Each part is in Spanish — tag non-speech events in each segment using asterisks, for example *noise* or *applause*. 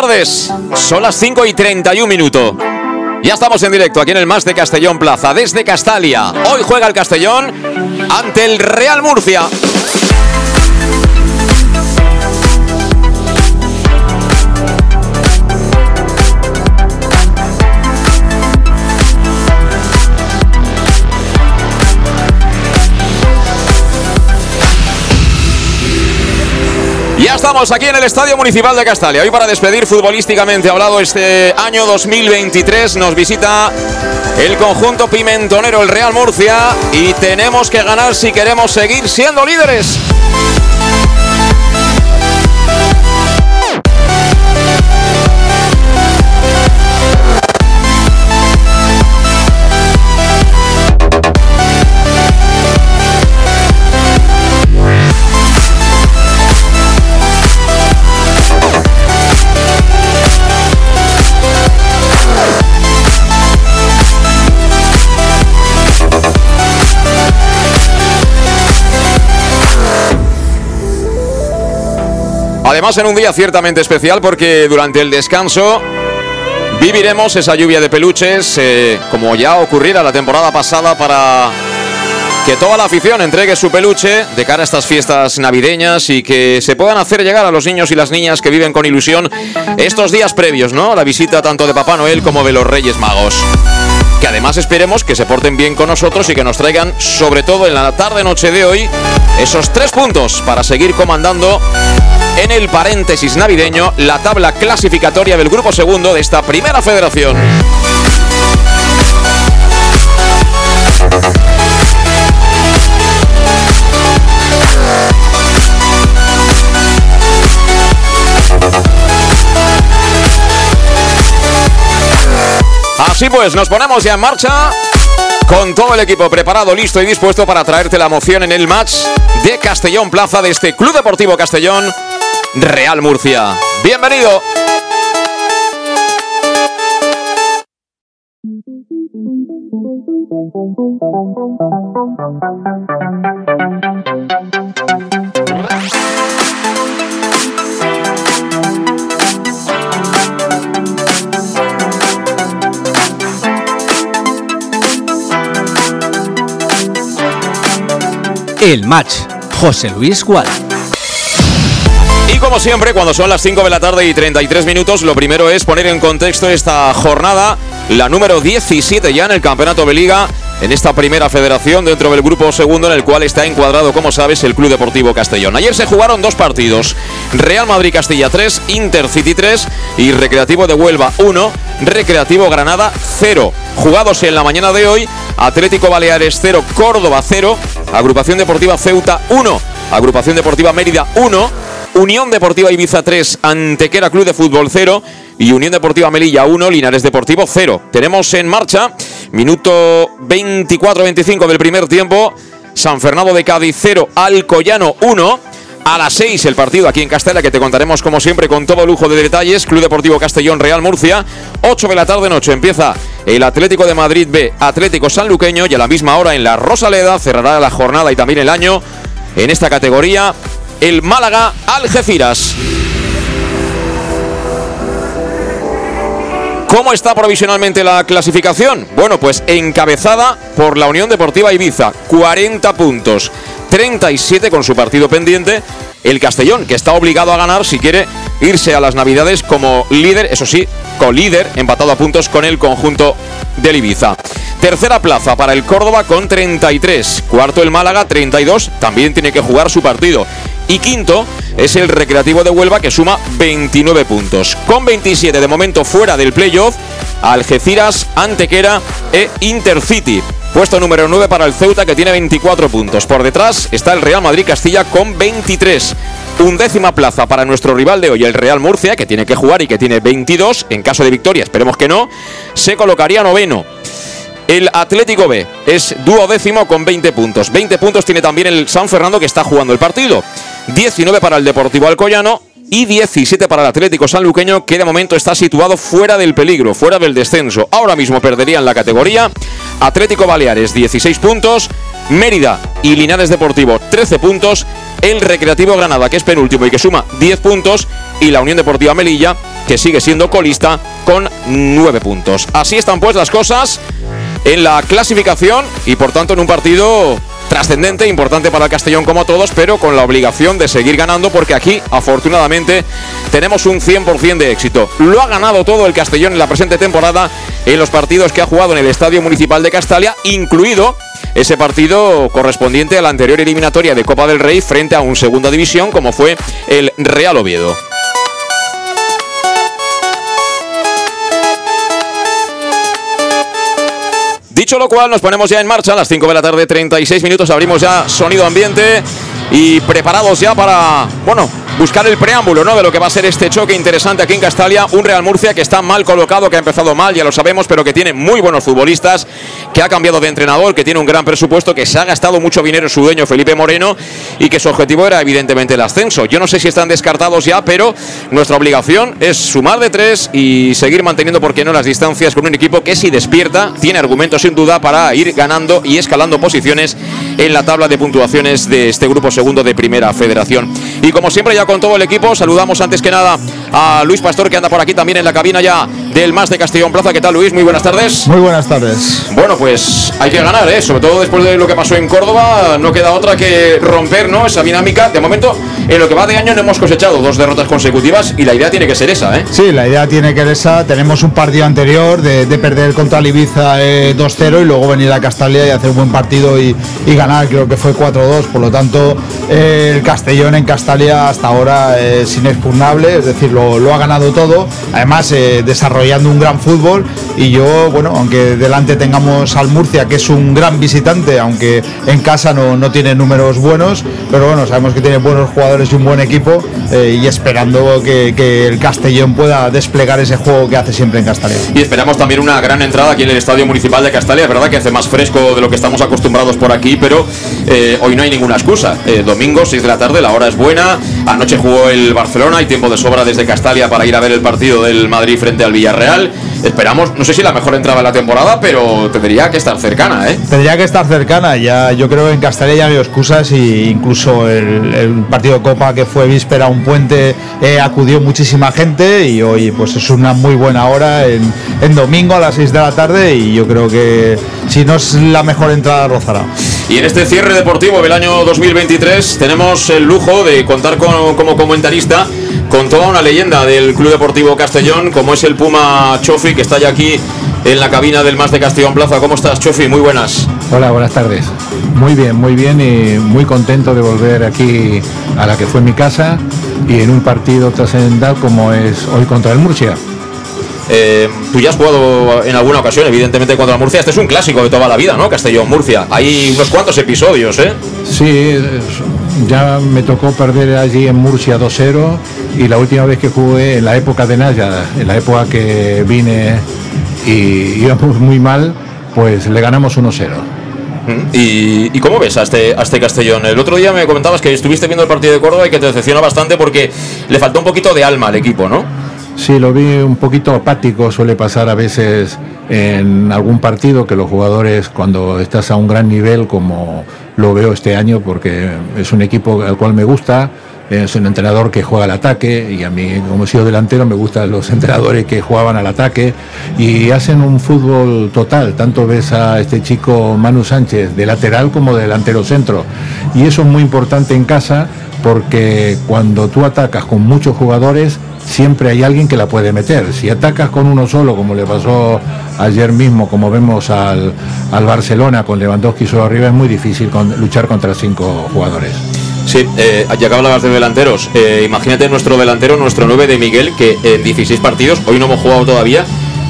Tardes. Son las 5 y 31 minutos. Ya estamos en directo aquí en el Más de Castellón Plaza, desde Castalia. Hoy juega el Castellón ante el Real Murcia. Ya estamos aquí en el Estadio Municipal de Castalia. Hoy para despedir futbolísticamente hablado este año 2023 nos visita el conjunto pimentonero, el Real Murcia, y tenemos que ganar si queremos seguir siendo líderes. Además, en un día ciertamente especial porque durante el descanso viviremos esa lluvia de peluches, eh, como ya ocurriera la temporada pasada, para que toda la afición entregue su peluche de cara a estas fiestas navideñas y que se puedan hacer llegar a los niños y las niñas que viven con ilusión estos días previos, ¿no? La visita tanto de Papá Noel como de los Reyes Magos. Que además esperemos que se porten bien con nosotros y que nos traigan, sobre todo en la tarde-noche de hoy, esos tres puntos para seguir comandando en el paréntesis navideño la tabla clasificatoria del grupo segundo de esta primera federación. Así pues, nos ponemos ya en marcha con todo el equipo preparado, listo y dispuesto para traerte la moción en el match de Castellón Plaza de este Club Deportivo Castellón Real Murcia. Bienvenido. El match. José Luis Gual. Como siempre, cuando son las 5 de la tarde y 33 minutos, lo primero es poner en contexto esta jornada, la número 17 ya en el Campeonato de Liga, en esta primera federación dentro del grupo segundo en el cual está encuadrado, como sabes, el Club Deportivo Castellón. Ayer se jugaron dos partidos, Real Madrid Castilla 3, Intercity 3 y Recreativo de Huelva 1, Recreativo Granada 0. Jugados en la mañana de hoy, Atlético Baleares 0, Córdoba 0, Agrupación Deportiva Ceuta 1, Agrupación Deportiva Mérida 1, Unión Deportiva Ibiza 3, Antequera Club de Fútbol 0 y Unión Deportiva Melilla 1, Linares Deportivo 0. Tenemos en marcha, minuto 24-25 del primer tiempo, San Fernando de Cádiz 0, Alcoyano 1. A las 6 el partido aquí en Castella que te contaremos como siempre con todo lujo de detalles. Club Deportivo Castellón Real Murcia. 8 de la tarde noche empieza el Atlético de Madrid B, Atlético Sanluqueño y a la misma hora en la Rosaleda cerrará la jornada y también el año en esta categoría el Málaga Algeciras. ¿Cómo está provisionalmente la clasificación? Bueno, pues encabezada por la Unión Deportiva Ibiza, 40 puntos, 37 con su partido pendiente el Castellón, que está obligado a ganar si quiere irse a las Navidades como líder, eso sí, co-líder, empatado a puntos con el conjunto del Ibiza. Tercera plaza para el Córdoba con 33. Cuarto el Málaga, 32. También tiene que jugar su partido. Y quinto es el Recreativo de Huelva que suma 29 puntos. Con 27 de momento fuera del playoff, Algeciras, Antequera e Intercity. Puesto número 9 para el Ceuta que tiene 24 puntos. Por detrás está el Real Madrid Castilla con 23. Undécima plaza para nuestro rival de hoy, el Real Murcia, que tiene que jugar y que tiene 22. En caso de victoria, esperemos que no, se colocaría noveno. El Atlético B es duodécimo con 20 puntos. 20 puntos tiene también el San Fernando que está jugando el partido. 19 para el Deportivo Alcoyano y 17 para el Atlético Sanluqueño que de momento está situado fuera del peligro, fuera del descenso. Ahora mismo perderían la categoría. Atlético Baleares 16 puntos, Mérida y Linares Deportivo 13 puntos, el Recreativo Granada que es penúltimo y que suma 10 puntos y la Unión Deportiva Melilla que sigue siendo colista con 9 puntos. Así están pues las cosas en la clasificación y por tanto en un partido trascendente, importante para el Castellón como todos, pero con la obligación de seguir ganando porque aquí afortunadamente tenemos un 100% de éxito. Lo ha ganado todo el Castellón en la presente temporada en los partidos que ha jugado en el Estadio Municipal de Castalia, incluido ese partido correspondiente a la anterior eliminatoria de Copa del Rey frente a un segunda división como fue el Real Oviedo. Dicho lo cual, nos ponemos ya en marcha a las 5 de la tarde, 36 minutos. Abrimos ya sonido ambiente y preparados ya para, bueno, buscar el preámbulo ¿no? de lo que va a ser este choque interesante aquí en Castalia. Un Real Murcia que está mal colocado, que ha empezado mal, ya lo sabemos, pero que tiene muy buenos futbolistas, que ha cambiado de entrenador, que tiene un gran presupuesto, que se ha gastado mucho dinero su dueño Felipe Moreno y que su objetivo era evidentemente el ascenso. Yo no sé si están descartados ya, pero nuestra obligación es sumar de tres y seguir manteniendo, por qué no, las distancias con un equipo que si despierta, tiene argumentos sin duda para ir ganando y escalando posiciones en la tabla de puntuaciones de este grupo segundo de Primera Federación. Y como siempre ya con todo el equipo. Saludamos antes que nada a Luis Pastor, que anda por aquí también en la cabina ya del Más de Castellón Plaza. ¿Qué tal, Luis? Muy buenas tardes. Muy buenas tardes. Bueno, pues hay que ganar, ¿eh? sobre todo después de lo que pasó en Córdoba. No queda otra que romper ¿no? esa dinámica. De momento, en lo que va de año no hemos cosechado dos derrotas consecutivas y la idea tiene que ser esa. ¿eh? Sí, la idea tiene que ser esa. Tenemos un partido anterior de, perder contra el Ibiza 2-0 eh, y luego venir a Castalia y hacer un buen partido y, ganar. Creo que fue 4-2. Por lo tanto, eh, el Castellón en Castalia hasta ahora es inexpugnable, es decir, lo, ha ganado todo. Además, eh, desarrollando un gran fútbol y yo, bueno, aunque delante tengamos al Murcia, que es un gran visitante, aunque en casa no, no tiene números buenos, pero bueno, sabemos que tiene buenos jugadores es un buen equipo eh, y esperando que, el Castellón pueda desplegar ese juego que hace siempre en Castalia. Y esperamos también una gran entrada aquí en el Estadio Municipal de Castalia, verdad que hace más fresco de lo que estamos acostumbrados por aquí, pero eh, hoy no hay ninguna excusa. Domingo, 6 de la tarde, la hora es buena, anoche jugó el Barcelona, hay tiempo de sobra desde Castalia para ir a ver el partido del Madrid frente al Villarreal. Esperamos, no sé si la mejor entrada de la temporada, pero tendría que estar cercana, ¿eh? Tendría que estar cercana, ya yo creo que en Castalia ya veo excusas y incluso el, el partido Copa que fue víspera un puente eh, acudió muchísima gente y hoy pues es una muy buena hora en, domingo a las 6 de la tarde y yo creo que si no es la mejor entrada rozará. Y en este cierre deportivo del año 2023 tenemos el lujo de contar con, como comentarista con toda una leyenda del Club Deportivo Castellón, como es el Puma Chofi, que está ya aquí en la cabina del Más de Castellón Plaza. ¿Cómo estás, Chofi? Muy buenas. Hola, buenas tardes. Muy bien, muy bien y muy contento de volver aquí a la que fue mi casa y en un partido trascendental como es hoy contra el Murcia. Eh, tú ya has jugado en alguna ocasión, evidentemente, contra Murcia. Este es un clásico de toda la vida, ¿no? Castellón-Murcia. Hay unos cuantos episodios, ¿eh? Sí, ya me tocó perder allí en Murcia 2-0 y la última vez que jugué en la época de Naya, en la época que vine y íbamos muy mal, pues le ganamos 1-0. ¿Y, cómo ves a este, a este Castellón? El otro día me comentabas que estuviste viendo el partido de Córdoba y que te decepciona bastante porque le faltó un poquito de alma al equipo, ¿no? Sí, lo vi un poquito apático, suele pasar a veces en algún partido que los jugadores cuando estás a un gran nivel como lo veo este año porque es un equipo al cual me gusta, es un entrenador que juega al ataque y a mí como he sido delantero me gustan los *laughs* entrenadores que jugaban al ataque y hacen un fútbol total, tanto ves a este chico Manu Sánchez de lateral como de delantero centro. Y eso es muy importante en casa porque cuando tú atacas con muchos jugadores, siempre hay alguien que la puede meter. Si atacas con uno solo, como le pasó ayer mismo, como vemos al, Barcelona con Lewandowski solo arriba, es muy difícil luchar contra cinco jugadores. Sí, eh, ya que hablabas de delanteros, eh, imagínate nuestro delantero, nuestro 9 de Miguel, que en 16 partidos, hoy no hemos jugado todavía,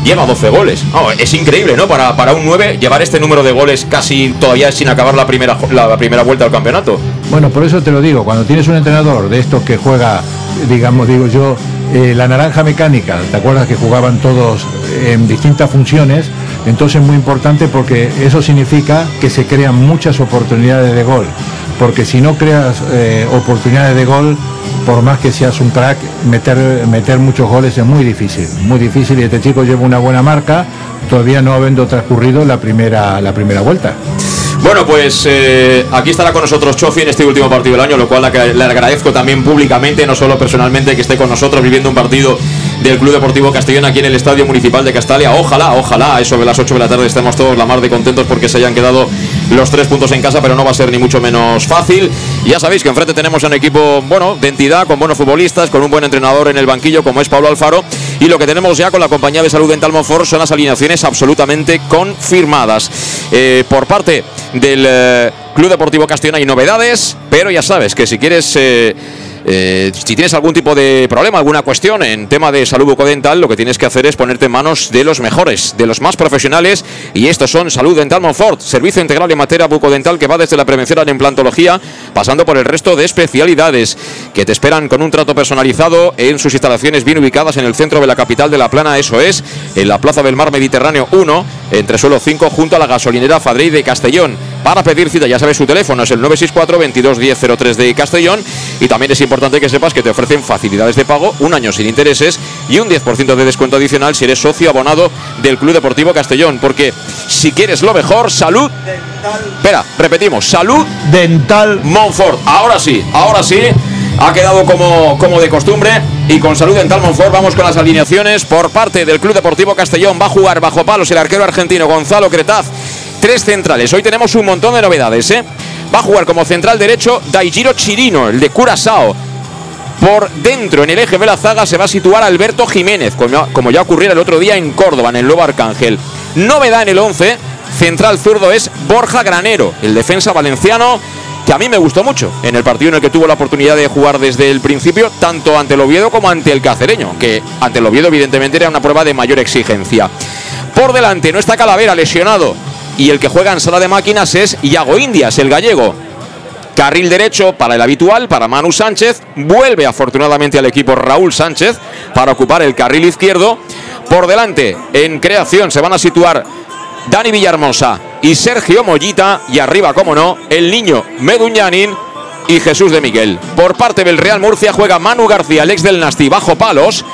lleva 12 goles. es increíble, ¿no? Para, para un 9 llevar este número de goles casi todavía sin acabar la primera, la primera vuelta al campeonato. Bueno, por eso te lo digo, cuando tienes un entrenador de estos que juega, digamos, digo yo, eh, la naranja mecánica, ¿te acuerdas que jugaban todos en distintas funciones? Entonces es muy importante porque eso significa que se crean muchas oportunidades de gol porque si no creas eh, oportunidades de gol, por más que seas un crack, meter, meter muchos goles es muy difícil, muy difícil y este chico lleva una buena marca, todavía no habiendo transcurrido la primera, la primera vuelta. Bueno, pues eh, aquí estará con nosotros Chofi en este último partido del año, lo cual le agradezco también públicamente, no solo personalmente, que esté con nosotros viviendo un partido del Club Deportivo Castellón aquí en el Estadio Municipal de Castalia. Ojalá, ojalá, eso de las 8 de la tarde estemos todos la mar de contentos porque se hayan quedado los tres puntos en casa, pero no va a ser ni mucho menos fácil. Ya sabéis que enfrente tenemos un equipo, bueno, de entidad, con buenos futbolistas, con un buen entrenador en el banquillo como es Pablo Alfaro. Y lo que tenemos ya con la compañía de salud Dental Monfort son las alineaciones absolutamente confirmadas. Eh, por parte del eh, Club Deportivo Castellón. Hay novedades, pero ya sabes que si quieres... Eh, eh, si tienes algún tipo de problema, alguna cuestión en tema de salud bucodental, lo que tienes que hacer es ponerte en manos de los mejores, de los más profesionales. Y estos son Salud Dental Monfort, servicio integral en materia bucodental que va desde la prevención a la implantología, pasando por el resto de especialidades que te esperan con un trato personalizado en sus instalaciones bien ubicadas en el centro de la capital de La Plana, eso es, en la Plaza del Mar Mediterráneo 1, entre suelo 5, junto a la gasolinera Fadrey de Castellón. Para pedir cita, ya sabes, su teléfono es el 964 22 1003 de Castellón y también es que sepas que te ofrecen facilidades de pago, un año sin intereses y un 10% de descuento adicional si eres socio abonado del Club Deportivo Castellón. Porque si quieres lo mejor, salud. Dental. Espera, repetimos, salud dental Monfort. Ahora sí, ahora sí. Ha quedado como, como de costumbre y con salud dental Monfort vamos con las alineaciones por parte del Club Deportivo Castellón. Va a jugar bajo palos el arquero argentino Gonzalo Cretaz tres centrales. Hoy tenemos un montón de novedades, ¿eh? Va a jugar como central derecho Daijiro Chirino, el de Curazao. Por dentro, en el eje de la zaga, se va a situar Alberto Jiménez, como ya ocurriera el otro día en Córdoba, en el Nuevo Arcángel. Novedad en el 11, central zurdo es Borja Granero, el defensa valenciano que a mí me gustó mucho en el partido en el que tuvo la oportunidad de jugar desde el principio, tanto ante el Oviedo como ante el Cacereño, que ante el Oviedo evidentemente era una prueba de mayor exigencia. Por delante no está Calavera lesionado, y el que juega en sala de máquinas es Iago Indias, el gallego. Carril derecho para el habitual, para Manu Sánchez. Vuelve afortunadamente al equipo Raúl Sánchez para ocupar el carril izquierdo. Por delante, en creación, se van a situar Dani Villahermosa y Sergio Mollita. Y arriba, como no, el niño Meduñanin y Jesús de Miguel. Por parte del Real Murcia juega Manu García, el ex del Nasti, bajo palos.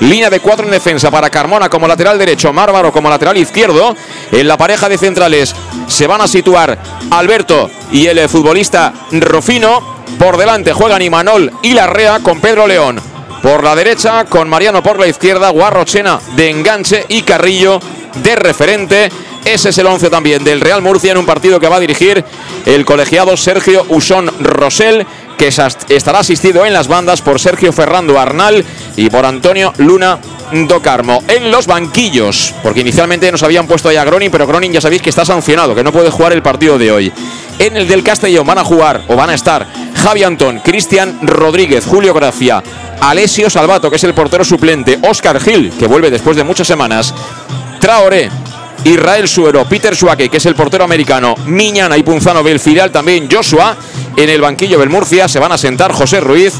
Línea de cuatro en defensa para Carmona como lateral derecho, Márvaro como lateral izquierdo. En la pareja de centrales se van a situar Alberto y el futbolista Rofino. Por delante juegan Imanol y Larrea con Pedro León. Por la derecha con Mariano por la izquierda, Guarrochena de enganche y Carrillo de referente. Ese es el 11 también del Real Murcia en un partido que va a dirigir el colegiado Sergio Usón Rosell que estará asistido en las bandas por Sergio Ferrando Arnal y por Antonio Luna Docarmo. En los banquillos, porque inicialmente nos habían puesto ahí a Gronin, pero Gronin ya sabéis que está sancionado, que no puede jugar el partido de hoy. En el del Castellón van a jugar o van a estar Javi Antón, Cristian Rodríguez, Julio Gracia, Alessio Salvato, que es el portero suplente, Oscar Gil, que vuelve después de muchas semanas, Traoré, Israel Suero, Peter Suake, que es el portero americano, Miñana y Punzano Belfidal, también Joshua. En el banquillo del Murcia se van a sentar José Ruiz,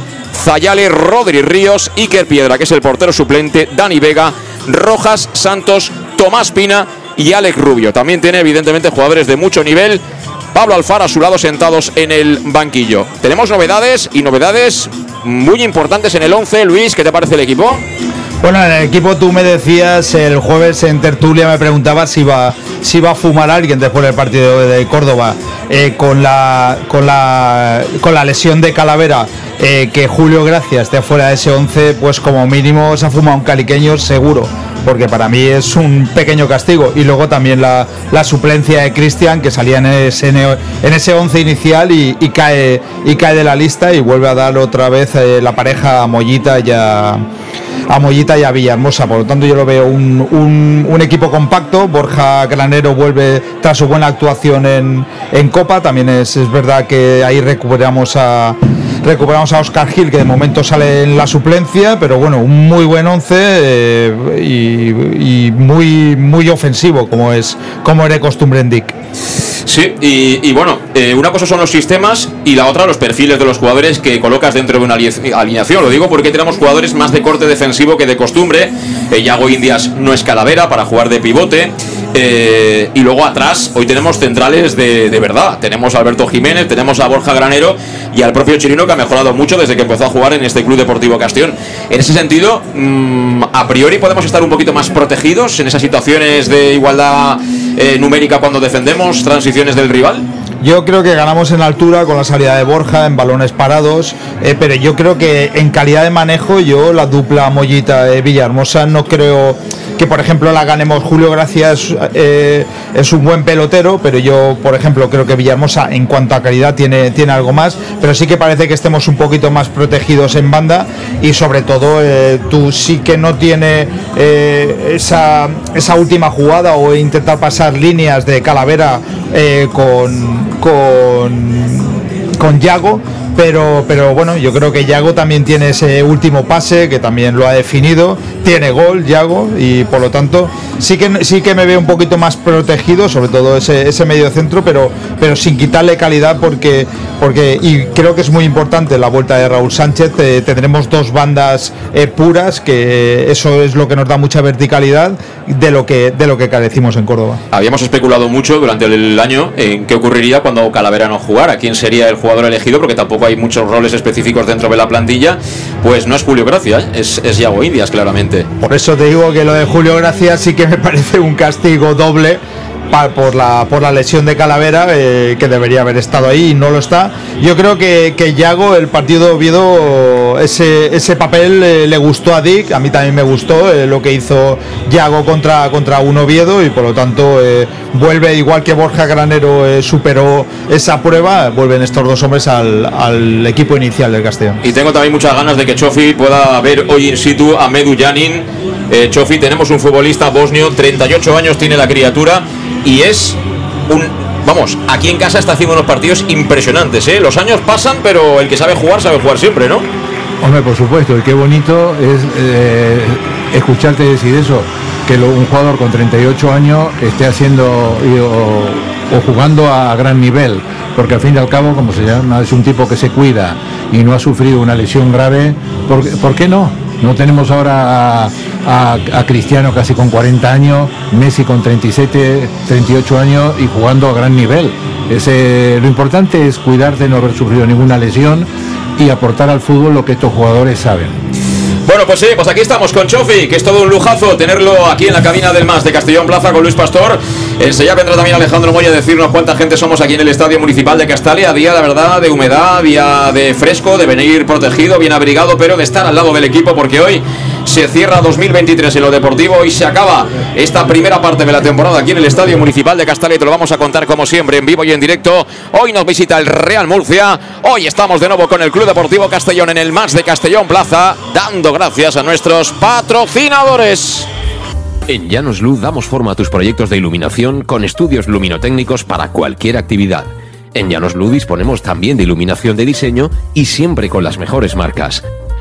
Zayale, Rodri Ríos, Iker Piedra, que es el portero suplente, Dani Vega, Rojas, Santos, Tomás Pina y Alex Rubio. También tiene evidentemente jugadores de mucho nivel. Pablo Alfaro a su lado sentados en el banquillo. Tenemos novedades y novedades muy importantes en el 11. Luis, ¿qué te parece el equipo? Bueno, en el equipo tú me decías el jueves en tertulia, me preguntabas si va, si va a fumar alguien después del partido de Córdoba eh, con, la, con, la, con la lesión de Calavera. Eh, que Julio Gracias esté fuera de ese 11, pues como mínimo se ha fumado un caliqueño seguro porque para mí es un pequeño castigo. Y luego también la, suplencia de Cristian, que salía en ese, en ese 11 inicial y, cae, y cae de la lista y vuelve a dar otra vez eh, la pareja a Mollita ya a Mollita y a Villahermosa. Por lo tanto, yo lo veo un, un, equipo compacto. Borja Granero vuelve tras su buena actuación en, en Copa. También es, es verdad que ahí recuperamos a recuperamos a Oscar Gil, que de momento sale en la suplencia, pero bueno, un muy buen once eh, y, muy, muy ofensivo, como es como era costumbre en Dick. Sí, y, bueno, eh, una cosa son los sistemas y la otra los perfiles de los jugadores que colocas dentro de una alineación. Lo digo porque tenemos jugadores más de corte defensivo que de costumbre. Eh, Yago Indias no es calavera para jugar de pivote. Eh, y luego atrás, hoy tenemos centrales de, verdad. Tenemos a Alberto Jiménez, tenemos a Borja Granero y al propio Chirino que ha mejorado mucho desde que empezó a jugar en este Club Deportivo Castellón. En ese sentido, mm, a priori podemos estar un poquito más protegidos en esas situaciones de igualdad eh, numérica cuando defendemos transiciones del rival. Yo creo que ganamos en altura con la salida de Borja, en balones parados, eh, pero yo creo que en calidad de manejo, yo la dupla Mollita de Villahermosa no creo que por ejemplo la ganemos Julio Gracias eh, es un buen pelotero, pero yo por ejemplo creo que Villahermosa en cuanto a calidad tiene, tiene algo más, pero sí que parece que estemos un poquito más protegidos en banda y sobre todo eh, tú sí que no tiene eh, esa, esa última jugada o intentar pasar líneas de calavera con, con con Yago, pero, pero bueno, yo creo que Yago también tiene ese último pase, que también lo ha definido, tiene gol Yago, y por lo tanto sí que, sí que me veo un poquito más protegido, sobre todo ese, ese medio centro, pero, pero sin quitarle calidad, porque, porque, y creo que es muy importante la vuelta de Raúl Sánchez, eh, tendremos dos bandas eh, puras, que eso es lo que nos da mucha verticalidad de lo que, de lo que carecimos en Córdoba. Habíamos especulado mucho durante el año en qué ocurriría cuando Calavera no jugara, quién sería el jugador elegido, porque tampoco hay muchos roles específicos dentro de la plantilla, pues no es Julio Gracia, es, es Yago Indias, claramente. Por eso te digo que lo de Julio Gracia sí que *laughs* me parece un castigo doble por la, por la lesión de Calavera, eh, que debería haber estado ahí y no lo está. Yo creo que, que Yago, el partido de Oviedo, ese, ese papel eh, le gustó a Dick, a mí también me gustó eh, lo que hizo Yago contra, contra un Oviedo y por lo tanto vuelve, igual que Borja Granero superó esa prueba, vuelven estos dos hombres al, al, equipo inicial del Castellón. Y tengo también muchas ganas de que Chofi pueda ver hoy in situ a Medu Janin. Chofi, tenemos un futbolista bosnio, 38 años tiene la criatura y es un vamos, aquí en casa está haciendo unos partidos impresionantes, ¿eh? Los años pasan, pero el que sabe jugar, sabe jugar siempre, ¿no? Hombre, por supuesto, y qué bonito es eh, escucharte decir eso, que un jugador con 38 años esté haciendo o, jugando a, gran nivel, porque al fin y al cabo, como se llama, es un tipo que se cuida y no ha sufrido una lesión grave, ¿por qué no? No tenemos ahora a, Cristiano casi con 40 años, Messi con 37, 38 años y jugando a gran nivel. Lo importante es cuidar de no haber sufrido ninguna lesión y aportar al fútbol lo que estos jugadores saben. Bueno, pues sí, pues aquí estamos con Chofi, que es todo un lujazo tenerlo aquí en la cabina del MAS de Castellón Plaza con Luis Pastor. Enseguida vendrá también Alejandro Moya a decirnos cuánta gente somos aquí en el Estadio Municipal de Castalia. Día, la verdad, de humedad, día de fresco, de venir protegido, bien abrigado, pero de estar al lado del equipo porque hoy se cierra 2023 en lo deportivo y se acaba esta primera parte de la temporada aquí en el Estadio Municipal de Castalia lo vamos a contar como siempre en vivo y en directo. Hoy nos visita el Real Murcia, hoy estamos de nuevo con el Club Deportivo Castellón en el Más de Castellón Plaza, dando gracias a nuestros patrocinadores. En Llanos Luz damos forma a tus proyectos de iluminación con estudios luminotécnicos para cualquier actividad. En Llanos Luz disponemos también de iluminación de diseño y siempre con las mejores marcas.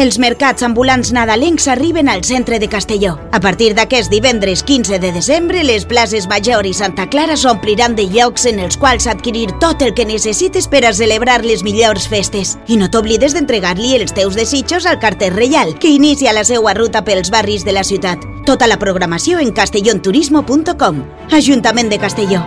Els mercats ambulants nadalencs arriben al centre de Castelló. A partir d'aquest divendres 15 de desembre, les places Major i Santa Clara s'ompliran de llocs en els quals adquirir tot el que necessites per a celebrar les millors festes. I no t'oblides d'entregar-li els teus desitjos al carter reial, que inicia la seva ruta pels barris de la ciutat. Tota la programació en castellonturismo.com. Ajuntament de Castelló.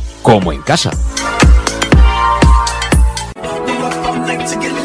como en casa.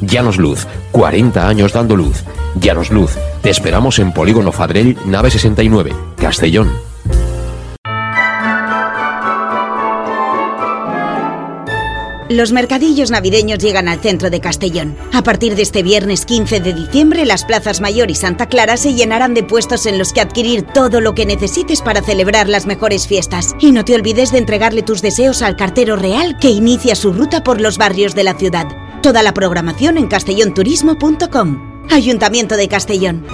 Llanos Luz, 40 años dando luz. Llanos Luz, te esperamos en Polígono Fadrell, nave 69, Castellón. Los mercadillos navideños llegan al centro de Castellón. A partir de este viernes 15 de diciembre, las plazas Mayor y Santa Clara se llenarán de puestos en los que adquirir todo lo que necesites para celebrar las mejores fiestas. Y no te olvides de entregarle tus deseos al cartero real que inicia su ruta por los barrios de la ciudad. Toda la programación en castellonturismo.com. Ayuntamiento de Castellón.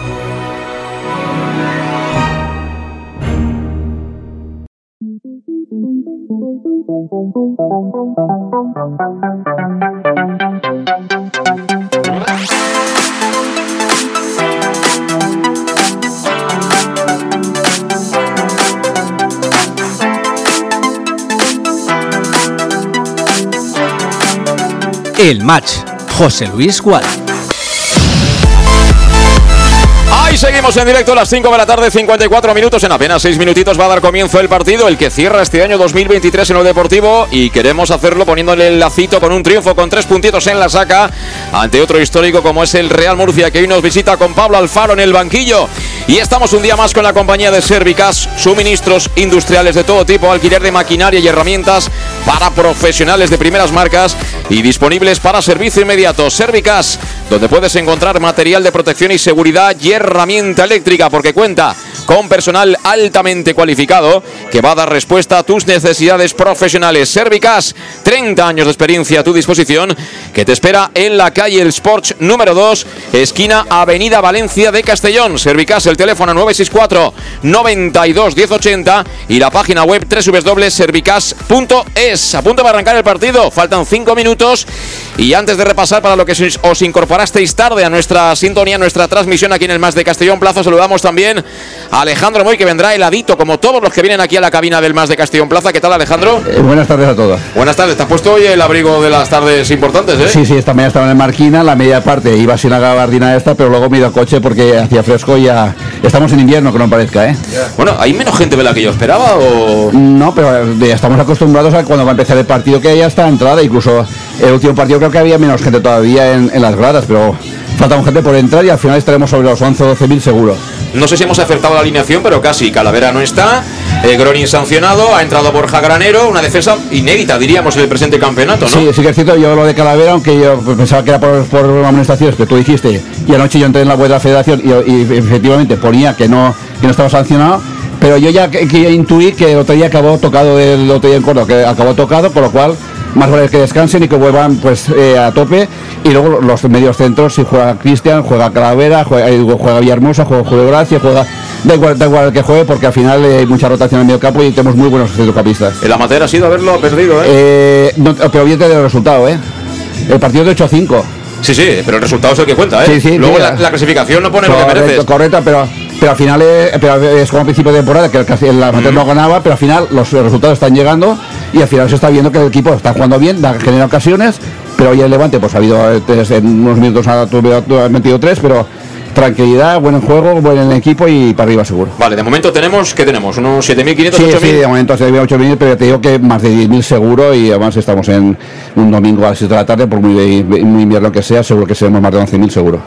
El match. José Luis Gual. ¡Ay, Y seguimos en directo a las 5 de la tarde, 54 minutos. En apenas 6 minutitos va a dar comienzo el partido, el que cierra este año 2023 en el Deportivo. Y queremos hacerlo poniéndole el lacito con un triunfo con tres puntitos en la saca ante otro histórico como es el Real Murcia, que hoy nos visita con Pablo Alfaro en el banquillo. Y estamos un día más con la compañía de Servicas, suministros industriales de todo tipo, alquiler de maquinaria y herramientas para profesionales de primeras marcas y disponibles para servicio inmediato. Servicas, donde puedes encontrar material de protección y seguridad y herramienta eléctrica, porque cuenta con personal altamente cualificado que va a dar respuesta a tus necesidades profesionales. Servicas, 30 años de experiencia a tu disposición, que te espera en la calle El Sports número 2, esquina Avenida Valencia de Castellón. Servicas, el teléfono 964 92 1080 y la página web www.servicas.es. A punto de arrancar el partido, faltan 5 minutos y antes de repasar para lo que os incorporasteis tarde a nuestra sintonía, nuestra transmisión aquí en el Más de Castellón Plaza, saludamos también a Alejandro Moy que vendrá heladito como todos los que vienen aquí a la cabina del Más de Castellón Plaza. ¿Qué tal Alejandro? Eh, buenas tardes a todos. Buenas tardes, te has puesto hoy el abrigo de las tardes importantes, ¿eh? Sí, sí, esta mañana estaba en Marquina, la media parte iba sin la gabardina esta, pero luego me he ido a coche porque hacía fresco y ya estamos en invierno, que no parezca, ¿eh? Bueno, ¿hay menos gente de la que yo esperaba o...? No, pero eh, estamos acostumbrados a cuando va a empezar el partido que haya está entrada, incluso el último partido creo que había menos gente todavía en, en las gradas, pero falta gente por entrar y al final estaremos sobre los 11 o 12 mil seguros. No sé si hemos acertado la alineación, pero casi. Calavera no está. Eh, Gronin sancionado. Ha entrado Borja Granero. Una defensa inédita, diríamos, en el presente campeonato, ¿no? Sí, sí que es cierto. Yo lo de Calavera, aunque yo pensaba que era por, por amonestaciones que tú dijiste, y anoche yo entré en la web de la federación y, y efectivamente ponía que no, que no estaba sancionado. Pero yo ya que, que intuí que el otro día acabó tocado el otro día en Córdoba, que acabó tocado, con lo cual más vale que descansen y que vuelvan pues eh, a tope. Y luego los medios centros, si juega Cristian, juega Calavera, juega, eh, juega Villahermosa, juega Julio Gracia, juega. Da igual, da igual el que juegue porque al final eh, hay mucha rotación en el medio campo y tenemos muy buenos centrocampistas. El amateur ha sido haberlo perdido, ¿eh? Eh, no, pero bien del resultado, ¿eh? El partido de 8 a 5. Sí, sí, pero el resultado es el que cuenta, ¿eh? Sí, sí, Luego la, la clasificación no pone lo que mereces. correcta, pero, pero al final es, pero es como a principio de temporada, que el, el amateur no ganaba, pero al final los resultados están llegando y al final se está viendo que el equipo está jugando bien, da, genera ocasiones, pero hoy el Levante pues ha habido eh, tres- en unos minutos ha, metido tres, pero tranquilidad, buen juego, buen en equipo y para arriba seguro. Vale, de momento tenemos, ¿qué tenemos? ¿Unos 7.500, Sí, 8.000? sí, de momento se había 8.000, pero te digo que más de 10.000 seguro y además estamos en un domingo a las 7 de la tarde, por muy, muy invierno que sea, seguro que seremos más de 11.000 seguro.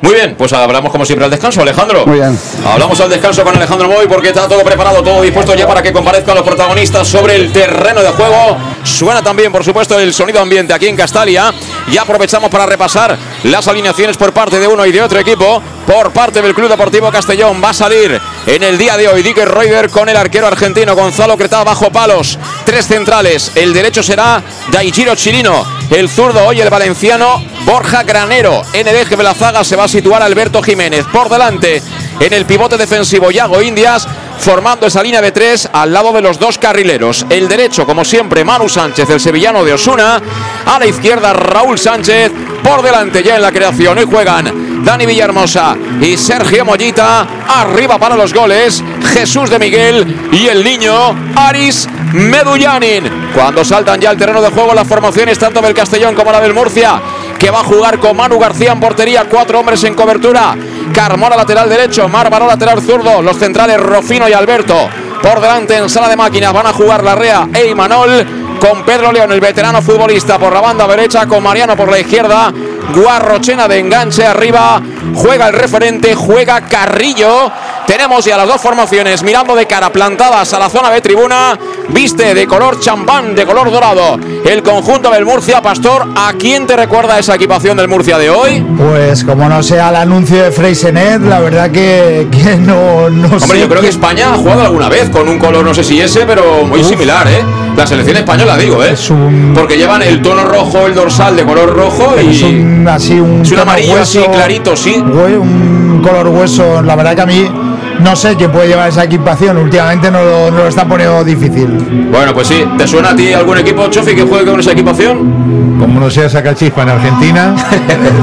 Muy bien, pues hablamos como siempre al descanso, Alejandro. Muy bien. Hablamos al descanso con Alejandro Moy porque está todo preparado, todo dispuesto ya para que comparezcan los protagonistas sobre el terreno de juego. Suena también, por supuesto, el sonido ambiente aquí en Castalia. Y aprovechamos para repasar las alineaciones por parte de uno y de otro equipo. Por parte del Club Deportivo Castellón va a salir en el día de hoy Dicker Reuter con el arquero argentino Gonzalo Cretá bajo palos. Tres centrales. El derecho será Daichiro Chirino. El zurdo hoy el valenciano Borja Granero. En el eje de la zaga se va a situar Alberto Jiménez. Por delante en el pivote defensivo Yago Indias formando esa línea de tres al lado de los dos carrileros. El derecho, como siempre, Manu Sánchez, el sevillano de Osuna. A la izquierda, Raúl Sánchez. Por delante ya en la creación. Hoy juegan Dani Villahermosa y Sergio Mollita. Arriba para los goles. Jesús de Miguel y el niño Aris Medullanin. Cuando saltan ya al terreno de juego las formaciones tanto del Castellón como la del Murcia, que va a jugar con Manu García en portería, cuatro hombres en cobertura. Carmona lateral derecho, Mármaro lateral zurdo, los centrales Rofino y Alberto. Por delante en sala de máquinas van a jugar Larrea e Imanol con Pedro León, el veterano futbolista por la banda derecha, con Mariano por la izquierda, Guarrochena de enganche arriba, juega el referente, juega Carrillo. Tenemos ya las dos formaciones mirando de cara plantadas a la zona de tribuna, viste de color champán, de color dorado, el conjunto del Murcia Pastor. ¿A quién te recuerda esa equipación del Murcia de hoy? Pues como no sea el anuncio de Freisenet, la verdad que, que no, no sé. Hombre, yo creo que España ha jugado alguna vez con un color, no sé si ese, pero muy similar, ¿eh? La selección española, digo, ¿eh? Es un- Porque llevan el tono rojo, el dorsal de color rojo y. Es un, así un, Es un amarillo así clarito, sí. Un color hueso. La verdad que a mí no sé quién puede llevar esa equipación. Últimamente no lo, no lo está poniendo difícil. Bueno, pues sí. ¿Te suena a ti algún equipo, Chofi, que juegue con esa equipación? Como no sea Sacachispa en Argentina,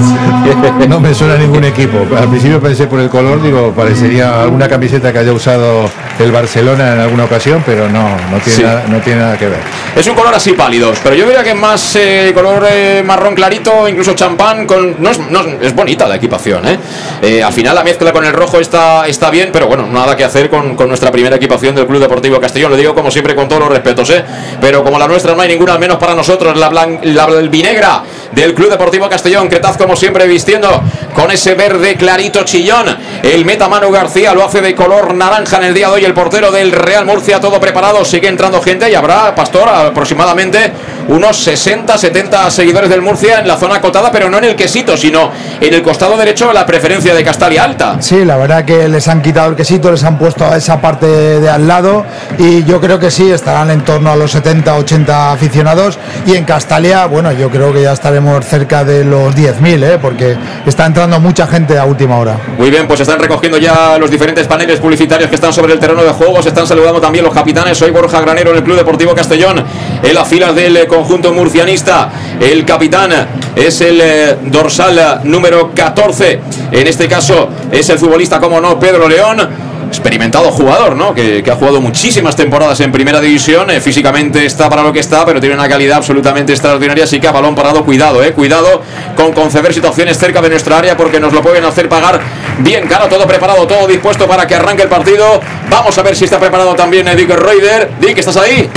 *laughs* no me suena ningún equipo. Al principio pensé por el color, digo, parecería alguna camiseta que haya usado el Barcelona en alguna ocasión, pero no, no tiene, Sí. nada, no tiene nada que ver. Es un color así pálido, pero yo diría que es más eh, color eh, marrón clarito, incluso champán. Con, no es, no es- es bonita la equipación, ¿eh? Eh, Al final la mezcla con el rojo está, está bien, pero bueno, nada que hacer con, con nuestra primera equipación del Club Deportivo Castellón. Lo digo como siempre con todos los respetos, ¿eh? Pero como la nuestra no hay ninguna, al menos para nosotros, la, blan- la albinegra del Club Deportivo Castellón. Cretaz como siempre vistiendo con ese verde clarito chillón. El meta Manu García lo hace de color naranja en el día de hoy. El portero del Real Murcia, todo preparado. Sigue entrando gente y habrá, Pastor, aproximadamente unos 60, 70 seguidores del Murcia en la zona acotada, pero no en el quesito, sino en el costado derecho de la preferencia de Castalia Alta. Sí, la verdad que les han quitado el quesito, les han puesto a esa parte de al lado y yo creo que sí, estarán en torno a los 70, 80 aficionados y en Castalia, bueno, yo creo que ya estaremos cerca de los 10.000, ¿eh? porque está entrando mucha gente a última hora. Muy bien, pues están recogiendo ya los diferentes paneles publicitarios que están sobre el terreno de juego. Se están saludando también los capitanes. Soy Borja Granero en el Club Deportivo Castellón. En las filas del eh, conjunto murcianista. El capitán es el eh, dorsal número 14. En este caso es el futbolista, como no, Pedro León. Experimentado jugador, ¿no? Que, que ha jugado muchísimas temporadas en primera división. eh, físicamente está para lo que está, pero tiene una calidad absolutamente extraordinaria. Así que a balón parado, cuidado, eh. Cuidado con conceder situaciones cerca de nuestra área porque nos lo pueden hacer pagar bien caro. Todo preparado, todo dispuesto para que arranque el partido. Vamos a ver si está preparado también eh, Dick Reuter. Dick, ¿estás ahí?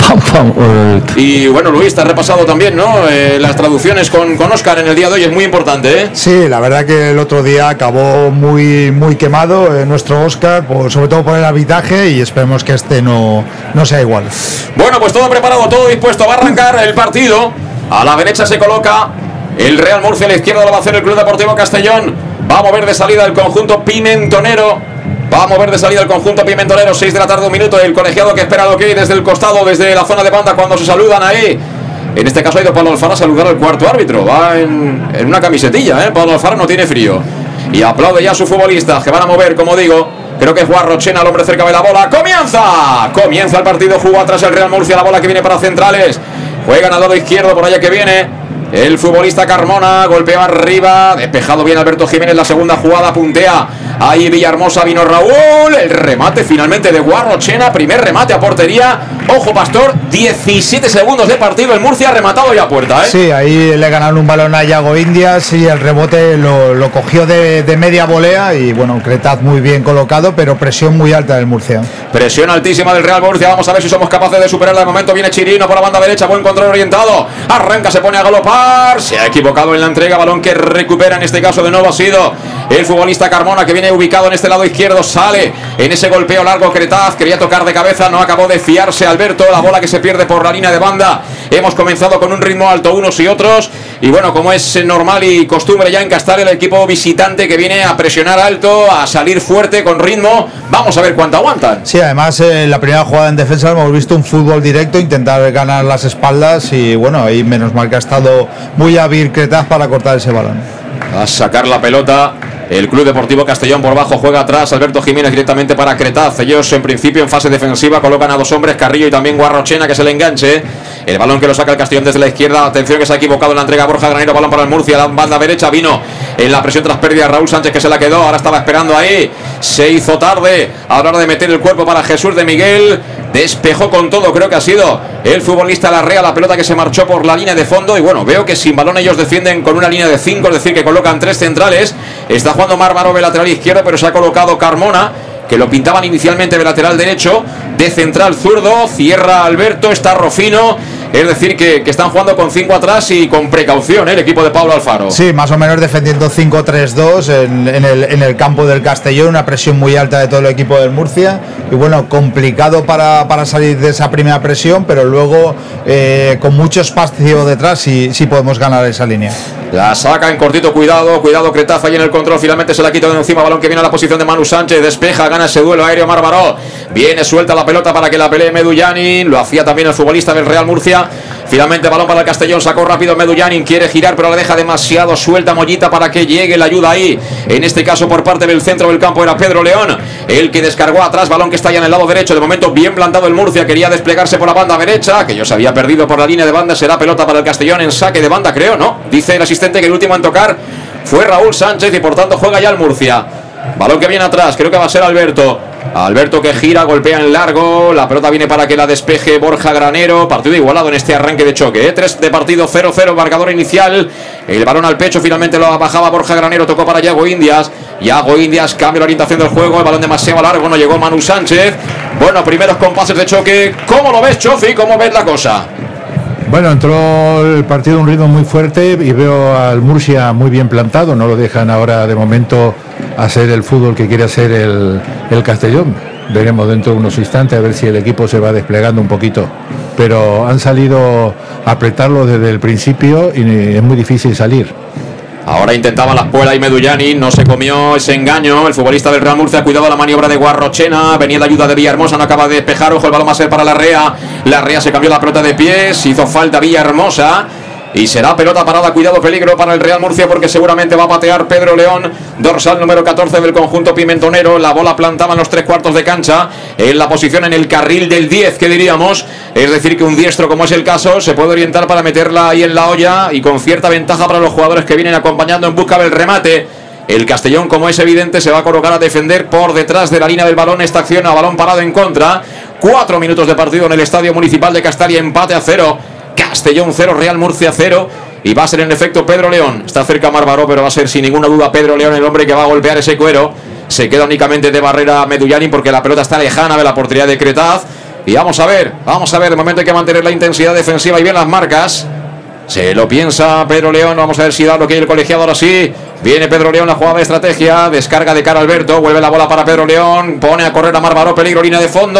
Y bueno, Luis, te has repasado también, ¿no? Eh, las traducciones con, con Oscar en el día de hoy es muy importante, ¿eh? Sí, la verdad que el otro día acabó muy, muy quemado eh, nuestro Oscar, por- sobre todo por el arbitraje y esperemos que este no, no sea igual. Bueno, pues todo preparado, todo dispuesto. Va a arrancar el partido. A la derecha se coloca el Real Murcia, a la izquierda lo va a hacer el Club Deportivo Castellón. Va a mover de salida el conjunto pimentonero. Va a mover de salida el conjunto pimentonero. 6 de la tarde, un minuto. El colegiado que espera lo que hay desde el costado, desde la zona de banda, cuando se saludan ahí. En este caso ha ido Pablo Alfaro a saludar al cuarto árbitro. Va en, en una camisetilla, ¿eh? Pablo Alfaro no tiene frío. Y aplaude ya a su futbolista, que van a mover, como digo. Creo que es Guarrochena, el hombre cerca de la bola. ¡Comienza! Comienza el partido, jugó atrás el Real Murcia, la bola que viene para centrales. Juega al lado izquierdo, por allá que viene. El futbolista Carmona golpea arriba, despejado bien Alberto Jiménez, la segunda jugada puntea. Ahí Villahermosa vino Raúl, el remate finalmente de Guarrochena, primer remate a portería. Ojo Pastor, 17 segundos de partido, el Murcia ha rematado ya a puerta, ¿eh? Sí, ahí le ganaron un balón a Yago Indias y el rebote lo, lo cogió de, de media volea y bueno, Cretaz muy bien colocado, pero presión muy alta del Murcia. Presión altísima del Real Murcia. Vamos a ver si somos capaces de superarla. De momento viene Chirino por la banda derecha. Buen control orientado. Arranca, se pone a galopar. Se ha equivocado en la entrega. Balón que recupera en este caso de nuevo ha sido el futbolista Carmona que viene ubicado en este lado izquierdo. Sale en ese golpeo largo. Cretaz quería tocar de cabeza. No acabó de fiarse Alberto. La bola que se pierde por la línea de banda. Hemos comenzado con un ritmo alto unos y otros. Y bueno, como es normal y costumbre ya en Castalia, el equipo visitante que viene a presionar alto, a salir fuerte con ritmo. Vamos a ver cuánto aguantan. Sí, además eh, en la primera jugada en defensa hemos visto un fútbol directo, intentar ganar las espaldas y bueno, ahí menos mal que ha estado muy hábil Cretaz para cortar ese balón. A sacar la pelota. El Club Deportivo Castellón por bajo juega atrás. Alberto Jiménez directamente para Cretaz. Ellos en principio en fase defensiva colocan a dos hombres, Carrillo y también Guarrochena que se le enganche. El balón que lo saca el Castellón desde la izquierda. Atención que se ha equivocado en la entrega Borja Granero. Balón para el Murcia. La banda derecha vino en la presión tras pérdida Raúl Sánchez que se la quedó. Ahora estaba esperando ahí. Se hizo tarde hora de meter el cuerpo para Jesús de Miguel. Despejó con todo, creo que ha sido el futbolista Larrea, la pelota que se marchó por la línea de fondo. Y bueno, veo que sin balón ellos defienden con una línea de 5, es decir, que colocan tres centrales. Está jugando Mármaro de lateral izquierdo, pero se ha colocado Carmona, que lo pintaban inicialmente de lateral derecho, de central zurdo. Cierra Alberto, está Rofino. Es decir, que, que están jugando con 5 atrás y con precaución ¿eh? el equipo de Pablo Alfaro. Sí, más o menos defendiendo 5-3-2 en, en el, en el campo del Castellón, una presión muy alta de todo el equipo del Murcia. Y bueno, complicado para, para salir de esa primera presión, pero luego eh, con mucho espacio detrás sí, sí podemos ganar esa línea. La saca en cortito, cuidado, cuidado, Cretaza ahí en el control, finalmente se la quita de encima, balón que viene a la posición de Manu Sánchez, despeja, gana ese duelo aéreo Mármaro, viene suelta la pelota para que la pelee Medullanin, lo hacía también el futbolista del Real Murcia, finalmente balón para el Castellón, sacó rápido Medullanin, quiere girar pero la deja demasiado suelta Mollita para que llegue la ayuda ahí, en este caso por parte del centro del campo era Pedro León, el que descargó atrás, balón que está ya en el lado derecho, de momento bien plantado el Murcia, quería desplegarse por la banda derecha, que yo se había perdido por la línea de banda, será pelota para el Castellón en saque de banda, creo, ¿no? Dice el asistente que el último en tocar fue Raúl Sánchez y por tanto juega ya el Murcia. Balón que viene atrás, creo que va a ser Alberto. Alberto que gira, golpea en largo. La pelota viene para que la despeje Borja Granero. Partido igualado en este arranque de choque. ¿eh? 3 de partido 0-0, marcador inicial. El balón al pecho, finalmente lo bajaba Borja Granero. Tocó para Yago Indias. Yago Indias cambia la orientación del juego. El balón demasiado largo. No llegó Manu Sánchez. Bueno, primeros compases de choque. ¿Cómo lo ves, Chofi? ¿Cómo ves la cosa? Bueno, entró el partido un ritmo muy fuerte y veo al Murcia muy bien plantado. No lo dejan ahora de momento hacer el fútbol que quiere hacer el, el Castellón. Veremos dentro de unos instantes a ver si el equipo se va desplegando un poquito. Pero han salido a apretarlo desde el principio y es muy difícil salir. Ahora intentaba la espuela y Medullani, no se comió ese engaño. El futbolista del Real Murcia cuidaba la maniobra de Guarrochena. Venía la ayuda de Villahermosa, no acaba de despejar. Ojo, el balón va a ser para la Rea. La Rea se cambió la pelota de pies, hizo falta Villahermosa. Y será pelota parada, cuidado, peligro para el Real Murcia porque seguramente va a patear Pedro León, dorsal número 14 del conjunto pimentonero. La bola plantaba en los tres cuartos de cancha, en la posición en el carril del 10, que diríamos. Es decir, que un diestro, como es el caso, se puede orientar para meterla ahí en la olla y con cierta ventaja para los jugadores que vienen acompañando en busca del remate. El Castellón, como es evidente, se va a colocar a defender por detrás de la línea del balón. Esta acción a balón parado en contra. Cuatro minutos de partido en el Estadio Municipal de Castalia, empate a cero. Castellón 0, Real Murcia 0. Y va a ser en efecto Pedro León. Está cerca Marbaró, pero va a ser sin ninguna duda Pedro León el hombre que va a golpear ese cuero. Se queda únicamente de barrera Medullani porque la pelota está lejana de la portería de Cretaz. Y vamos a ver, vamos a ver. De momento hay que mantener la intensidad defensiva y bien las marcas. Se lo piensa Pedro León. Vamos a ver si da lo que el colegiado ahora sí. Viene Pedro León, la jugada de estrategia. Descarga de cara Alberto. Vuelve la bola para Pedro León. Pone a correr a Marbaró. Peligro, línea de fondo.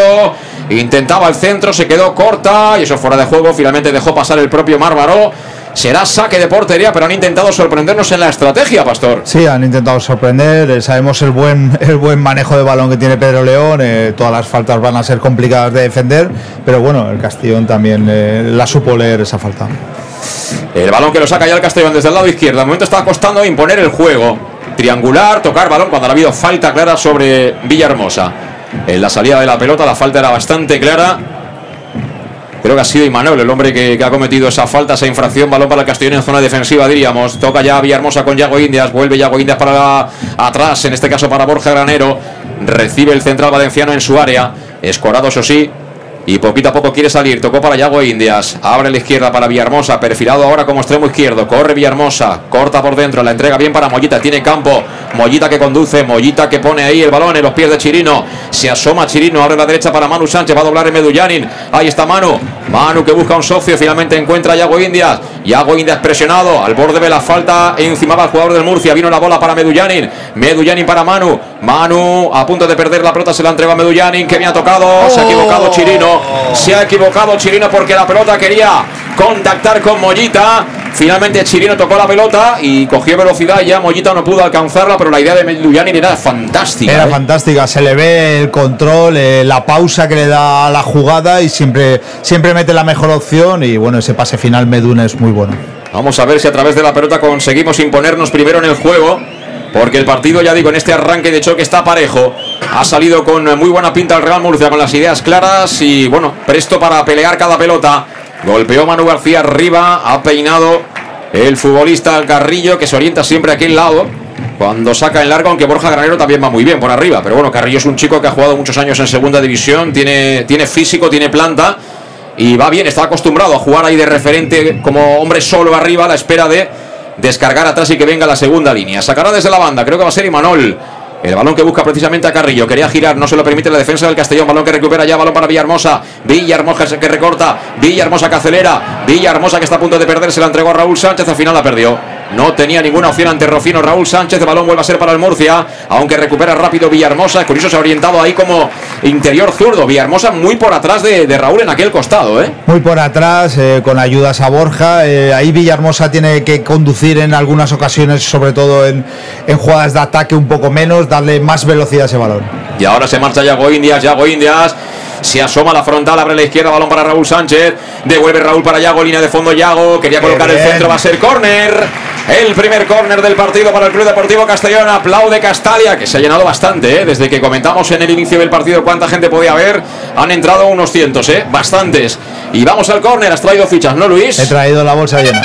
Intentaba el centro, se quedó corta. Y eso fuera de juego. Finalmente dejó pasar el propio Marbaró. Será saque de portería, pero han intentado sorprendernos en la estrategia, Pastor. Sí, han intentado sorprender. eh, Sabemos el buen, *laughs* el buen manejo de balón que tiene Pedro León. eh, todas las faltas van a ser complicadas de defender. Pero bueno, el Castellón también eh, la supo leer esa falta. El balón que lo saca ya el Castellón desde el lado izquierdo. De momento está costando imponer el juego. Triangular, tocar balón cuando ha habido falta clara sobre Villahermosa. En la salida de la pelota la falta era bastante clara. Creo que ha sido Imanol el hombre que, ha cometido esa falta, esa infracción. Balón para el Castellón en zona defensiva, diríamos. Toca ya Villahermosa con Yago Indias. Vuelve Yago Indias para atrás, en este caso para Borja Granero. Recibe el central valenciano en su área. Escorado, eso sí. Y poquito a poco quiere salir. Tocó para Yago Indias. Abre la izquierda para Villahermosa. Perfilado ahora como extremo izquierdo. Corre Villahermosa. Corta por dentro. La entrega bien para Mollita. Tiene campo. Mollita que conduce. Mollita que pone ahí el balón en los pies de Chirino. Se asoma Chirino. Abre la derecha para Manu Sánchez. Va a doblar en Medullanin. Ahí está Manu. Manu que busca un socio. Finalmente encuentra a Yago Indias. Yago Indias presionado. Al borde de la falta. Encima va el jugador del Murcia. Vino la bola para Medullanin. Medullanin para Manu. Manu a punto de perder la pelota. Se la entrega a Medullanin. Que bien ha tocado. Se ha equivocado Chirino. Se ha equivocado Chirino porque la pelota quería contactar con Mollita. Finalmente Chirino tocó la pelota y cogió velocidad. Ya Mollita no pudo alcanzarla, pero la idea de Medullanin era fantástica. Era ¿eh? fantástica, se le ve el control, eh, la pausa que le da a la jugada y siempre, siempre mete la mejor opción. Y bueno, ese pase final Meduna es muy bueno. Vamos a ver si a través de la pelota conseguimos imponernos primero en el juego. Porque el partido, ya digo, en este arranque de choque está parejo. Ha salido con muy buena pinta el Real Murcia, con las ideas claras y, bueno, presto para pelear cada pelota. Golpeó Manu García arriba, ha peinado el futbolista Carrillo, que se orienta siempre a aquel lado. Cuando saca en largo, aunque Borja Granero también va muy bien por arriba. Pero bueno, Carrillo es un chico que ha jugado muchos años en segunda división, tiene, tiene físico, tiene planta y va bien, está acostumbrado a jugar ahí de referente como hombre solo arriba a la espera de descargar atrás y que venga la segunda línea. Sacará desde la banda, creo que va a ser Imanol. El balón que busca precisamente a Carrillo. Quería girar, no se lo permite la defensa del Castellón. Balón que recupera ya, balón para Villahermosa. Villahermosa que recorta. Villahermosa que acelera. Villahermosa que está a punto de perder. Se la entregó a Raúl Sánchez. Al final la perdió. No tenía ninguna opción ante Rofino. Raúl Sánchez. El balón vuelve a ser para el Murcia. Aunque recupera rápido Villahermosa. Curioso se ha orientado ahí como interior zurdo. Villahermosa muy por atrás de, de Raúl en aquel costado, ¿eh? Muy por atrás, eh, con ayudas a Borja. eh, ahí Villahermosa tiene que conducir en algunas ocasiones, sobre todo en, en jugadas de ataque un poco menos, darle más velocidad a ese balón. Y ahora se marcha Yago Indias, Yago Indias. Se asoma a la frontal, abre la izquierda, balón para Raúl Sánchez. Devuelve Raúl para Yago, línea de fondo Yago. Quería colocar el centro, va a ser córner. El primer córner del partido para el Club Deportivo Castellón. Aplaude Castalia, que se ha llenado bastante, ¿eh? Desde que comentamos en el inicio del partido cuánta gente podía haber. Han entrado unos cientos, ¿eh? Bastantes. Y vamos al córner, has traído fichas, ¿no, Luis? He traído la bolsa llena.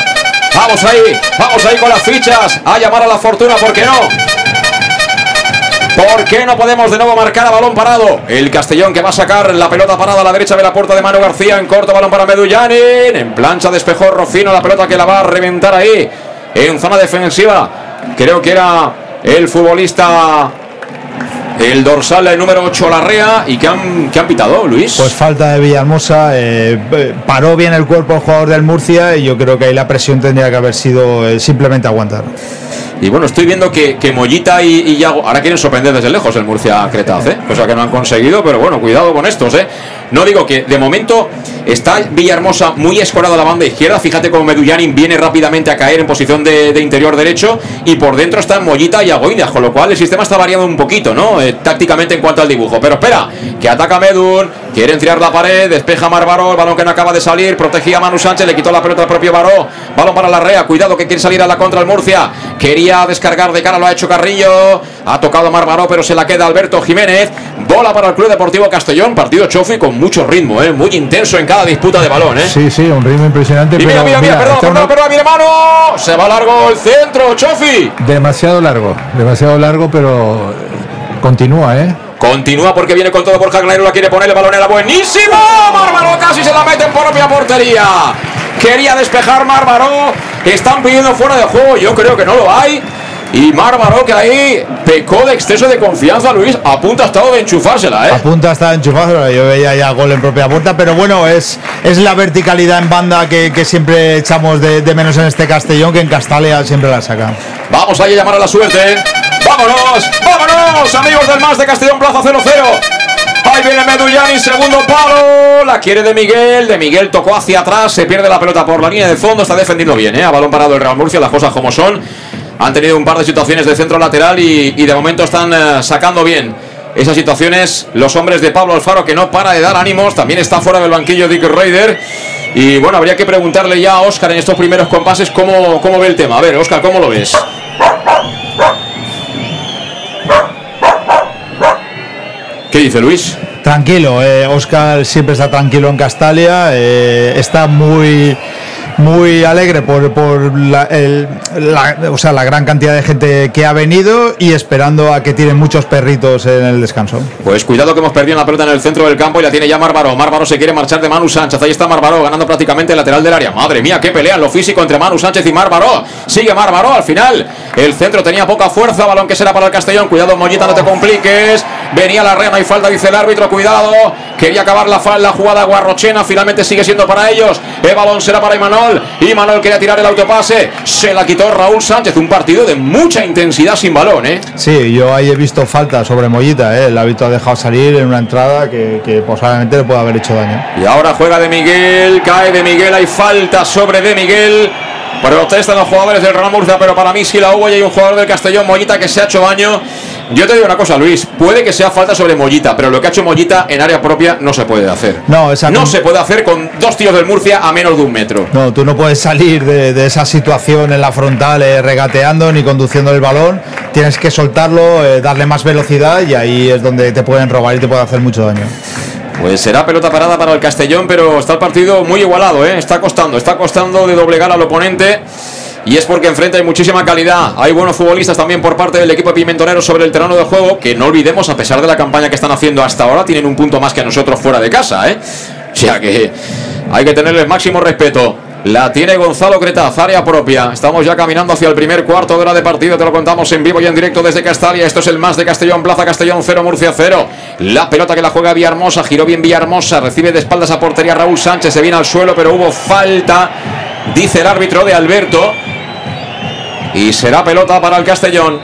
Vamos ahí, vamos ahí con las fichas. A llamar a la fortuna, ¿por qué no? ¿Por qué no podemos de nuevo marcar a balón parado? El Castellón que va a sacar la pelota parada a la derecha de la puerta de Manu García. En corto balón para Medullanin. En plancha despejó Rofino la pelota que la va a reventar ahí. En zona defensiva. Creo que era el futbolista el dorsal el número 8 Larrea y que han, que han pitado Luis pues falta de Villahermosa eh, paró bien el cuerpo el jugador del Murcia y yo creo que ahí la presión tendría que haber sido eh, simplemente aguantar y bueno, estoy viendo que, que Mollita y, Yago ahora quieren sorprender desde lejos el Murcia Cretaz, ¿eh? cosa que no han conseguido, pero bueno, cuidado con estos. ¿eh? No digo que de momento está Villahermosa muy escorado a la banda izquierda. Fíjate cómo Medullanin viene rápidamente a caer en posición de, interior derecho y por dentro están Mollita y Agoinas, con lo cual el sistema está variando un poquito, ¿no? Eh, tácticamente en cuanto al dibujo. Pero espera, que ataca Medun, quiere enfriar la pared, despeja Marbaró, el balón que no acaba de salir, protegía a Manu Sánchez, le quitó la pelota al propio Baró, balón para la Rea, cuidado que quiere salir a la contra el Murcia, quería descargar de cara, lo ha hecho Carrillo, ha tocado Marbaró, pero se la queda Alberto Jiménez, bola para el Club Deportivo Castellón, partido chofe con mucho ritmo, ¿eh? muy intenso en cada disputa de balón. ¿eh? Sí, sí, un ritmo impresionante. Y mira, mira, mira, perdón, perdón, perdón, mira, mano, se va largo el centro, Chofi. Demasiado largo, demasiado largo, pero continúa, ¿eh? Continúa porque viene con todo por Granero, la quiere poner el balón era buenísimo. Mármaro casi se la mete en propia portería. Quería despejar Mármaro. Están pidiendo fuera de juego. Yo creo que no lo hay. Y Mármaro que ahí pecó de exceso de confianza, Luis. A punto ha estado de enchufársela, ¿eh? A punto ha estado de enchufársela. Yo veía ya gol en propia puerta. Pero bueno, es, es la verticalidad en banda que, que siempre echamos de, de, menos en este Castellón, que en Castalia siempre la sacan. Vamos a llamar a la suerte. ¡Vámonos! ¡Vámonos! Amigos del Más de Castellón Plaza 0-0. Ahí viene Medullani, segundo palo. La quiere de Miguel. De Miguel tocó hacia atrás. Se pierde la pelota por la línea de fondo. Está defendiendo bien, ¿eh? A balón parado el Real Murcia. Las cosas como son. Han tenido un par de situaciones de centro lateral y, y de momento están uh, sacando bien esas situaciones. Los hombres de Pablo Alfaro que no para de dar ánimos. También está fuera del banquillo Dick Raider. Y bueno, habría que preguntarle ya a Oscar en estos primeros compases cómo, cómo ve el tema. A ver, Oscar, ¿cómo lo ves? ¿Qué dice Luis? Tranquilo, eh, Oscar siempre está tranquilo en Castalia, eh, está muy muy alegre por, por la, el, o sea, la gran cantidad de gente que ha venido y esperando a que tienen muchos perritos en el descanso. Pues cuidado que hemos perdido la pelota en el centro del campo y la tiene ya Márvaro. Márvaro se quiere marchar de Manu Sánchez. Ahí está Márvaro ganando prácticamente el lateral del área. Madre mía, qué pelea en lo físico entre Manu Sánchez y Márvaro. Sigue Márvaro al final. El centro tenía poca fuerza. Balón que será para el Castellón. Cuidado, Mollita, no te compliques. Venía la rena y falta, dice el árbitro. Cuidado. Quería acabar la, la jugada Guarrochena. Finalmente sigue siendo para ellos. El balón será para Imanol. Y Manuel quería tirar el autopase, se la quitó Raúl Sánchez, un partido de mucha intensidad sin balón, ¿eh? Sí, yo ahí he visto falta sobre Mollita, ¿eh? el hábito ha dejado salir en una entrada que, que posiblemente le puede haber hecho daño. Y ahora juega de Miguel, cae de Miguel, hay falta sobre de Miguel. Protestan los jugadores del Real Murcia, pero para mí sí la hubo y hay un jugador del Castellón, Mollita, que se ha hecho daño. Yo te digo una cosa, Luis, puede que sea falta sobre Mollita, pero lo que ha hecho Mollita en área propia no se puede hacer. No, esa no se puede hacer con dos tíos del Murcia a menos de un metro. No, tú no puedes salir de, de esa situación en la frontal eh, regateando ni conduciendo el balón. Tienes que soltarlo, eh, darle más velocidad y ahí es donde te pueden robar y te puede hacer mucho daño. Pues será pelota parada para el Castellón, pero está el partido muy igualado, ¿eh? Está costando, está costando de doblegar al oponente. Y es porque enfrente hay muchísima calidad. Hay buenos futbolistas también por parte del equipo de Pimentonero sobre el terreno de juego. Que no olvidemos, a pesar de la campaña que están haciendo hasta ahora, tienen un punto más que nosotros fuera de casa. ¿eh? O sea que hay que tenerles máximo respeto. La tiene Gonzalo Cretaz, área propia. Estamos ya caminando hacia el primer cuarto de hora de partido. Te lo contamos en vivo y en directo desde Castalia. Esto es el más de Castellón, Plaza Castellón 0, Murcia 0. La pelota que la juega Villahermosa, giró bien Villahermosa, recibe de espaldas a portería Raúl Sánchez, se viene al suelo, pero hubo falta, dice el árbitro de Alberto. Y será pelota para el Castellón.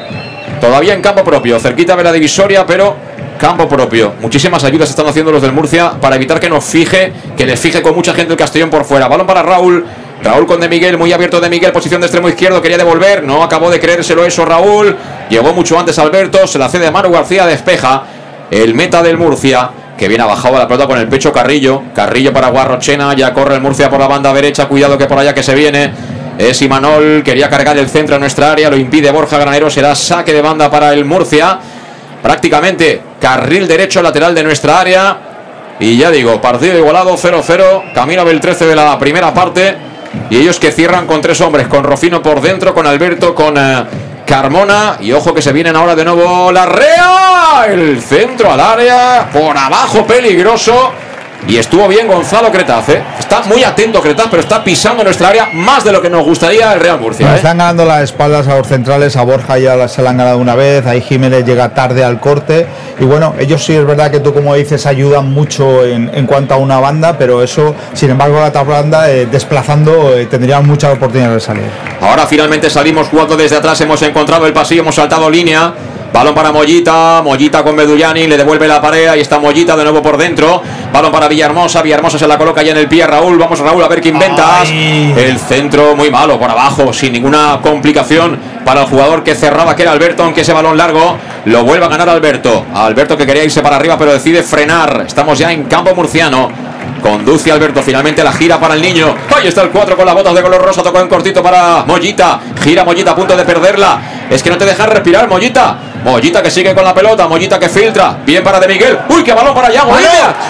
Todavía en campo propio, cerquita de la divisoria, pero campo propio. Muchísimas ayudas están haciendo los del Murcia para evitar que nos fije, que le fije con mucha gente el Castellón por fuera. Balón para Raúl. Raúl con De Miguel, muy abierto De Miguel, posición de extremo izquierdo, quería devolver, no acabó de creérselo eso Raúl. Llegó mucho antes Alberto, se la cede a Manu García, despeja. El meta del Murcia, que viene abajado la pelota con el pecho Carrillo. Carrillo para Guarrochena, ya corre el Murcia por la banda derecha, cuidado que por allá que se viene. Es Imanol, quería cargar el centro a nuestra área, lo impide Borja Granero, será saque de banda para el Murcia. Prácticamente carril derecho lateral de nuestra área. Y ya digo, partido igualado 0-0, camino del 13 de la primera parte. Y ellos que cierran con tres hombres, con Rofino por dentro, con Alberto, con uh, Carmona. Y ojo que se vienen ahora de nuevo la Rea. El centro al área. Por abajo peligroso. Y estuvo bien Gonzalo Cretaz, ¿eh? Está muy atento Cretaz, pero está pisando nuestra área más de lo que nos gustaría el Real Murcia. ¿eh? Están ganando las espaldas a los centrales, a Borja ya se la han ganado una vez, ahí Jiménez llega tarde al corte y bueno, ellos sí es verdad que tú como dices ayudan mucho en, en cuanto a una banda, pero eso, sin embargo la otra banda eh, desplazando eh, tendrían muchas oportunidades de salir. Ahora finalmente salimos jugando desde atrás, hemos encontrado el pasillo, hemos saltado línea. Balón para Mollita, Mollita con Medullani, le devuelve la pared, ahí está Mollita de nuevo por dentro. Balón para Villahermosa, Villahermosa se la coloca ya en el pie a Raúl. Vamos Raúl a ver qué inventas. Ay. El centro muy malo por abajo, sin ninguna complicación para el jugador que cerraba, que era Alberto, aunque ese balón largo lo vuelve a ganar Alberto. Alberto que quería irse para arriba, pero decide frenar. Estamos ya en campo murciano. Conduce Alberto, finalmente la gira para el niño. Ahí está el 4 con las botas de color rosa, tocó en cortito para Mollita. Gira Mollita a punto de perderla. Es que no te dejan respirar, Mollita. Mollita que sigue con la pelota, Mollita que filtra. Bien para De Miguel. Uy, qué balón para Yago.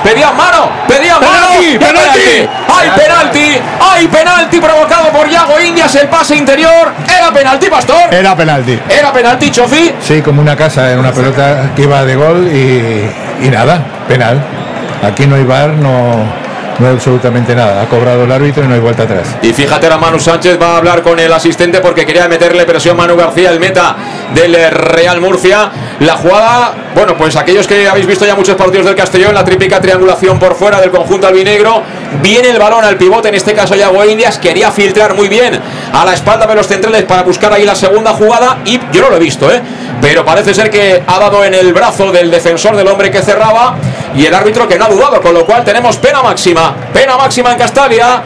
Pedía mano, pedía mano. Penalti, ¡Qué penalti! ¡Hay penalti! ¡Hay penalti provocado por Yago Indias! El pase interior. ¿Era penalti, Pastor? Era penalti. ¿Era penalti, Chofi? Sí, como una casa en una pelota que iba de gol y, y nada, penal. Aquí no hay bar, no, no hay absolutamente nada. Ha cobrado el árbitro y no hay vuelta atrás. Y fíjate, ahora Manu Sánchez va a hablar con el asistente porque quería meterle presión Manu García, el meta del Real Murcia. La jugada, bueno, pues aquellos que habéis visto ya muchos partidos del Castellón, la típica triangulación por fuera del conjunto albinegro. Viene el balón al pivote, en este caso Yago Indias, quería filtrar muy bien a la espalda de los centrales para buscar ahí la segunda jugada. Y yo no lo he visto, ¿eh? Pero parece ser que ha dado en el brazo del defensor del hombre que cerraba y el árbitro que no ha dudado, con lo cual tenemos pena máxima. Pena máxima en Castalia.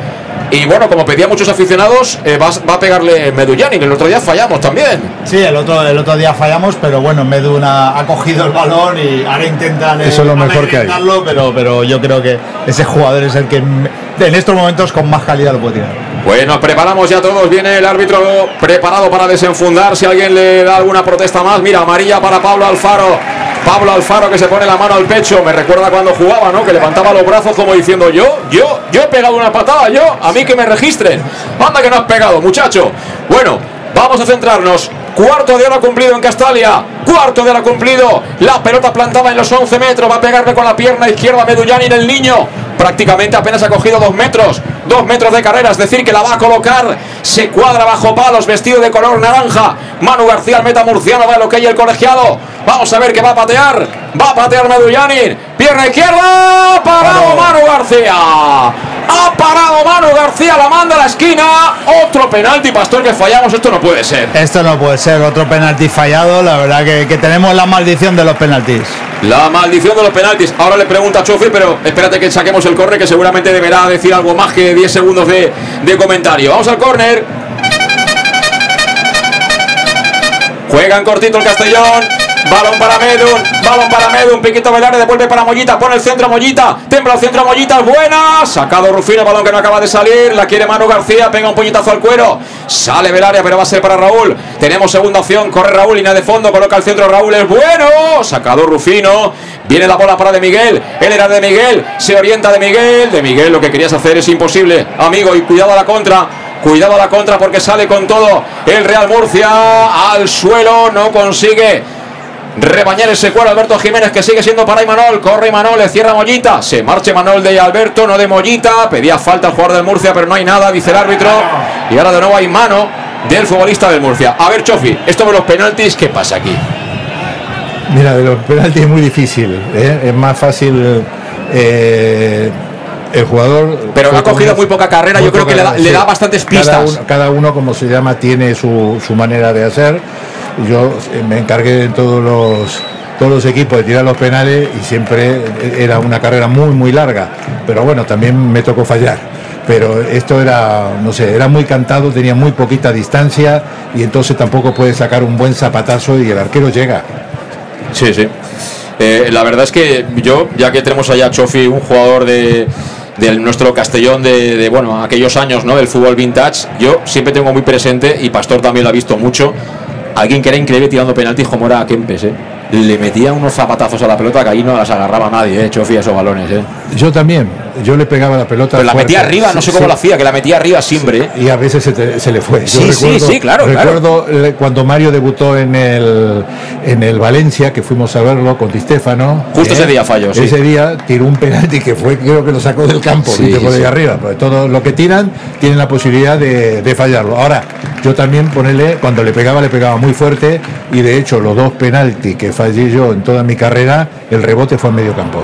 Y bueno, como pedían muchos aficionados, eh, va, va a pegarle Medullani. El otro día fallamos también. Sí, el otro, el otro día fallamos, pero bueno, Meduna ha cogido el balón y ahora intentan eh, Eso es lo mejor que hay. Pero, pero yo creo que ese jugador es el que en estos momentos con más calidad lo puede tirar. Pues nos preparamos ya todos. Viene el árbitro preparado para desenfundar. Si alguien le da alguna protesta más, mira, amarilla para Pablo Alfaro. Pablo Alfaro que se pone la mano al pecho. Me recuerda cuando jugaba, ¿no? Que levantaba los brazos como diciendo yo, yo, yo he pegado una patada, yo, a mí que me registren. Anda que no has pegado, muchacho. Bueno, vamos a centrarnos. Cuarto de hora cumplido en Castalia. Cuarto de hora cumplido. La pelota plantada en los 11 metros. Va a pegarle con la pierna izquierda Medullani en el niño. Prácticamente apenas ha cogido dos metros. Dos metros de carrera. Es decir, que la va a colocar. Se cuadra bajo palos. Vestido de color naranja. Manu García, el meta murciano. Va lo que hay el colegiado. Vamos a ver que va a patear. Va a patear Medullani. Pierna izquierda. Parado Manu García. Ha parado Manu García. La manda a la esquina. Otro penalti, Pastor, que fallamos. Esto no puede ser. Esto no puede ser otro penalti fallado. La verdad que, que tenemos la maldición de los penaltis. La maldición de los penaltis. Ahora le pregunta a Chofi, pero espérate que saquemos el córner, que seguramente deberá decir algo más que 10 segundos de, de comentario. Vamos al córner. Juegan cortito el Castellón. Balón para Medun, balón para Medun, piquito Velare, devuelve para Mollita, pone el centro a Mollita, tembla el centro a Mollita, buena, sacado Rufino, balón que no acaba de salir, la quiere Manu García, pega un puñetazo al cuero, sale Velaria, pero va a ser para Raúl, tenemos segunda opción, corre Raúl, línea de fondo, coloca el centro Raúl, es bueno, sacado Rufino, viene la bola para De Miguel, él era De Miguel, se orienta De Miguel, De Miguel, lo que querías hacer es imposible, amigo, y cuidado a la contra, Cuidado a la contra porque sale con todo el Real Murcia al suelo, no consigue rebañar ese cuero Alberto Jiménez que sigue siendo para Imanol, corre Imanol, le cierra Mollita, se marcha Imanol de Alberto, no de Mollita, pedía falta al jugador del Murcia pero no hay nada, dice el árbitro y ahora de nuevo hay mano del futbolista del Murcia. A ver Chofi, esto de los penaltis, ¿qué pasa aquí? Mira, de los penaltis es muy difícil. ¿eh? Es más fácil eh, el jugador. Pero ha cogido muy poca carrera, yo creo que le da- le da bastantes Cada pistas. uno, cada uno, como se llama, tiene su, su manera de hacer. Yo eh, me encargué en todos los todos los equipos de tirar los penales y siempre era una carrera muy muy larga. Pero bueno, también me tocó fallar. Pero esto era, no sé, era muy cantado, tenía muy poquita distancia y entonces tampoco puede sacar un buen zapatazo y el arquero llega. Sí, sí. Eh, la verdad es que yo, ya que tenemos allá a Chofi, un jugador de, de nuestro Castellón de, de, bueno, aquellos años, ¿no? Del fútbol vintage, yo siempre tengo muy presente, y Pastor también lo ha visto mucho, alguien que era increíble tirando penaltis como era Kempes, ¿eh? Le metía unos zapatazos a la pelota que ahí no las agarraba nadie, ¿eh? Chofi, esos balones, ¿eh? Yo también, yo le pegaba la pelota. Pero la fuerte. metía arriba, no sé cómo sí. lo hacía, que la metía arriba siempre. Y a veces se, te- se le fue. Yo Sí, sí, sí, claro. Recuerdo cuando Mario debutó en el, en el Valencia, que fuimos a verlo con Di Stefano. Justo ese día falló, sí. Ese día tiró un penalti que fue, creo que lo sacó del campo, Sí, arriba. Pues todo lo que tiran tienen la posibilidad de, de fallarlo. Ahora, yo también ponerle, cuando le pegaba, le pegaba muy fuerte. Y de hecho, los dos penaltis que fallé yo en toda mi carrera, el rebote fue en medio campo.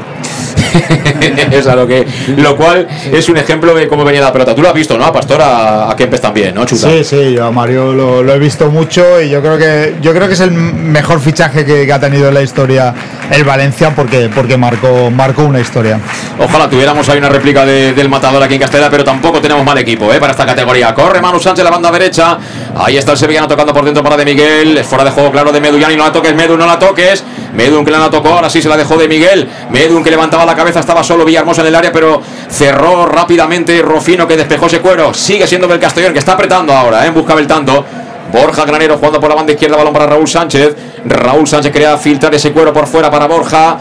*laughs* es a lo que lo cual es un ejemplo de cómo venía la pelota. Tú lo has visto, ¿no? A Pastor, a, a Kempes también, ¿no? Chuta. Sí, sí, yo a Mario lo, lo he visto mucho y yo creo que yo creo que es el mejor fichaje que, que ha tenido en la historia el Valencia porque porque marcó marcó una historia. Ojalá tuviéramos ahí una réplica de- del matador aquí en Castella, pero tampoco tenemos mal equipo ¿eh? para esta categoría. Corre Manu Sánchez, la banda derecha. Ahí está el Sevillano tocando por dentro para de Miguel. Es fuera de juego, claro, de Meduyani. No la toques, Medu, no la toques. Medun que la tocó, ahora sí se la dejó de Miguel. Medun que levantaba la cabeza, estaba solo Villahermosa en el área, pero cerró rápidamente Rofino que despejó ese cuero. Sigue siendo del Castellón que está apretando ahora, ¿eh? busca el tanto. Borja Granero jugando por la banda izquierda, balón para Raúl Sánchez. Raúl Sánchez quería filtrar ese cuero por fuera para Borja.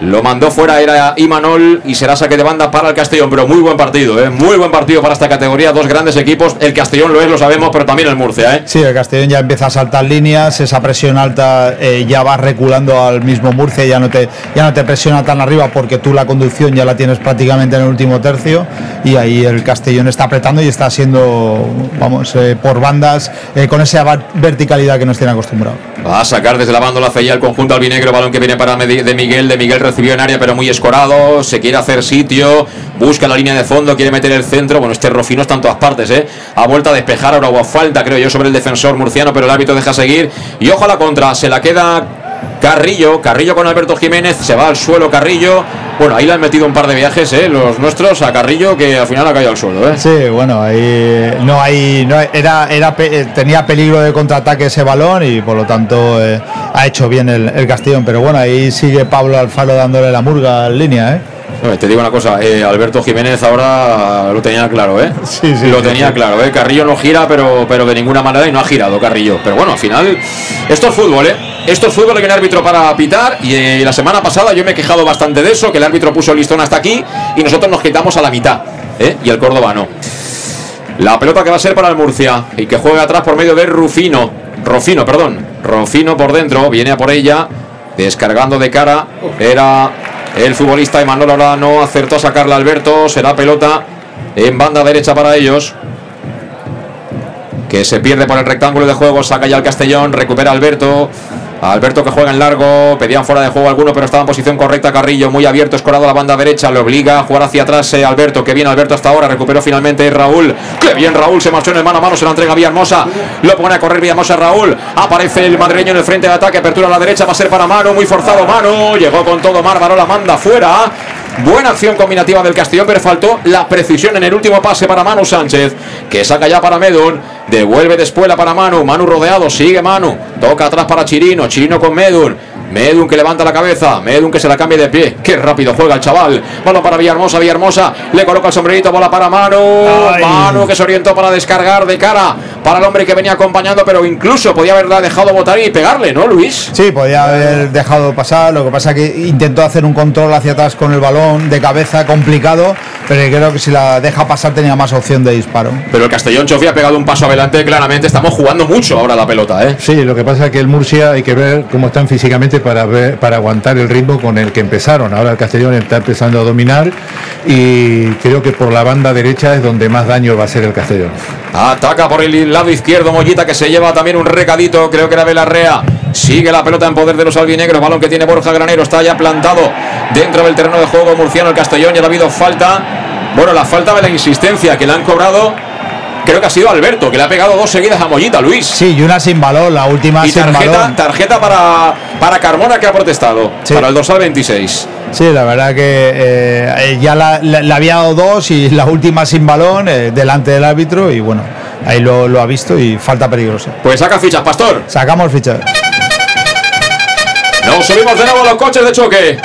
Lo mandó fuera, era Imanol y será saque de banda para el Castellón. Pero muy buen partido, ¿eh? muy buen partido para esta categoría. Dos grandes equipos. El Castellón lo es, lo sabemos, pero también el Murcia. ¿eh? Sí, el Castellón ya empieza a saltar líneas, esa presión alta eh, ya va reculando al mismo Murcia, ya no te ya no te presiona tan arriba porque tú la conducción ya la tienes prácticamente en el último tercio y ahí el Castellón está apretando y está siendo vamos eh, por bandas con esa verticalidad que nos tiene acostumbrado. Va a sacar desde la banda la feya el conjunto albinegro, balón que viene para de Miguel, de Miguel recibió en área pero muy escorado, se quiere hacer sitio, busca la línea de fondo, quiere meter el centro, bueno este Rofino está en todas partes, ¿eh? ha vuelto a despejar, ahora hubo falta creo yo sobre el defensor murciano, pero el árbitro deja seguir y ojo a la contra, se la queda Carrillo, Carrillo con Alberto Jiménez, se va al suelo Carrillo, bueno ahí le han metido un par de viajes, ¿eh? los nuestros a Carrillo que al final ha caído al suelo, ¿eh? Sí, bueno, ahí no hay, no era, era, eh, tenía peligro de contraataque ese balón y por lo tanto eh, ha hecho bien el, el Castellón. Pero bueno, ahí sigue Pablo Alfaro dándole la murga en línea, ¿eh? No, te digo una cosa, eh, Alberto Jiménez ahora lo tenía claro, ¿eh? *laughs* Sí, sí, lo tenía sí. claro, ¿eh? Carrillo no gira, pero, pero de ninguna manera y no ha girado Carrillo. Pero bueno, al final, esto es fútbol, ¿eh? Esto es fútbol, un árbitro para pitar y eh, la semana pasada yo me he quejado bastante de eso, que el árbitro puso el listón hasta aquí y nosotros nos quitamos a la mitad, ¿eh? Y el Córdoba no. La pelota que va a ser para el Murcia y que juega atrás por medio de Rufino. Rofino, perdón. Rofino por dentro, viene a por ella, descargando de cara. Era el futbolista Emanuel ahora no acertó a sacarla Alberto. Será pelota en banda derecha para ellos. Que se pierde por el rectángulo de juego, saca ya el Castellón, recupera Alberto. Alberto que juega en largo, pedían fuera de juego alguno, pero estaba en posición correcta. Carrillo muy abierto, escorado a la banda derecha, le obliga a jugar hacia atrás. eh, Alberto, que bien Alberto hasta ahora, recuperó finalmente Raúl. Que bien Raúl, se marchó en el mano a mano, se la entrega Villahermosa. Lo pone a correr Villahermosa Raúl. Aparece el madrileño en el frente de ataque, apertura a la derecha, va a ser para Mano, muy forzado Mano. Llegó con todo Mármaro, la manda fuera. Buena acción combinativa del Castellón, pero faltó la precisión en el último pase para Manu Sánchez, que saca ya para Medun, devuelve después para Manu, Manu rodeado, sigue Manu, toca atrás para Chirino, Chirino con Medun, Medun que levanta la cabeza, Medun que se la cambia de pie, qué rápido juega el chaval, balón para Villahermosa, Villahermosa, le coloca el sombrerito, bola para Manu, Ay. Manu que se orientó para descargar de cara para el hombre que venía acompañando, pero incluso podía haberla dejado botar y pegarle, ¿no, Luis? Sí, podía haber dejado pasar, lo que pasa que intentó hacer un control hacia atrás con el balón de cabeza complicado, pero creo que si la deja pasar tenía más opción de disparo. Pero el Castellón Chofi ha pegado un paso adelante, claramente estamos jugando mucho ahora la pelota, ¿eh? Sí, lo que pasa es que el Murcia hay que ver cómo están físicamente para para aguantar el ritmo con el que empezaron. Ahora el Castellón está empezando a dominar y creo que por la banda derecha es donde más daño va a hacer el Castellón. Ataca por el lado izquierdo Mollita que se lleva también un recadito, creo que era Belarrea. Sigue la pelota en poder de los albinegros, balón que tiene Borja Granero, está ya plantado dentro del terreno de juego murciano el Castellón, ya ha habido falta. Bueno, la falta de la insistencia que le han cobrado, creo que ha sido Alberto, que le ha pegado dos seguidas a Mollita, Luis. Sí, y una sin balón, la última Y sin tarjeta, balón. tarjeta para, para Carmona que ha protestado, Sí. para el dorsal 26. Sí, la verdad que eh, eh, ya le había dado dos y la última sin balón eh, delante del árbitro y bueno, ahí lo, lo ha visto y falta peligrosa. Pues saca fichas, Pastor. Sacamos fichas. Nos subimos de nuevo a los coches de choque.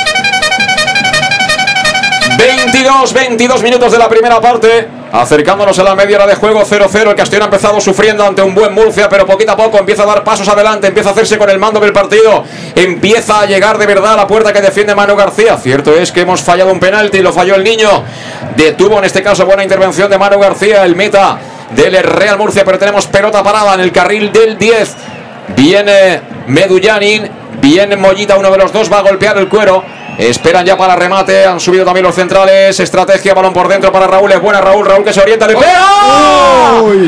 22, 22 minutos de la primera parte. Acercándonos a la media hora de juego 0-0, el Castellón ha empezado sufriendo ante un buen Murcia, pero poquito a poco empieza a dar pasos adelante, empieza a hacerse con el mando del partido, empieza a llegar de verdad a la puerta que defiende Manu García. Cierto es que hemos fallado un penalti, lo falló el niño. Detuvo en este caso buena intervención de Manu García, el meta del Real Murcia, pero tenemos pelota parada en el carril del 10. Viene Medullanin, viene Mollita, uno de los dos va a golpear el cuero. Esperan ya para remate. Han subido también los centrales. Estrategia, balón por dentro para Raúl. Es buena Raúl. Raúl que se orienta. Le pega.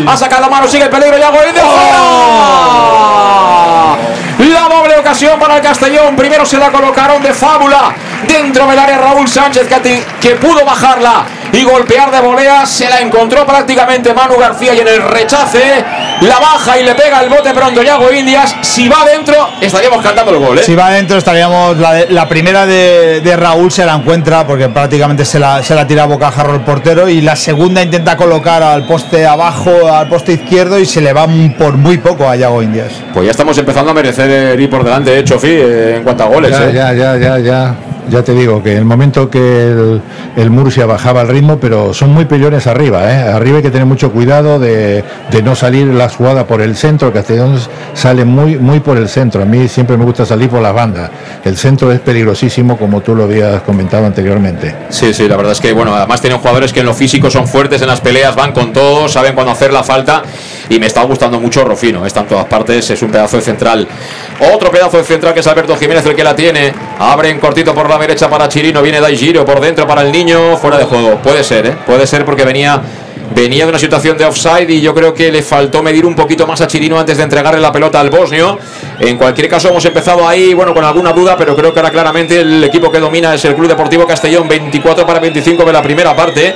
Ha sacado la mano. Sigue el peligro. Ya gol de La doble ocasión para el Castellón. Primero se la colocaron de fábula. Dentro del área Raúl Sánchez que, que pudo bajarla y golpear de volea. Se la encontró prácticamente Manu García y en el rechace la baja y le pega el bote pronto Yago Indias. Si va adentro, estaríamos cantando el gol. ¿eh? Si va adentro, estaríamos. La, la primera de, de, Raúl se la encuentra porque prácticamente se la, se la tira a bocajarro el portero. Y la segunda intenta colocar al poste abajo, al poste izquierdo y se le va por muy poco a Yago Indias. Pues ya estamos empezando a merecer ir por delante, ¿eh, Chofi, en cuanto a goles. Ya, ¿eh? ya, ya, ya, ya ya te digo que el momento que el, Murcia bajaba el ritmo, pero son muy peores arriba. ¿eh? Arriba hay que tener mucho cuidado de, de, no salir la jugada por el centro. Castellón sale muy, muy por el centro. A mí siempre me gusta salir por las bandas. El centro es peligrosísimo, como tú lo habías comentado anteriormente. Sí, sí, la verdad es que, bueno, además tienen jugadores que en lo físico son fuertes en las peleas, van con todo, saben cuándo hacer la falta. Y me está gustando mucho Rofino, está en todas partes, es un pedazo de central. Otro pedazo de central que es Alberto Jiménez el que la tiene. Abre en cortito por la derecha para Chirino, viene Daigiro por dentro para el niño, fuera de juego. Puede ser, ¿eh? puede ser porque venía venía de una situación de offside y yo creo que le faltó medir un poquito más a Chirino antes de entregarle la pelota al bosnio. En cualquier caso hemos empezado ahí, bueno, con alguna duda, pero creo que ahora claramente el equipo que domina es el Club Deportivo Castellón, 24 para 25 de la primera parte.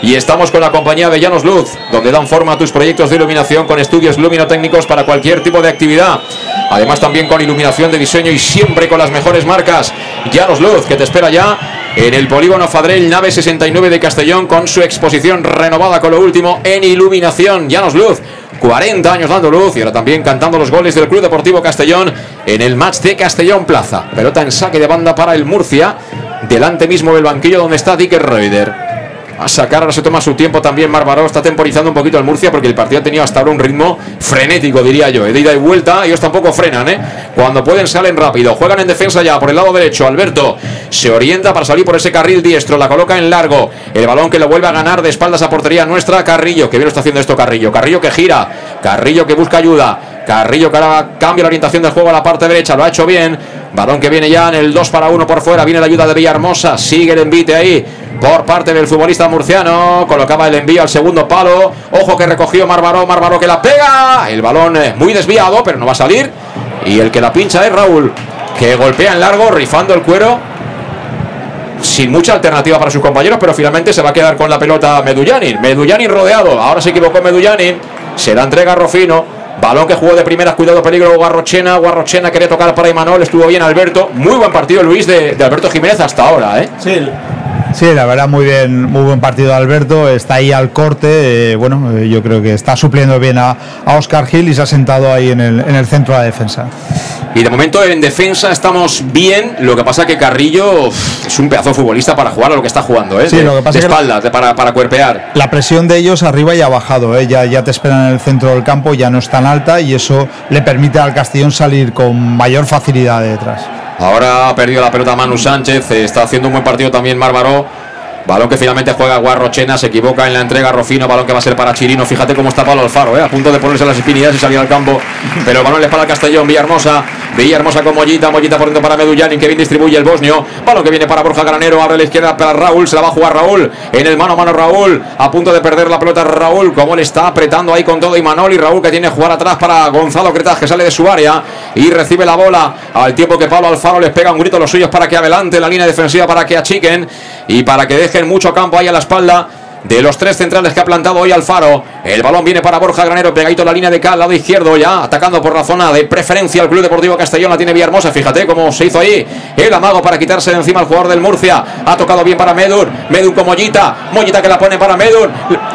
Y estamos con la compañía de Llanos Luz, donde dan forma a tus proyectos de iluminación con estudios luminotécnicos para cualquier tipo de actividad. Además también con iluminación de diseño y siempre con las mejores marcas. Llanos Luz, que te espera ya en el polígono Fadrell, nave 69 de Castellón, con su exposición renovada con lo último en iluminación. Llanos Luz. 40 años dando luz y ahora también cantando los goles del Club Deportivo Castellón en el match de Castellón Plaza. Pelota en saque de banda para el Murcia, delante mismo del banquillo donde está Dicker Reuter a sacar. Ahora se toma su tiempo también. Marbaró está temporizando un poquito al Murcia porque el partido ha tenido hasta ahora un ritmo frenético, diría yo. De ida y vuelta, ellos tampoco frenan, ¿eh? Cuando pueden salen rápido. Juegan en defensa ya por el lado derecho. Alberto se orienta para salir por ese carril diestro. La coloca en largo. El balón que lo vuelve a ganar de espaldas a portería nuestra. Carrillo, que bien está haciendo esto Carrillo. Carrillo que gira. Carrillo que busca ayuda. Carrillo que ahora cambia la orientación del juego a la parte derecha. Lo ha hecho bien. Balón que viene ya en el 2 para 1 por fuera. Viene la ayuda de Villahermosa. Sigue el envite ahí por parte del futbolista murciano. Colocaba el envío al segundo palo. Ojo que recogió Marbaró. Marbaró que la pega. El balón es muy desviado, pero no va a salir. Y el que la pincha es Raúl, que golpea en largo, rifando el cuero. Sin mucha alternativa para sus compañeros, pero finalmente se va a quedar con la pelota Medullanin. Medullanin rodeado. Ahora se equivocó Medullanin. Se la entrega Rofino. Balón que jugó de primeras, cuidado, peligro, Guarrochena. Guarrochena quería tocar para Imanol, estuvo bien Alberto. Muy buen partido, Luis, de, de Alberto Jiménez hasta ahora, ¿eh? Sí, Sí, la verdad, muy bien, muy buen partido Alberto. Está ahí al corte. Eh, bueno, eh, yo creo que está supliendo bien a, a, Oscar Gil y se ha sentado ahí en el, en el centro de la defensa. Y de momento en defensa estamos bien. Lo que pasa que Carrillo uf, es un pedazo de futbolista para jugar a lo que está jugando, ¿eh? Sí, de, lo que pasa de es que de, para, para cuerpear. La presión de ellos arriba ya ha bajado, ¿eh? ya, ya te esperan en el centro del campo, ya no es tan alta y eso le permite al Castellón salir con mayor facilidad de detrás. Ahora ha perdido la pelota Manu Sánchez, está haciendo un buen partido también Mármaro. Balón que finalmente juega Guarrochena, se equivoca en la entrega Rofino, balón que va a ser para Chirino. Fíjate cómo está Pablo Alfaro, ¿eh? a punto de ponerse las espinillas y salir al campo. Pero el balón le para Castellón, Villahermosa. Villahermosa con Mollita, Mollita por para Medullani, que bien distribuye el bosnio. Balón que viene para Borja Granero, abre la izquierda para Raúl, se la va a jugar Raúl. En el mano a mano Raúl, a punto de perder la pelota Raúl, como le está apretando ahí con todo y Manol y Raúl que tiene que jugar atrás para Gonzalo Cretas, que sale de su área y recibe la bola. Al tiempo que Pablo Alfaro les pega un grito los suyos para que adelante la línea defensiva, para que achiquen y para que dejen mucho campo ahí a la espalda de los tres centrales que ha plantado hoy Alfaro. El balón viene para Borja Granero, pegadito la línea de acá, al lado izquierdo, ya atacando por la zona de preferencia al Club Deportivo Castellón. La tiene Villahermosa, fíjate cómo se hizo ahí el amago para quitarse de encima al jugador del Murcia. Ha tocado bien para Medur, Medur con Mollita, Mollita que la pone para Medur.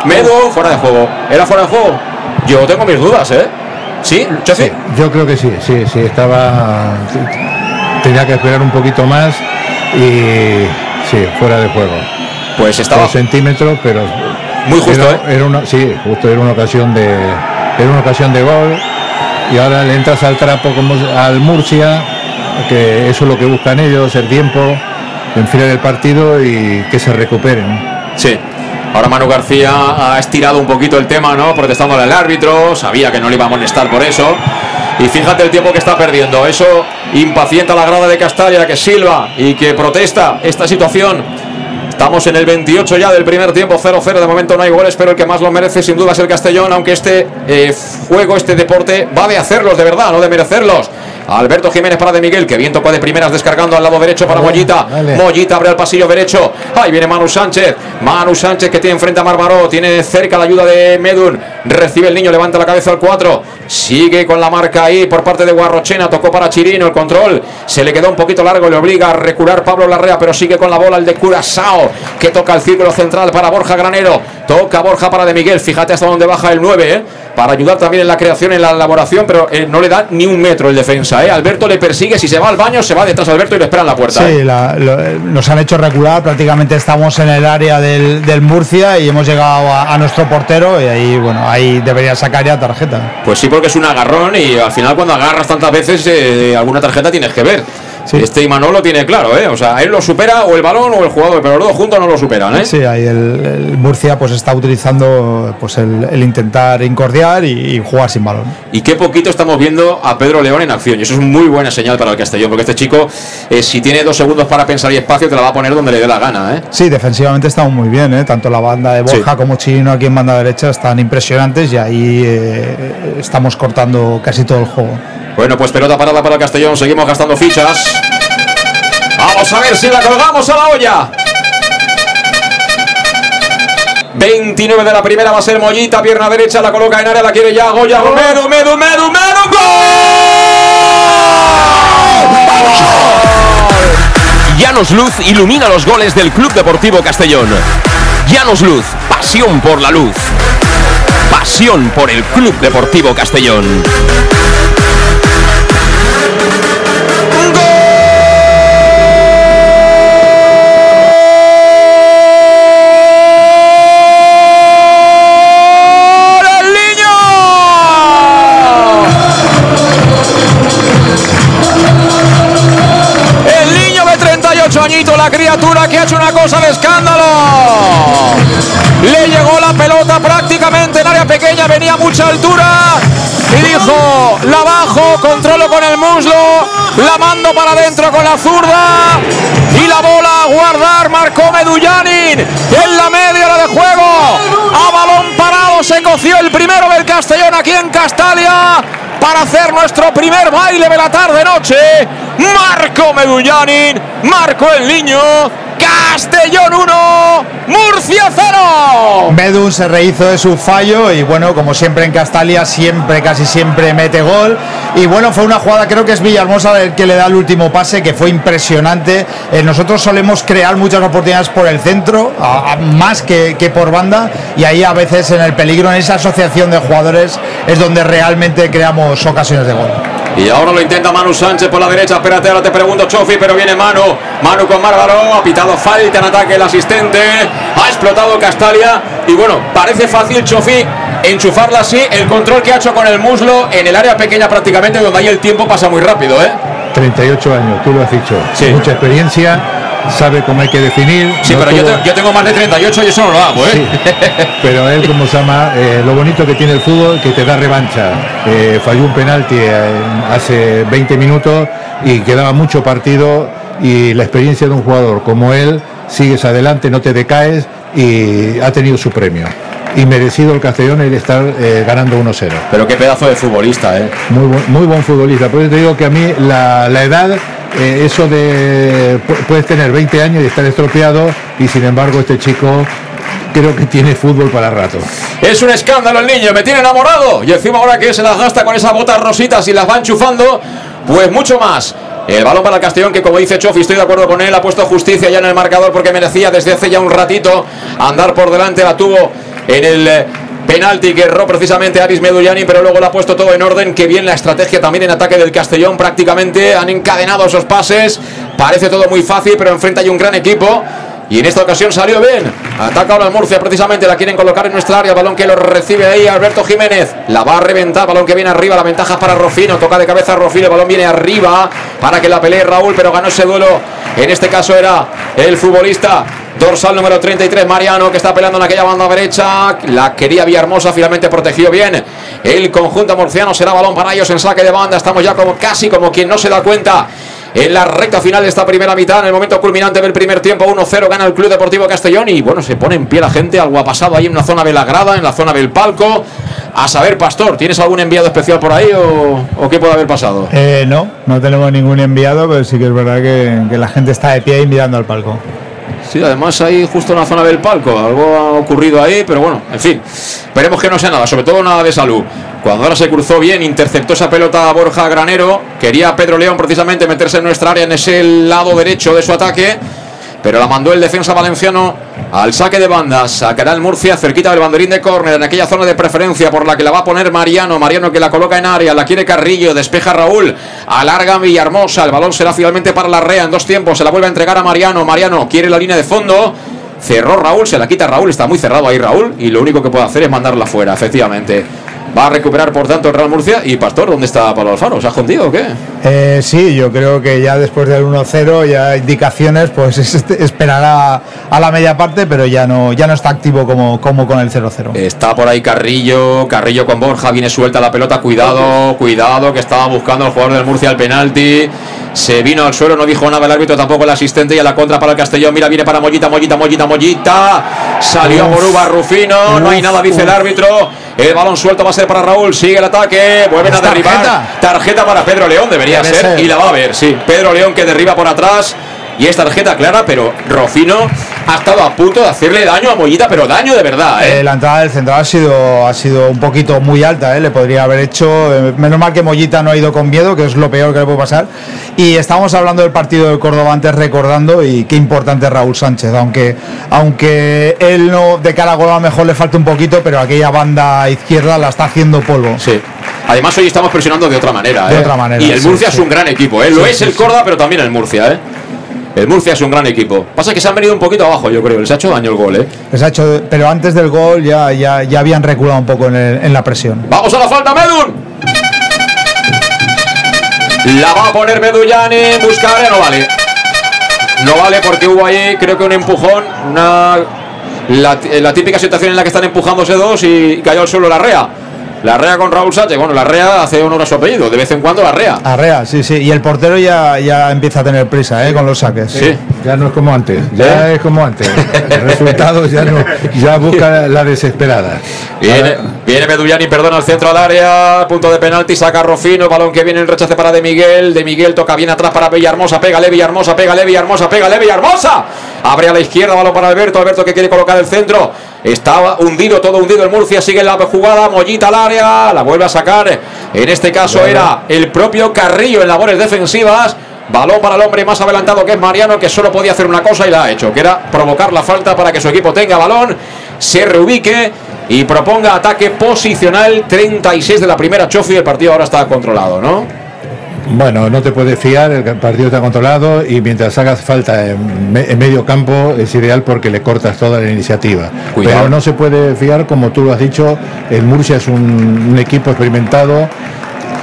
Medur, fuera de juego. ¿Era fuera de juego? Yo tengo mis dudas, ¿eh? ¿Sí? sí yo creo que sí, sí, sí, estaba. Tenía que esperar un poquito más y sí, fuera de juego. Pues estaba. centímetros, pero Muy justo, Era, ¿eh? era una, sí, justo era una ocasión de era una ocasión de gol y ahora le entras al trapo como al Murcia, que eso es lo que buscan ellos, el tiempo, enfriar el partido y que se recuperen. Sí. Ahora Manu García ha estirado un poquito el tema, ¿no? Protestándole al árbitro, sabía que no le iba a molestar por eso. Y fíjate el tiempo que está perdiendo. Eso impacienta la grada de Castalia, que silba y que protesta esta situación. Estamos en el 28 ya del primer tiempo, 0-0. De momento no hay goles, pero el que más lo merece sin duda es el Castellón, aunque este eh, juego, este deporte, va de hacerlos de verdad, no de merecerlos. Alberto Jiménez para de Miguel, que bien tocó de primeras descargando al lado derecho para Mollita. Mollita abre el pasillo derecho. Ahí viene Manu Sánchez. Manu Sánchez que tiene enfrente a Marmaró. Tiene cerca la ayuda de Medun. Recibe el niño, levanta la cabeza al 4. Sigue con la marca ahí por parte de Guarrochena. Tocó para Chirino el control. Se le quedó un poquito largo. Le obliga a recular Pablo Larrea, pero sigue con la bola el de Curazao. Que toca el círculo central para Borja Granero. Toca Borja para de Miguel. Fíjate hasta dónde baja el 9, ¿eh? Para ayudar también en la creación, en la elaboración, pero eh, no le da ni un metro el defensa, ¿eh? Alberto le persigue. Si se va al baño, se va detrás de Alberto y le espera en la puerta. Sí, la- lo- eh, nos han hecho recular, prácticamente estamos en el área del, del Murcia y hemos llegado a, a nuestro portero y ahí, bueno, ahí debería sacar ya tarjeta. Pues sí, porque es un agarrón y al final cuando agarras tantas veces eh, alguna tarjeta tienes que ver. Sí. Este Imanol lo tiene claro, ¿eh? O sea, él lo supera o el balón o el jugador, pero los dos juntos no lo superan, ¿eh? Sí, ahí el, el Murcia pues está utilizando pues el, el intentar incordiar y, y jugar sin balón. Y qué poquito estamos viendo a Pedro León en acción. Y eso es muy buena señal para el Castellón, porque este chico, eh, si tiene dos segundos para pensar y espacio, te la va a poner donde le dé la gana, ¿eh? Sí, defensivamente estamos muy bien, ¿eh? tanto la banda de Borja Sí. como Chino aquí en banda derecha están impresionantes y ahí eh, estamos cortando casi todo el juego. Bueno, pues pelota parada para el Castellón, seguimos gastando fichas. Vamos a ver si la colgamos a la olla. 29 de la primera va a ser Mollita, pierna derecha, la coloca en área, la quiere ya Goya Romero, Medu, Medu, Medu, ¡gol! Llanos Luz ilumina los goles del Club Deportivo Castellón. Llanos Luz, pasión por la luz. Pasión por el Club Deportivo Castellón. 38 añitos, la criatura que ha hecho una cosa de escándalo. Le llegó la pelota prácticamente en área pequeña, venía a mucha altura y dijo, la bajo, controlo con el muslo, la mando para adentro con la zurda y la bola a guardar, marcó Medullanin en la media hora de juego. Se coció el primero del Castellón aquí en Castalia para hacer nuestro primer baile de la tarde-noche. Marco Medullanin, marcó el niño. Castellón 1, Murcia 0. Medun se rehizo de su fallo y bueno, como siempre en Castalia, siempre, casi siempre mete gol. Y bueno, fue una jugada, creo que es Villahermosa el que le da el último pase, que fue impresionante. Eh, nosotros solemos crear muchas oportunidades por el centro, más que, que por banda, y ahí a veces en el peligro, en esa asociación de jugadores, es donde realmente creamos ocasiones de gol. Y ahora lo intenta Manu Sánchez por la derecha. Espérate, ahora te pregunto, Chofi, pero viene Manu. Manu con Márgaro. Ha pitado falta en ataque el asistente. Ha explotado Castalia. Y bueno, parece fácil, Chofi, enchufarla así. El control que ha hecho con el muslo en el área pequeña prácticamente, donde ahí el tiempo pasa muy rápido, ¿eh? 38 años, tú lo has dicho. Sí. Mucha experiencia, sabe cómo hay que definir. Sí, no pero yo, tuvo- te- yo tengo más de 38 y eso no lo hago, ¿eh? Sí, pero él, como se llama, eh, lo bonito que tiene el fútbol, que te da revancha. Eh, falló un penalti eh, hace 20 minutos y quedaba mucho partido y la experiencia de un jugador como él, sigues adelante, no te decaes y ha tenido su premio. Y merecido el Castellón el estar eh, ganando 1-0. Pero qué pedazo de futbolista, ¿eh? Muy buen, muy buen futbolista. Por eso te digo que a mí la, la edad, eh, eso de pu- puedes tener 20 años y estar estropeado y sin embargo este chico creo que tiene fútbol para rato. Es un escándalo el niño, me tiene enamorado. Y encima ahora que se las gasta con esas botas rositas y las va enchufando, pues mucho más. El balón para el Castellón, que como dice Chofi, estoy de acuerdo con él, ha puesto justicia ya en el marcador porque merecía desde hace ya un ratito andar por delante, la tuvo en el eh, penalti que erró precisamente Aris Medullani, pero luego lo ha puesto todo en orden, que bien la estrategia también en ataque del Castellón, prácticamente han encadenado esos pases, parece todo muy fácil, pero enfrente hay un gran equipo. Y en esta ocasión salió bien. Ataca ahora Murcia, precisamente la quieren colocar en nuestra área. Balón que lo recibe ahí Alberto Jiménez. La va a reventar. Balón que viene arriba. La ventaja para Rofino. Toca de cabeza a Rofino. El balón viene arriba para que la pelee Raúl, pero ganó ese duelo. En este caso era el futbolista Dorsal número 33, Mariano, que está peleando en aquella banda derecha. La quería Villahermosa, finalmente protegió bien. El conjunto murciano será balón para ellos en saque de banda. Estamos ya como casi como quien no se da cuenta en la recta final de esta primera mitad, en el momento culminante del primer tiempo, 1-0 gana el Club Deportivo Castellón y bueno, se pone en pie la gente, algo ha pasado ahí en una zona de la grada, en la zona del palco. A saber, Pastor, ¿tienes algún enviado especial por ahí o, qué puede haber pasado? Eh, no, no tenemos ningún enviado, pero sí que es verdad que, que la gente está de pie y mirando al palco. Sí, además ahí justo en la zona del palco, algo ha ocurrido ahí, pero bueno, en fin, veremos que no sea nada, sobre todo nada de salud. Cuando ahora se cruzó bien, interceptó esa pelota a Borja Granero, quería Pedro León precisamente meterse en nuestra área en ese lado derecho de su ataque pero la mandó el defensa valenciano al saque de banda. Sacará el Murcia cerquita del banderín de córner, en aquella zona de preferencia por la que la va a poner Mariano. Mariano que la coloca en área, la quiere Carrillo, despeja Raúl, alarga Villahermosa. El balón será finalmente para la Rea en dos tiempos. Se la vuelve a entregar a Mariano. Mariano quiere la línea de fondo. Cerró Raúl, se la quita Raúl, está muy cerrado ahí Raúl y lo único que puede hacer es mandarla fuera, efectivamente. Va a recuperar, por tanto, el Real Murcia. ¿Y Pastor, dónde está Pablo Alfaro? ¿Se ha escondido o qué? Eh, sí, yo creo que ya después del 1-0, ya indicaciones, pues *laughs* esperará a la media parte, pero ya no, ya no está activo como, como con el 0-0. Está por ahí Carrillo, Carrillo con Borja, viene suelta la pelota. Cuidado, cuidado, que estaba buscando el jugador del Murcia el penalti. Se vino al suelo, no dijo nada el árbitro, tampoco el asistente y a la contra para el Castellón. Mira, viene para Mollita, Mollita, Mollita, Mollita. Salió Moruba Rufino, no hay nada, dice el árbitro. El balón suelto va a ser para Raúl. Sigue el ataque. Vuelven a derribar. Tarjeta para Pedro León. Debería ser. Y la va a ver, sí. Pedro León que derriba por atrás. Y es tarjeta clara, pero Rofino ha estado a punto de hacerle daño a Mollita, pero daño de verdad. ¿eh? Eh, la entrada del central ha sido, ha sido un poquito muy alta, ¿eh? le podría haber hecho. menos mal que Mollita no ha ido con miedo, que es lo peor que le puede pasar. Y estábamos hablando del partido del Córdoba antes, recordando, y qué importante es Raúl Sánchez, aunque, aunque él no de cara a gol a lo mejor le falta un poquito, pero aquella banda izquierda la está haciendo polvo. Sí. Además hoy estamos presionando de otra manera. De otra manera. Y el Murcia es un gran equipo, ¿eh? lo es el Córdoba, pero también el Murcia. ¿eh? El Murcia es un gran equipo. Pasa que se han venido un poquito abajo, yo creo. Les ha hecho daño el gol, ¿eh? Les ha hecho, pero antes del gol ya, ya, ya habían reculado un poco en, la presión. ¡Vamos a la falta, Medun! La va a poner Medullani. Buscar, no vale. No vale porque hubo ahí, creo que un empujón. Una, la, la típica situación en la que están empujándose dos y cayó al suelo la rea. La Rea con Raúl Sánchez. Bueno, la Rea hace honor a su apellido. De vez en cuando la Rea. La Rea, sí, sí. Y el portero ya, ya empieza a tener prisa ¿eh? con los saques. Sí. Ya no es como antes. Ya ¿Eh? es como antes. El resultado ya no. Ya busca la desesperada. Viene, viene Medullani, perdona, al centro al área. Punto de penalti. Saca Rofino. Balón que viene el rechace para De Miguel. De Miguel toca bien atrás para Villahermosa. Pégale Villahermosa. Pégale Villahermosa. Pégale Villahermosa. Abre a la izquierda. Balón para Alberto. Alberto que quiere colocar el centro. Estaba hundido, todo hundido el Murcia. Sigue la jugada. Mollita al área. La vuelve a sacar. En este caso era el propio Carrillo en labores defensivas. Balón para el hombre más adelantado que es Mariano, que solo podía hacer una cosa y la ha hecho, que era provocar la falta para que su equipo tenga balón, se reubique y proponga ataque posicional. 36 de la primera Chofi. El partido ahora está controlado, ¿no? Bueno, no te puedes fiar, el partido está controlado y mientras hagas falta en, medio campo es ideal porque le cortas toda la iniciativa. Pero no se puede fiar, como tú lo has dicho, el Murcia es un equipo experimentado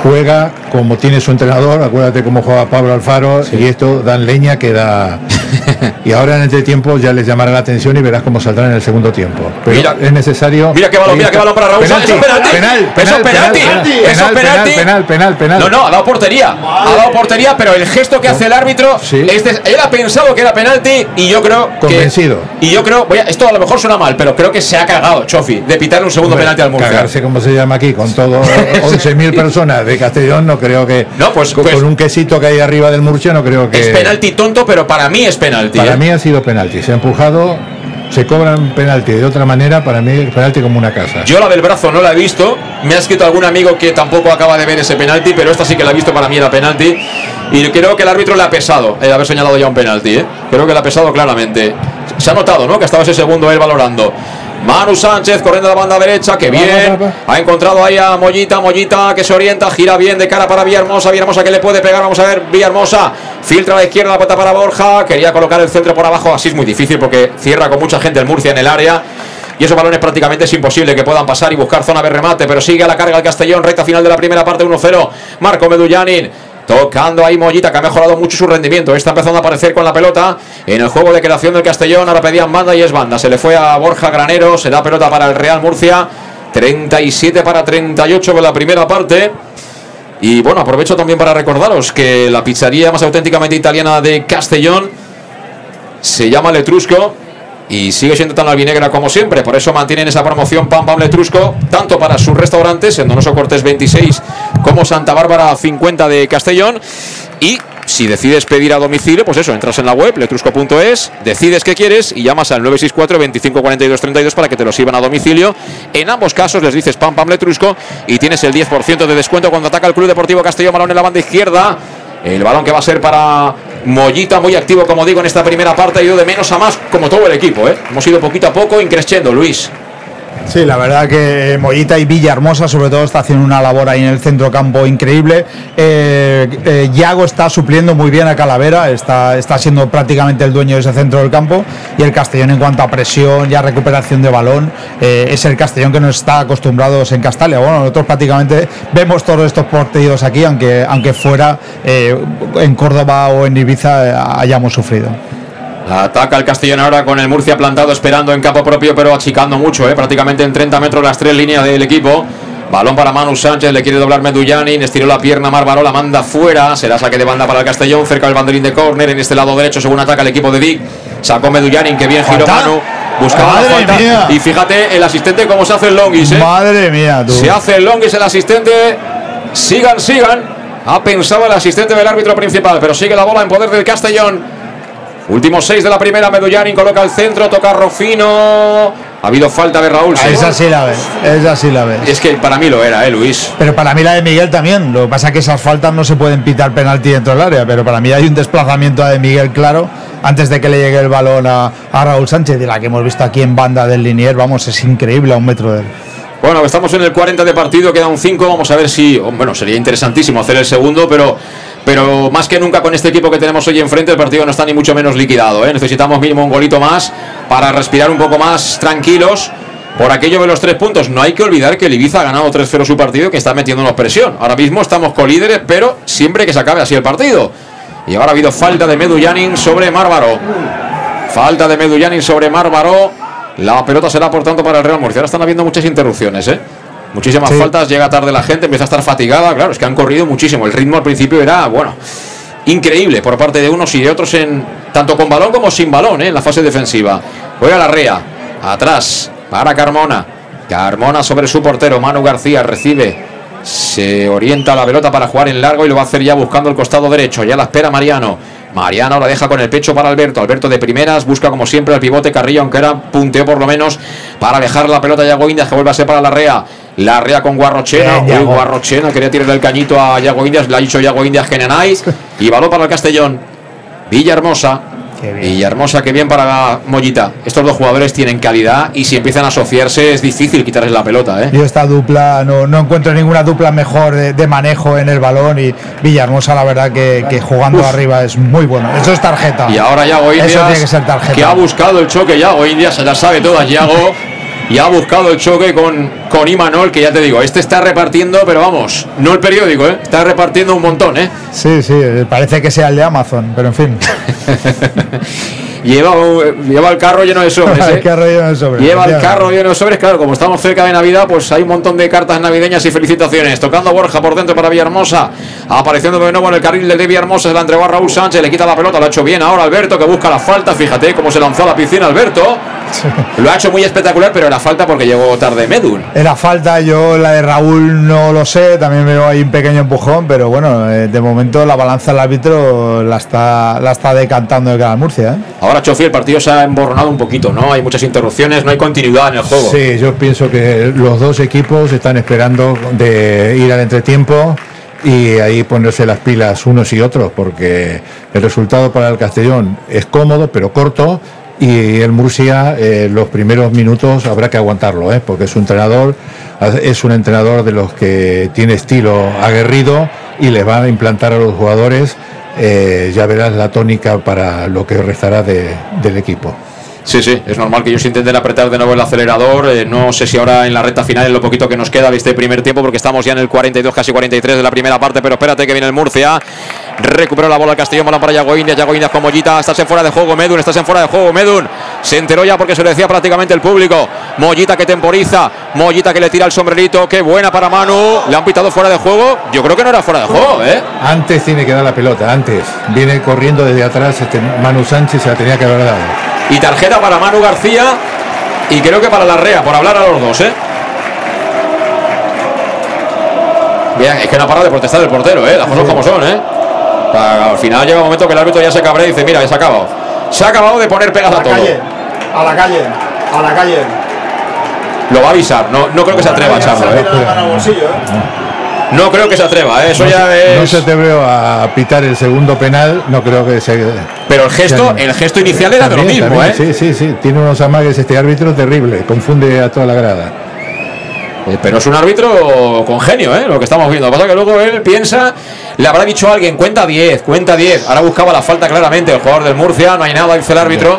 juega como tiene su entrenador, acuérdate cómo juega Pablo Alfaro, y esto dan leña que da. *laughs* y ahora en este tiempo ya les llamará la atención y verás cómo saldrán en el segundo tiempo. Pero mira, es necesario. Mira qué balón, mira qué balón para Raúl. Penalti, es penalti. Penal, penal, es penalti. Penal, penal, penal, penal, penal, No, no, ha dado portería. Ha dado portería, pero el gesto que hace el árbitro, él ha pensado que era penalti y yo creo Convencido. y yo creo, voy esto a lo mejor suena mal, pero creo que se ha cagado Chofi de pitar un segundo penalti al Murcia. Cagarse como se llama aquí, con todo *laughs* 11.000 personas de Castellón, no creo que no, pues, con, pues un quesito que hay arriba del Murcia no creo que es penalti tonto, pero para mí es penalti. Para ¿eh? mí ha sido penalti. Se ha empujado, se cobran penalti de otra manera. Para mí es penalti como una casa. Yo la del brazo no la he visto. Me ha escrito algún amigo que tampoco acaba de ver ese penalti, pero esta sí que la ha visto. Para mí era penalti y creo que el árbitro le ha pesado el haber señalado ya un penalti. ¿eh? Creo que le ha pesado claramente. Se ha notado, ¿no? Que estaba ese segundo él valorando. Manu Sánchez corriendo a la banda derecha, que bien. Ha encontrado ahí a Mollita, Mollita que se orienta, gira bien de cara para Villahermosa. Villahermosa que le puede pegar, vamos a ver. Villahermosa filtra a la izquierda, la puerta para Borja. Quería colocar el centro por abajo, así es muy difícil porque cierra con mucha gente el Murcia en el área. Y esos balones prácticamente es imposible que puedan pasar y buscar zona de remate. Pero sigue a la carga el Castellón, recta final de la primera parte 1-0. Marco Medullanin Tocando ahí Mollita, que ha mejorado mucho su rendimiento. Está empezando a aparecer con la pelota en el juego de creación del Castellón. Ahora pedían banda y es banda. Se le fue a Borja Granero. Se da pelota para el Real Murcia. 37 para 38 de la primera parte. Y bueno, aprovecho también para recordaros que la pizzería más auténticamente italiana de Castellón se llama Letrusco y sigue siendo tan albinegra como siempre. Por eso mantienen esa promoción Pam Pam Letrusco, tanto para sus restaurantes en Donoso Cortés 26 como Santa Bárbara 50 de Castellón. Y si decides pedir a domicilio, pues eso, entras en la web letrusco.es, decides qué quieres y llamas al 964 25 42 32 para que te lo sirvan a domicilio. En ambos casos les dices Pam Pam Letrusco y tienes el 10% de descuento cuando ataca el Club Deportivo Castellón Balón en la banda izquierda. El balón que va a ser para Mollita, muy activo, como digo, en esta primera parte. Ha ido de menos a más, como todo el equipo. ¿eh? Hemos ido poquito a poco, increciendo, Luis. Sí, la verdad que Mollita y Villahermosa, sobre todo, está haciendo una labor ahí en el centro campo increíble. Eh, eh, Yago está supliendo muy bien a Calavera, está, está siendo prácticamente el dueño de ese centro del campo. Y el Castellón, en cuanto a presión y a recuperación de balón, eh, es el Castellón que nos está acostumbrados en Castalia. Bueno, nosotros prácticamente vemos todos estos partidos aquí, aunque, aunque fuera en Córdoba o en Ibiza hayamos sufrido. Ataca el Castellón ahora con el Murcia plantado esperando en campo propio, pero achicando mucho, ¿eh? prácticamente en 30 metros las tres líneas del equipo. Balón para Manu Sánchez, le quiere doblar Medullanin, estiró la pierna, Márvaro la manda fuera, será saque de banda para el Castellón, cerca del banderín de córner, en este lado derecho según ataca el equipo de Dick, sacó Medullanin, que bien giró Manu, buscaba la falta, y fíjate el asistente cómo se hace el longis, ¿eh? Madre mía, tú. Se hace el longis el asistente, sigan, sigan, ha pensado el asistente del árbitro principal, pero sigue la bola en poder del Castellón, Últimos seis de la primera, Medullanin coloca el centro, toca Rofino. Ha habido falta de Raúl. ¿sí? Esa sí la ves, esa sí la ves. Es que para mí lo era, ¿eh, Luis? Pero para mí la de Miguel también. Lo que pasa es que esas faltas no se pueden pitar penalti dentro del área, pero para mí hay un desplazamiento de Miguel claro antes de que le llegue el balón a, Raúl Sánchez, de la que hemos visto aquí en banda del Linier. Vamos, es increíble a un metro de él. Bueno, estamos en el 40 de partido, queda un 5. Vamos a ver si. Bueno, sería interesantísimo hacer el segundo, pero pero más que nunca con este equipo que tenemos hoy enfrente, el partido no está ni mucho menos liquidado. ¿eh? Necesitamos mínimo un golito más para respirar un poco más tranquilos. Por aquello de los tres puntos, no hay que olvidar que el Ibiza ha ganado 3-0 su partido y que está metiéndonos presión. Ahora mismo estamos colíderes, pero siempre que se acabe así el partido. Y ahora ha habido falta de Medullanin sobre Márvaro. Falta de Medullanin sobre Márvaro. La pelota será por tanto para el Real Murcia. Ahora están habiendo muchas interrupciones, ¿eh? Muchísimas faltas, llega tarde la gente, empieza a estar fatigada. Claro, es que han corrido muchísimo. El ritmo al principio era, bueno, increíble por parte de unos y de otros, en tanto con balón como sin balón, ¿eh? en la fase defensiva. Juega la Rea, atrás, para Carmona. Carmona sobre su portero, Manu García recibe. Se orienta la pelota para jugar en largo y lo va a hacer ya buscando el costado derecho. Ya la espera Mariano. Mariano la deja con el pecho para Alberto. Alberto de primeras busca como siempre el pivote Carrillo, aunque era punteo por lo menos para dejar la pelota a Yago Indias que vuelve a ser para la Rea. La Rea con Guarrochena. Guarrochena quería tirarle el cañito a Yago Indias. Le ha dicho Yago Indias Genenáis. Y balón para el Castellón. Villahermosa. Villahermosa, que bien para Mollita. Estos dos jugadores tienen calidad y si empiezan a asociarse es difícil quitarles la pelota. ¿eh? Yo esta dupla no, no encuentro ninguna dupla mejor de, manejo en el balón y Villahermosa la verdad que, jugando arriba es muy bueno. Eso es tarjeta. Y ahora Yago Indias, Eso tiene que, ser tarjeta. que ha buscado el choque Yago Indias, se la sabe todas Yago y ha buscado el choque con, con Imanol, que ya te digo, este está repartiendo, pero vamos, no el periódico, ¿eh? está repartiendo un montón. ¿eh? Sí, sí, parece que sea el de Amazon, pero en fin. *laughs* lleva, lleva el carro lleno de sobres. *laughs* ¿eh? el carro lleno de sobres. Lleva el carro lleno de sobres. Claro, como estamos cerca de Navidad, pues hay un montón de cartas navideñas y felicitaciones. Tocando Borja por dentro para Villahermosa. Apareciendo de nuevo en el carril de Villahermosa. Se la entregó a Raúl Sánchez. Le quita la pelota. Lo ha hecho bien ahora Alberto, que busca la falta. Fíjate cómo se lanzó a la piscina Alberto. Lo ha hecho muy espectacular, pero era falta porque llegó tarde Medun. Era falta, yo la de Raúl no lo sé, también veo ahí un pequeño empujón, pero bueno, eh, de momento la balanza del árbitro la está, la está decantando de cara Murcia. ¿eh? Ahora, Chofi, el partido se ha emborronado un poquito, ¿no? Hay muchas interrupciones, no hay continuidad en el juego. Sí, yo pienso que los dos equipos están esperando de ir al entretiempo y ahí ponerse las pilas unos y otros, porque el resultado para el Castellón es cómodo, pero corto y el Murcia eh, los primeros minutos habrá que aguantarlo, ¿eh? porque es un entrenador, es un entrenador de los que tiene estilo aguerrido y le va a implantar a los jugadores, eh, ya verás la tónica para lo que restará de- del equipo. Sí, sí, es normal que ellos intenten apretar de nuevo el acelerador. eh, no sé si ahora en la recta final, en lo poquito que nos queda de este primer tiempo, porque estamos ya en el 42, casi 43 de la primera parte. Pero espérate que viene el Murcia. Recuperó la bola el Castellón, bola para Yago Indias. Yago Indias con Mollita. Estás en fuera de juego, Medun. Estás en fuera de juego, Medun. Se enteró ya porque se lo decía prácticamente el público. Mollita que temporiza. Mollita que le tira el sombrerito. Qué buena para Manu. Le han pitado fuera de juego. Yo creo que no era fuera de juego, ¿eh? Antes tiene que dar la pelota, antes. Viene corriendo desde atrás este Manu Sánchez, se la tenía que haber dado. Y tarjeta para Manu García. Y creo que para Larrea, por hablar a los dos, ¿eh? Bien, es que no ha parado de protestar el portero, ¿eh? Las cosas como son, ¿eh? O sea, al final llega un momento que el árbitro ya se cabrea y dice, mira, se ha acabado. Se ha acabado de poner pegas a todo. a la calle, a la calle. Lo va a avisar. No, no creo que se atreva a echarlo, ¿eh? No creo que se atreva, ¿eh? Eso no, ya se, no se atrevió a pitar el segundo penal, no creo que se. Pero el gesto, el gesto inicial era de lo También, mismo, ¿eh? Sí, sí, sí. Tiene unos amagues este árbitro terrible. Confunde a toda la grada. Eh, Pero es un árbitro con genio, ¿eh? Lo que estamos viendo. Lo que pasa es que luego él piensa, le habrá dicho a alguien, cuenta 10, cuenta 10. Ahora buscaba la falta claramente el jugador del Murcia, no hay nada, dice el árbitro.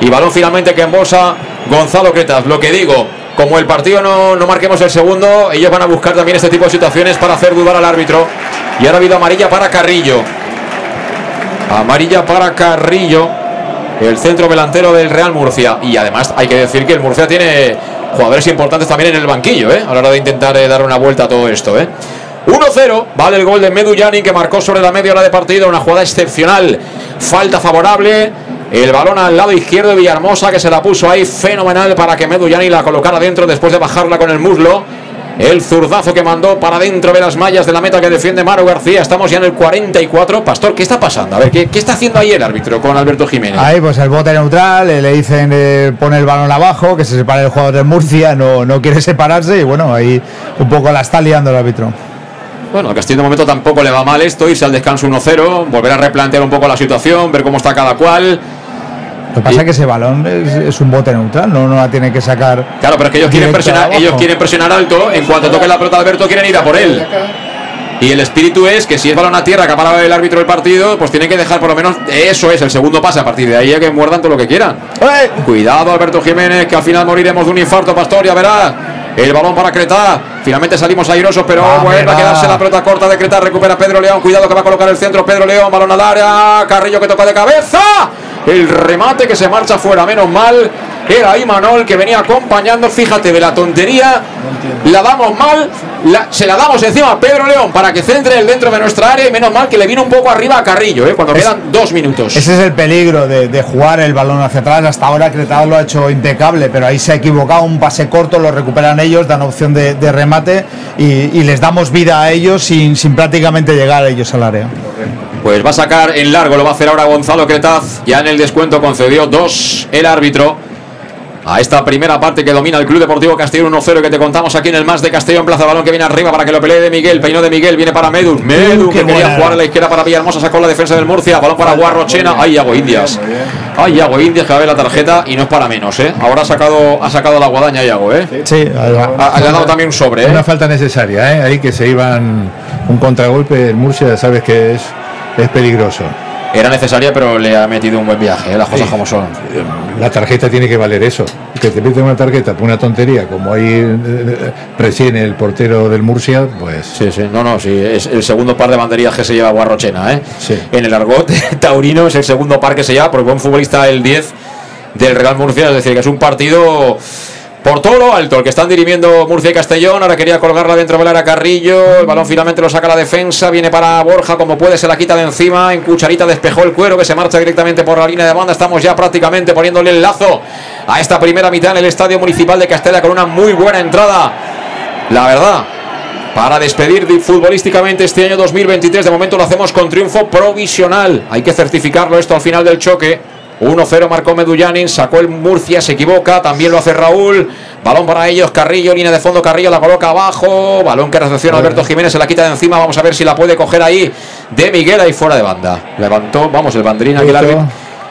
Y balón finalmente que embolsa Gonzalo Cretas. Lo que digo, como el partido no, no marquemos el segundo, ellos van a buscar también este tipo de situaciones para hacer dudar al árbitro. Y ahora ha habido amarilla para Carrillo. Amarilla para Carrillo, el centro delantero del Real Murcia. Y además hay que decir que el Murcia tiene jugadores importantes también en el banquillo, ¿eh? a la hora de intentar eh, dar una vuelta a todo esto. ¿eh? 1-0, vale el gol de Meduyani que marcó sobre la media hora de partido, una jugada excepcional, falta favorable. El balón al lado izquierdo de Villahermosa que se la puso ahí fenomenal para que Meduyani la colocara dentro después de bajarla con el muslo. El zurdazo que mandó para dentro de las mallas de la meta que defiende Maru García. Estamos ya en el 44. Pastor, ¿qué está pasando? A ver, ¿qué, qué está haciendo ahí el árbitro con Alberto Jiménez? Ahí pues el bote neutral, eh, le dicen eh, pone el balón abajo, que se separe el jugador de Murcia, no, no quiere *laughs* separarse y bueno, ahí un poco la está liando el árbitro. Bueno, al Castillo de momento tampoco le va mal esto, irse al descanso 1-0, volver a replantear un poco la situación, ver cómo está cada cual. Lo que pasa es que ese balón es, es un bote neutral, no, no la tiene que sacar. Claro, pero es que ellos quieren presionar, ellos quieren presionar alto, en cuanto toque la pelota Alberto quieren ir a por él. Y el espíritu es que si es balón a tierra que ha parado el árbitro del partido, pues tiene que dejar por lo menos eso es el segundo pase. A partir de ahí ya que muerdan todo lo que quieran. Cuidado Alberto Jiménez, que al final moriremos de un infarto, Pastor, ya verás. El balón para Cretá. Finalmente salimos airosos, pero Va, vuelve a quedarse la pelota corta de Cretá. Recupera Pedro León. Cuidado que va a colocar el centro. Pedro León, balón al área. Carrillo que toca de cabeza. El remate que se marcha fuera. Menos mal. Era ahí Manol que venía acompañando. Fíjate de la tontería. La damos mal. la- se la damos encima a Pedro León para que centre el dentro de nuestra área. Y menos mal que le vino un poco arriba a Carrillo, ¿eh? cuando quedan dos minutos. Ese es el peligro de, de jugar el balón hacia atrás. Hasta ahora Cretado lo ha hecho impecable, pero ahí se ha equivocado. Un pase corto, lo recuperan ellos, dan opción de, de remate y, y les damos vida a ellos sin, sin prácticamente llegar ellos al área. Pues va a sacar en largo, lo va a hacer ahora Gonzalo Cretaz. Ya en el descuento concedió dos el árbitro. A esta primera parte que domina el Club Deportivo Castellón 1-0 que te contamos aquí en el más de Castellón. Plaza balón que viene arriba para que lo pelee de Miguel. Peinó de Miguel, viene para. Medun qué que quería buena. jugar a la izquierda para Villahermosa. Sacó la defensa del Murcia. Balón para Guarrochena. Ay, Yago Indias. Ay, Yago Indias que va a ver la tarjeta y no es para menos, ¿eh? Ahora ha sacado, ha sacado la guadaña Yago, ¿eh? Sí, Ha, ha dado también un sobre, ¿eh? Una falta necesaria, ¿eh? Ahí que se iban un contragolpe. El Murcia, sabes que es, es peligroso. Era necesaria, pero le ha metido un buen viaje, ¿eh? las cosas Sí. como son. La tarjeta tiene que valer eso. Que te piden una tarjeta por una tontería, como ahí eh, recién el portero del Murcia, pues Sí, sí, no, no, sí, es el segundo par de banderillas que se lleva Guarrochena, ¿eh? Sí. En el argot *laughs* taurino es el segundo par que se lleva, porque buen futbolista el 10 del Real Murcia, es decir, que es un partido por todo lo alto, el que están dirimiendo Murcia y Castellón, ahora quería colgarla dentro del área Carrillo, el balón finalmente lo saca la defensa, viene para Borja, como puede, se la quita de encima, en cucharita despejó el cuero que se marcha directamente por la línea de banda, estamos ya prácticamente poniéndole el lazo a esta primera mitad en el Estadio Municipal de Castella con una muy buena entrada, la verdad, para despedir de- futbolísticamente este año 2023. De momento lo hacemos con triunfo provisional. Hay que certificarlo esto al final del choque. 1-0 marcó Medullanin, sacó el Murcia, se equivoca, también lo hace Raúl. Balón para ellos, Carrillo, línea de fondo, Carrillo la coloca abajo. Balón que recepciona Alberto Jiménez, se la quita de encima. Vamos a ver si la puede coger ahí de Miguel ahí fuera de banda. Levantó, vamos, el banderín aquí.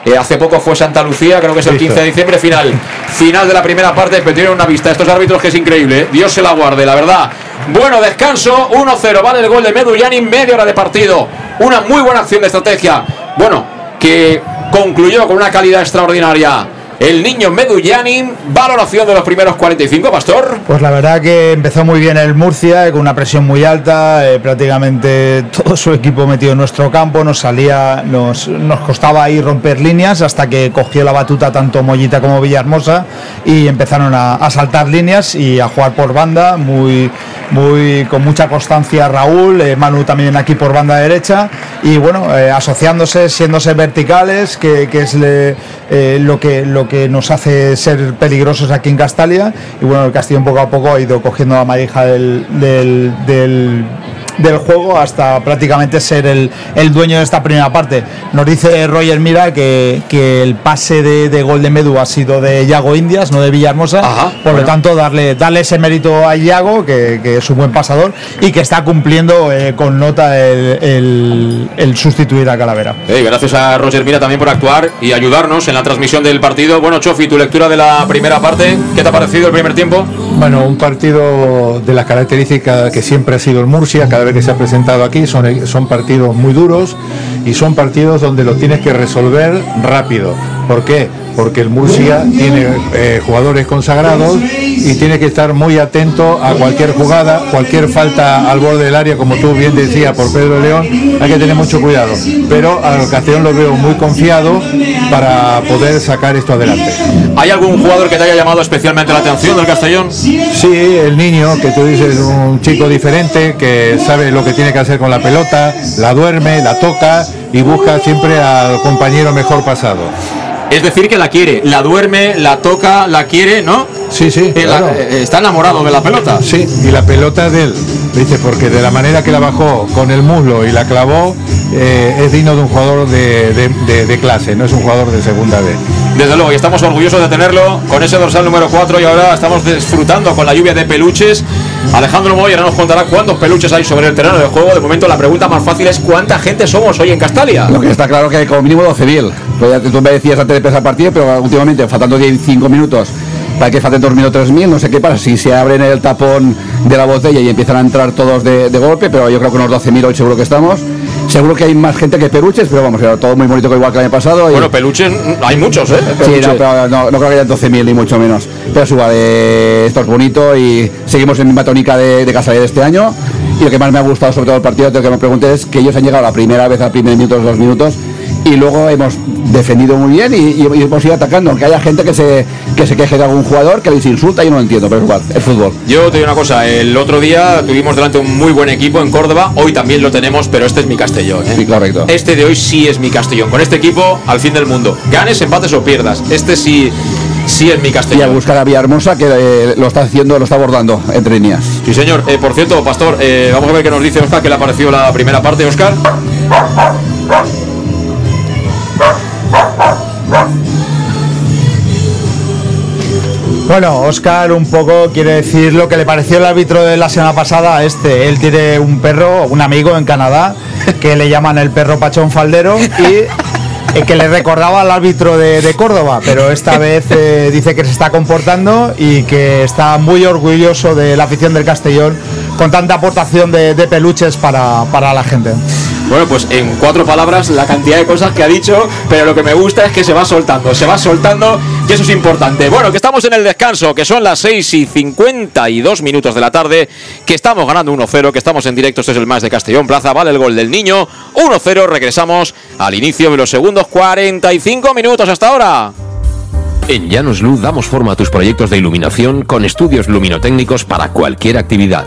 Eh, hace poco fue Santa Lucía, creo que es el 15 de diciembre, final. Final de la primera parte, pero tienen una vista. Estos árbitros que es increíble, ¿eh? Dios se la guarde, la verdad. Bueno, descanso, 1-0, vale el gol de Medullani, media hora de partido. Una muy buena acción de estrategia. Bueno, que concluyó con una calidad extraordinaria. El niño Medullanin, valoración de los primeros 45, Pastor. Pues la verdad que empezó muy bien el Murcia, eh, con una presión muy alta, eh, prácticamente todo su equipo metido en nuestro campo, nos salía, nos, nos costaba ahí romper líneas hasta que cogió la batuta tanto Mollita como Villahermosa y empezaron a, saltar líneas y a jugar por banda, muy, muy con mucha constancia Raúl, eh, Manu también aquí por banda derecha y bueno, eh, asociándose, siéndose verticales, que, que es eh, lo, que, lo que nos hace ser peligrosos aquí en Castalia. Y bueno, el Castillo poco a poco ha ido cogiendo la marija del, del, del- del juego hasta prácticamente ser el, el dueño de esta primera parte. Nos dice Roger Mira que, que el pase de, de gol de Medu ha sido de Yago Indias, no de Villahermosa. Por lo tanto, darle, darle ese mérito a Yago, que, que es un buen pasador y que está cumpliendo eh, con nota el, el- el sustituir a Calavera. Eh, gracias a Roger Mira también por actuar y ayudarnos en la transmisión del partido. Bueno, Chofi, tu lectura de la primera parte, ¿qué te ha parecido el primer tiempo? Bueno, un partido de las características que siempre ha sido el Murcia, cada vez que se ha presentado aquí, son, son partidos muy duros y son partidos donde lo tienes que resolver rápido. ¿Por qué? Porque el Murcia tiene eh, jugadores consagrados y tiene que estar muy atento a cualquier jugada, cualquier falta al borde del área, como tú bien decías por Pedro León, hay que tener mucho cuidado. Pero al Castellón lo veo muy confiado para poder sacar esto adelante. ¿Hay algún jugador que te haya llamado especialmente la atención del Castellón? Sí, el niño, que tú dices, un chico diferente, que sabe lo que tiene que hacer con la pelota, la duerme, la toca y busca siempre al compañero mejor pasado. Es decir, que la quiere, la duerme, la toca, la quiere, ¿no? Sí, sí. Eh, la- claro. eh, está enamorado de la pelota. Sí, y la pelota de él, dice, porque de la manera que la bajó con el muslo y la clavó, eh, es digno de un jugador de, de- de- de clase, no es un jugador de segunda B. Desde luego, y estamos orgullosos de tenerlo con ese dorsal número 4 y ahora estamos disfrutando con la lluvia de peluches. Alejandro Moy ahora nos contará cuántos peluches hay sobre el terreno de juego. De momento la pregunta más fácil es cuánta gente somos hoy en Castalia. Lo que está claro que hay como mínimo 12.000. Pues tú me decías antes de empezar el partido, pero últimamente, faltando 15 minutos, para que falten dormido 3.000, no sé qué pasa, si se abren el tapón de la botella y empiezan a entrar todos de, de golpe, pero yo creo que unos 12.000 hoy seguro que estamos. Seguro que hay más gente que peluches, pero vamos, era todo muy bonito que igual que el año pasado. y- Bueno, peluches mm, hay muchos, ¿eh? Sí, Peluches. no, pero no, no creo que haya 12.000 ni mucho menos. Pero es igual, eh, esto es bonito y seguimos en misma tónica de, de Casalia de este año. Y lo que más me ha gustado sobre todo el partido, lo que me pregunté es que ellos han llegado la primera vez al primer minuto, los dos minutos, y luego hemos defendido muy bien y, hemos ido atacando. Aunque haya gente que se, que se queje de algún jugador, que les insulta, yo no lo entiendo, pero es igual, es fútbol. Yo te digo una cosa, el otro día tuvimos delante un muy buen equipo en Córdoba, hoy también lo tenemos, pero este es mi Castellón. ¿eh? Sí, correcto. Este de hoy sí es mi Castellón. Con este equipo, al fin del mundo. Ganes, empates o pierdas. Este sí, sí es mi Y a buscar a Villahermosa, que eh, lo está haciendo, lo está abordando entre líneas. Sí, señor. Eh, por cierto, Pastor, eh, vamos a ver qué nos dice Oscar, que le ha parecido la primera parte, Oscar. Bueno, Oscar un poco quiere decir lo que le pareció el árbitro de la semana pasada a este. Él tiene un perro, un amigo en Canadá, que le llaman el perro pachón faldero y eh, que le recordaba al árbitro de, Córdoba, pero esta vez eh, dice que se está comportando y que está muy orgulloso de la afición del Castellón con tanta aportación de, de peluches para, para la gente. Bueno, pues en cuatro palabras la cantidad de cosas que ha dicho, pero lo que me gusta es que se va soltando, se va soltando y eso es importante. Bueno, que estamos en el descanso, que son las 6 y 52 minutos de la tarde, que estamos ganando 1-0, que estamos en directo, este es el más de Castellón Plaza, vale el gol del niño, 1-0, regresamos al inicio de los segundos 45 minutos hasta ahora. En Llanos Luz damos forma a tus proyectos de iluminación con estudios luminotécnicos para cualquier actividad.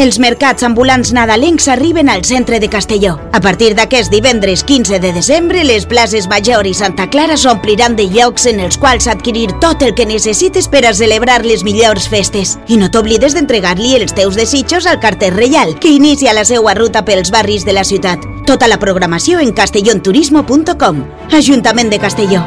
Els mercats ambulants nadalencs arriben al centre de Castelló. A partir d'aquest divendres 15 de desembre, les places Major i Santa Clara s'ompliran de llocs en els quals adquirir tot el que necessites per a celebrar les millors festes. I no t'oblides d'entregar-li els teus desitjos al carter reial, que inicia la seva ruta pels barris de la ciutat. Tota la programació en castellonturismo.com. Ajuntament de Castelló.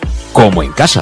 como en casa.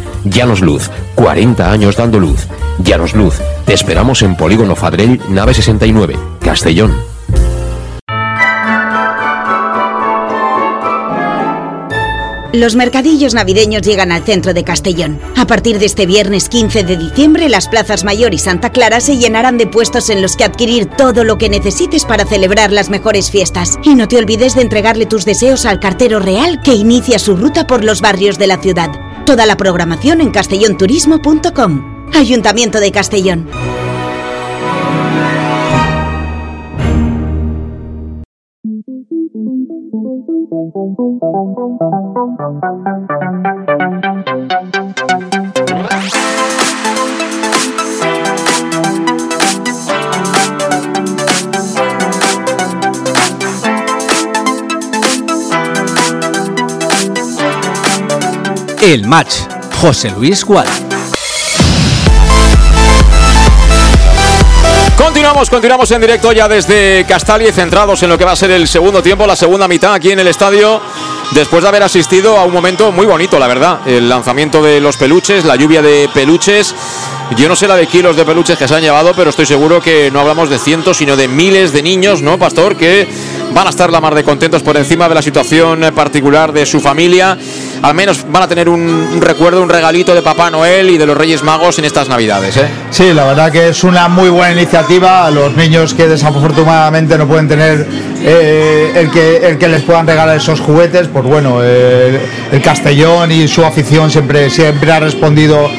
Llanos Luz, 40 años dando luz. Llanos Luz, te esperamos en Polígono Fadrell, nave 69, Castellón. Los mercadillos navideños llegan al centro de Castellón. A partir de este viernes 15 de diciembre, las plazas Mayor y Santa Clara se llenarán de puestos en los que adquirir todo lo que necesites para celebrar las mejores fiestas. Y no te olvides de entregarle tus deseos al cartero real que inicia su ruta por los barrios de la ciudad. Toda la programación en castellonturismo.com. Ayuntamiento de Castellón. El match, José Luis Gual. Continuamos, continuamos en directo ya desde Castalia, centrados en lo que va a ser el segundo tiempo, la segunda mitad aquí en el estadio, después de haber asistido a un momento muy bonito, la verdad. El lanzamiento de los peluches, la lluvia de peluches. Yo no sé la de kilos de peluches que se han llevado, pero estoy seguro que no hablamos de cientos, sino de miles de niños, ¿no, Pastor? Que van a estar la mar de contentos por encima de la situación particular de su familia. Al menos van a tener un, recuerdo, un regalito de Papá Noel y de los Reyes Magos en estas Navidades. ¿eh? Sí, la verdad que es una muy buena iniciativa. Los niños que desafortunadamente no pueden tener eh, el, que, el que les puedan regalar esos juguetes, pues bueno, el, el Castellón y su afición siempre, siempre ha respondido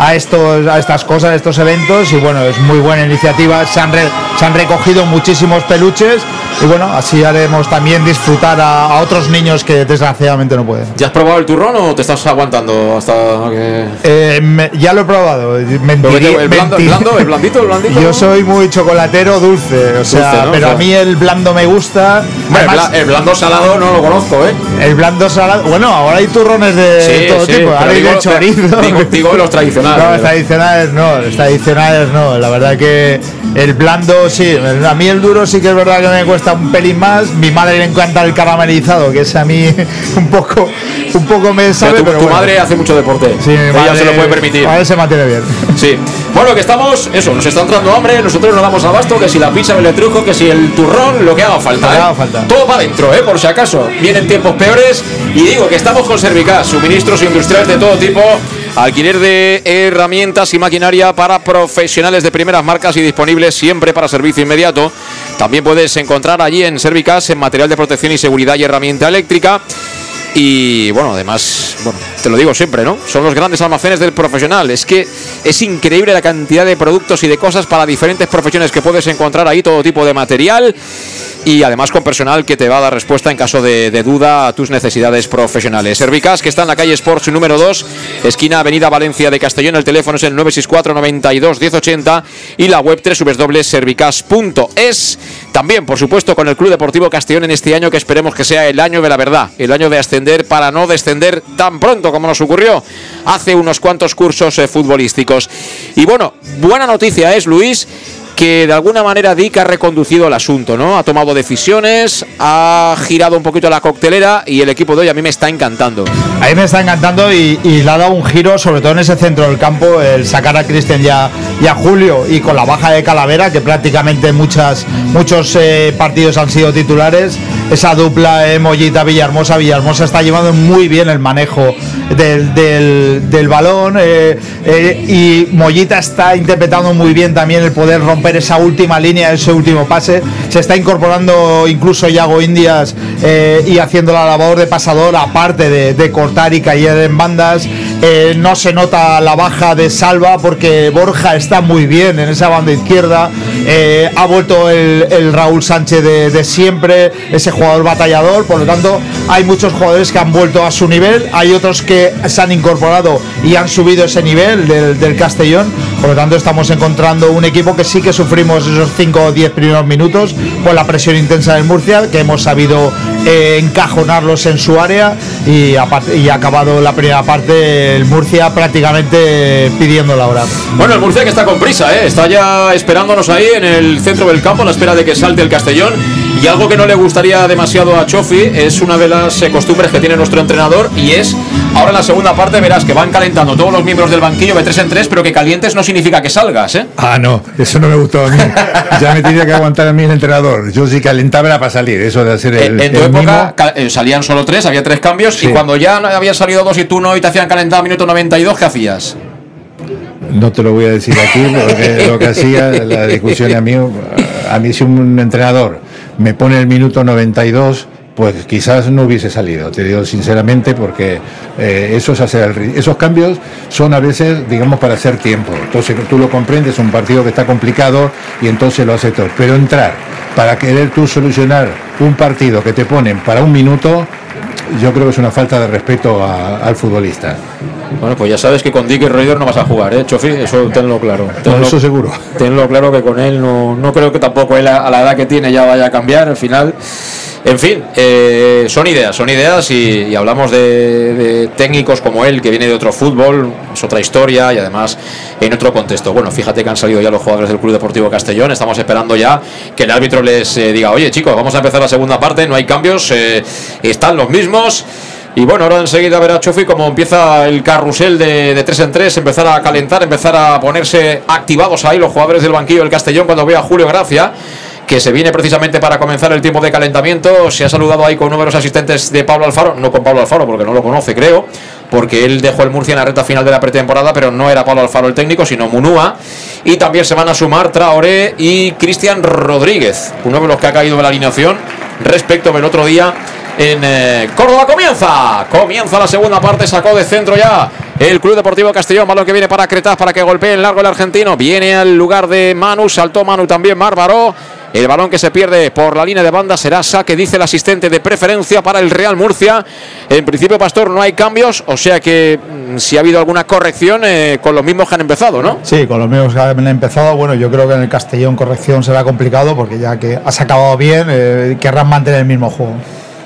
a, estos, a estas cosas, a estos eventos y bueno, es muy buena iniciativa. Se han recogido muchísimos peluches y bueno, así haremos también disfrutar a, a otros niños que desgraciadamente no pueden. ¿Ya has probado el turrón o te estás aguantando hasta que.? Eh, me- ya lo he probado. mentiría- ¿El blando, el mentir- blando, el blandito, el blandito? *laughs* Yo soy muy chocolatero dulce, o sea, Dulce, ¿no? pero O sea- a mí el blando me gusta. Hombre, el Además, bla- el blando salado no lo conozco, ¿eh? el blando salado. Bueno, ahora hay turrones de todo tipo. Ahora hay de chorizo. Digo, digo los tradicionales. No, los tradicionales no, los tradicionales no. La verdad que el blando sí. A mí el duro sí que es verdad que me cuesta un pelín más. Mi madre le encanta el caramelizado, que es a mí *laughs* un poco, un poco me Pero sabe. tu, pero tu bueno. madre hace mucho deporte. Sí, mi Ella madre- se lo puede permitir. mi madre se mantiene bien. Sí. Bueno, que estamos, eso, nos está entrando hambre, nosotros nos damos abasto, que si la pizza el truco, que si el turrón, lo que haga falta. Lo que ¿eh? haga falta. Todo para adentro, ¿eh? Por si acaso. Vienen tiempos peores. Y digo que estamos con Servicas, suministros industriales de todo tipo, alquiler de herramientas y maquinaria para profesionales de primeras marcas y disponibles siempre para servicio inmediato. También puedes encontrar allí en Servicas en material de protección y seguridad y herramienta eléctrica. Y bueno, además, bueno, te lo digo siempre, ¿no? Son los grandes almacenes del profesional. Es que es increíble la cantidad de productos y de cosas para diferentes profesiones que puedes encontrar ahí, todo tipo de material y además con personal que te va a dar respuesta en caso de, duda a tus necesidades profesionales. Servicas, que está en la calle Sports número 2, esquina Avenida Valencia de Castellón, el teléfono es el 964 92 1080 y la web www.servicas.es. También, por supuesto, con el Club Deportivo Castellón en este año que esperemos que sea el año de la verdad, el año de ascender para no descender tan pronto como nos ocurrió hace unos cuantos cursos eh, futbolísticos. Y bueno, buena noticia es, Luis, que de alguna manera Dick ha reconducido el asunto, ¿no? Ha tomado decisiones, ha girado un poquito la coctelera y el equipo de hoy a mí me está encantando. A mí me está encantando y, y le ha dado un giro, sobre todo en ese centro del campo, el sacar a Cristian y, a- y a Julio y con la baja de Calavera, que prácticamente muchas, muchos eh, partidos han sido titulares. Esa dupla eh, Mollita-Villahermosa. Villahermosa está llevando muy bien el manejo del, del- del balón eh, eh, y Mollita está interpretando muy bien también el poder romper esa última línea, ese último pase. Se está incorporando incluso Yago Indias eh, y haciendo la labor de pasador, aparte de, de cortar y caer en bandas. Eh, no se nota la baja de Salva porque Borja está muy bien en esa banda izquierda. Eh, ha vuelto el, el Raúl Sánchez de, de siempre, ese jugador batallador. Por lo tanto, hay muchos jugadores que han vuelto a su nivel. Hay otros que se han incorporado y han subido ese nivel del, del Castellón. Por lo tanto, estamos encontrando un equipo que sí que sufrimos esos 5 o 10 primeros minutos por la presión intensa del Murcia, que hemos sabido eh, encajonarlos en su área y, y ha acabado la primera parte el Murcia prácticamente pidiendo la hora. Bueno, el Murcia que está con prisa, ¿eh? está ya esperándonos ahí en el centro del campo a la espera de que salte el Castellón. Y algo que no le gustaría demasiado a Chofi es una de las costumbres que tiene nuestro entrenador y es, ahora en la segunda parte verás que van calentando todos los miembros del banquillo de tres en tres, pero que calientes no significa que salgas, ¿eh? Ah, no, eso no me gustó a mí. Ya me tenía que aguantar a mí el entrenador. Yo sí calentaba era para salir, eso de hacer el. En, tu el época mimo. eh, salían solo tres, había tres cambios y cuando ya habían salido dos y tú no y te hacían calentar a minuto 92, ¿qué hacías? No te lo voy a decir aquí, porque lo que hacía la discusión a mí, a mí si un entrenador me pone el minuto 92, pues quizás no hubiese salido, te digo sinceramente, porque eh, esos cambios son a veces, digamos, para hacer tiempo. Entonces tú lo comprendes, un partido que está complicado y entonces lo haces todo. Pero entrar para querer tú solucionar un partido que te ponen para un minuto, yo creo que es una falta de respeto al futbolista. Bueno, pues ya sabes que con Dick Reuter no vas a jugar, ¿eh, Chofi? Eso tenlo claro. Tenlo, eso seguro. Tenlo claro que con él no, no creo que tampoco él a, a la edad que tiene ya vaya a cambiar al final. En fin, eh, son ideas, son ideas y, y hablamos de, de técnicos como él, que viene de otro fútbol, es otra historia y además en otro contexto. Bueno, fíjate que han salido ya los jugadores del Club Deportivo Castellón, estamos esperando ya que el árbitro les eh, diga, oye chicos, vamos a empezar la segunda parte, no hay cambios, eh, están los mismos. Y bueno, ahora enseguida verá Chofi cómo empieza el carrusel de, de 3 en 3, empezar a calentar, empezar a ponerse activados ahí los jugadores del banquillo del Castellón cuando vea a Julio Gracia que se viene precisamente para comenzar el tiempo de calentamiento. Se ha saludado ahí con los asistentes de Pablo Alfaro, no con Pablo Alfaro porque no lo conoce, creo, porque él dejó el Murcia en la recta final de la pretemporada, pero no era Pablo Alfaro el técnico, sino Munúa. Y también se van a sumar Traoré y Cristian Rodríguez, uno de los que ha caído de la alineación respecto del otro día en eh, Córdoba. Comienza, comienza la segunda parte, sacó de centro ya el Club Deportivo Castellón, balón que viene para Cretaz para que golpee en largo el argentino, viene al lugar de Manu, saltó Manu también Bárbaro. El balón que se pierde por la línea de banda será saque, dice el asistente de preferencia para el Real Murcia. En principio, Pastor, no hay cambios, o sea que mm, si ha habido alguna corrección eh, con los mismos que han empezado, ¿no? Sí, con los mismos que han empezado. Bueno, yo creo que en el Castellón corrección será complicado porque ya que has acabado bien, eh, querrán mantener el mismo juego.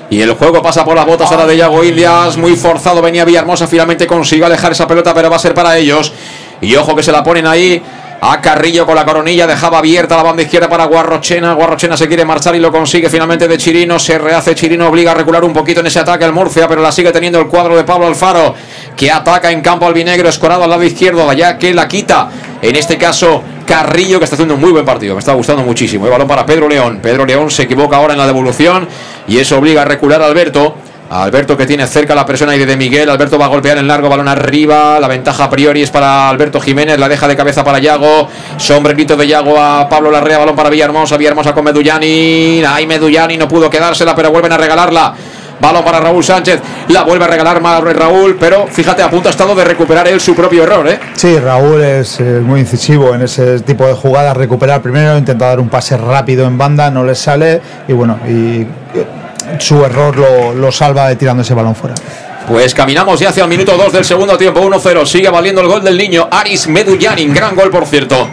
Y el juego pasa por las botas ahora de Yago Indias, muy forzado, venía Villahermosa, finalmente consiguió alejar esa pelota, pero va a ser para ellos. Y ojo que se la ponen ahí a Carrillo con la coronilla, dejaba abierta la banda izquierda para Guarrochena, Guarrochena se quiere marchar y lo consigue finalmente de Chirino, se rehace Chirino, obliga a recular un poquito en ese ataque al Murcia, pero la sigue teniendo el cuadro de Pablo Alfaro, que ataca en campo albinegro, escorado al lado izquierdo, allá que la quita, en este caso Carrillo, que está haciendo un muy buen partido, me está gustando muchísimo, el balón para Pedro León, Pedro León se equivoca ahora en la devolución y eso obliga a recular a Alberto, Alberto que tiene cerca la presión ahí de Miguel. Alberto va a golpear en largo, balón arriba. La ventaja a priori es para Alberto Jiménez. La deja de cabeza para Yago. Sombrerito de Yago a Pablo Larrea. Balón para Villahermosa. Villahermosa con Medullani. Ay, Medullani no pudo quedársela, pero vuelven a regalarla. Balón para Raúl Sánchez. La vuelve a regalar más Raúl. Pero fíjate, a punto ha estado de recuperar él su propio error, ¿eh? Sí, Raúl es eh, muy incisivo en ese tipo de jugadas. Recuperar primero, intenta dar un pase rápido en banda, no le sale. Y bueno, y eh, su error lo, lo salva de tirando ese balón fuera. Pues caminamos ya hacia el minuto 2 del segundo tiempo, 1-0. Sigue valiendo el gol del niño Aris Medullanin. Gran gol, por cierto.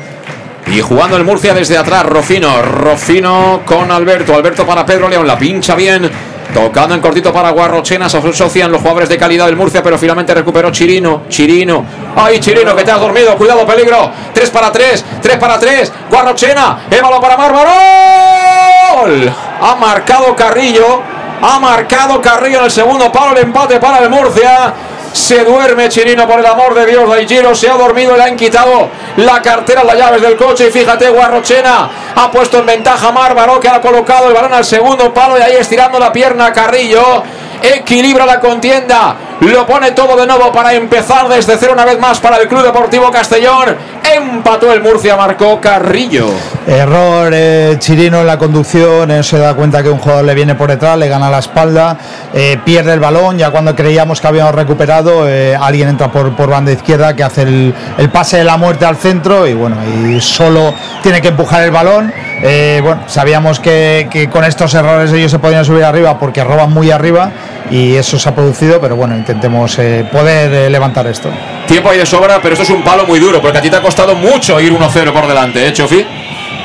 Y jugando el Murcia desde atrás, Rofino. Rofino con Alberto. Alberto para Pedro León. La pincha bien. Tocando en cortito para Guarrochena. Se asocian los jugadores de calidad del Murcia, pero finalmente recuperó Chirino. Chirino. ¡Ay, Chirino, que te has dormido! ¡Cuidado, peligro! 3 para 3. 3 para 3. Guarrochena. Balón para Mármaro. Ha marcado Carrillo. Ha marcado Carrillo en el segundo palo. El empate para el Murcia. Se duerme Chirino por el amor de Dios. Giro se ha dormido le han quitado la cartera, las llaves del coche. Y fíjate, Guarrochena ha puesto en ventaja a Mármaro que ha colocado el balón al segundo palo y ahí estirando la pierna a Carrillo. Equilibra la contienda. Lo pone todo de nuevo para empezar desde cero una vez más para el Club Deportivo Castellón. Empató el Murcia, marcó Carrillo. Error eh, Chirino en la conducción, eh, se da cuenta que un jugador le viene por detrás, le gana la espalda, eh, pierde el balón, ya cuando creíamos que habíamos recuperado, alguien entra por, por banda izquierda que hace el, el pase de la muerte al centro y bueno, y solo tiene que empujar el balón. Bueno, sabíamos que, que con estos errores ellos se podían subir arriba porque roban muy arriba y eso se ha producido, pero bueno, intentemos eh, poder eh, levantar esto. Tiempo ahí de sobra, pero esto es un palo muy duro porque a ti te ha costado mucho ir 1-0 por delante, ¿eh, Chofi?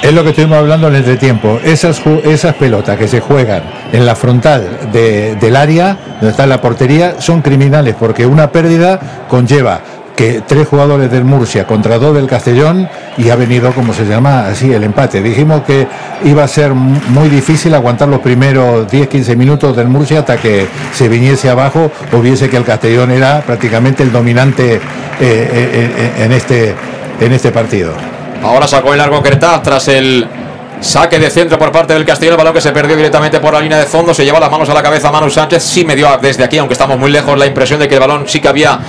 Es lo que estuvimos hablando en el entretiempo. Esas, ju- esas pelotas que se juegan en la frontal de- del área, donde está la portería, son criminales porque una pérdida conlleva que tres jugadores del Murcia contra dos del Castellón y ha venido, como se llama, así el empate. Dijimos que iba a ser muy difícil aguantar los primeros 10-15 minutos del Murcia hasta que se viniese abajo o viese que el Castellón era prácticamente el dominante eh, eh, eh, en, este, en este partido. Ahora sacó el largo Cretaz tras el saque de centro por parte del Castillo. El balón que se perdió directamente por la línea de fondo. Se lleva las manos a la cabeza Manu Sánchez. Sí me dio desde aquí, aunque estamos muy lejos, la impresión de que el balón sí que había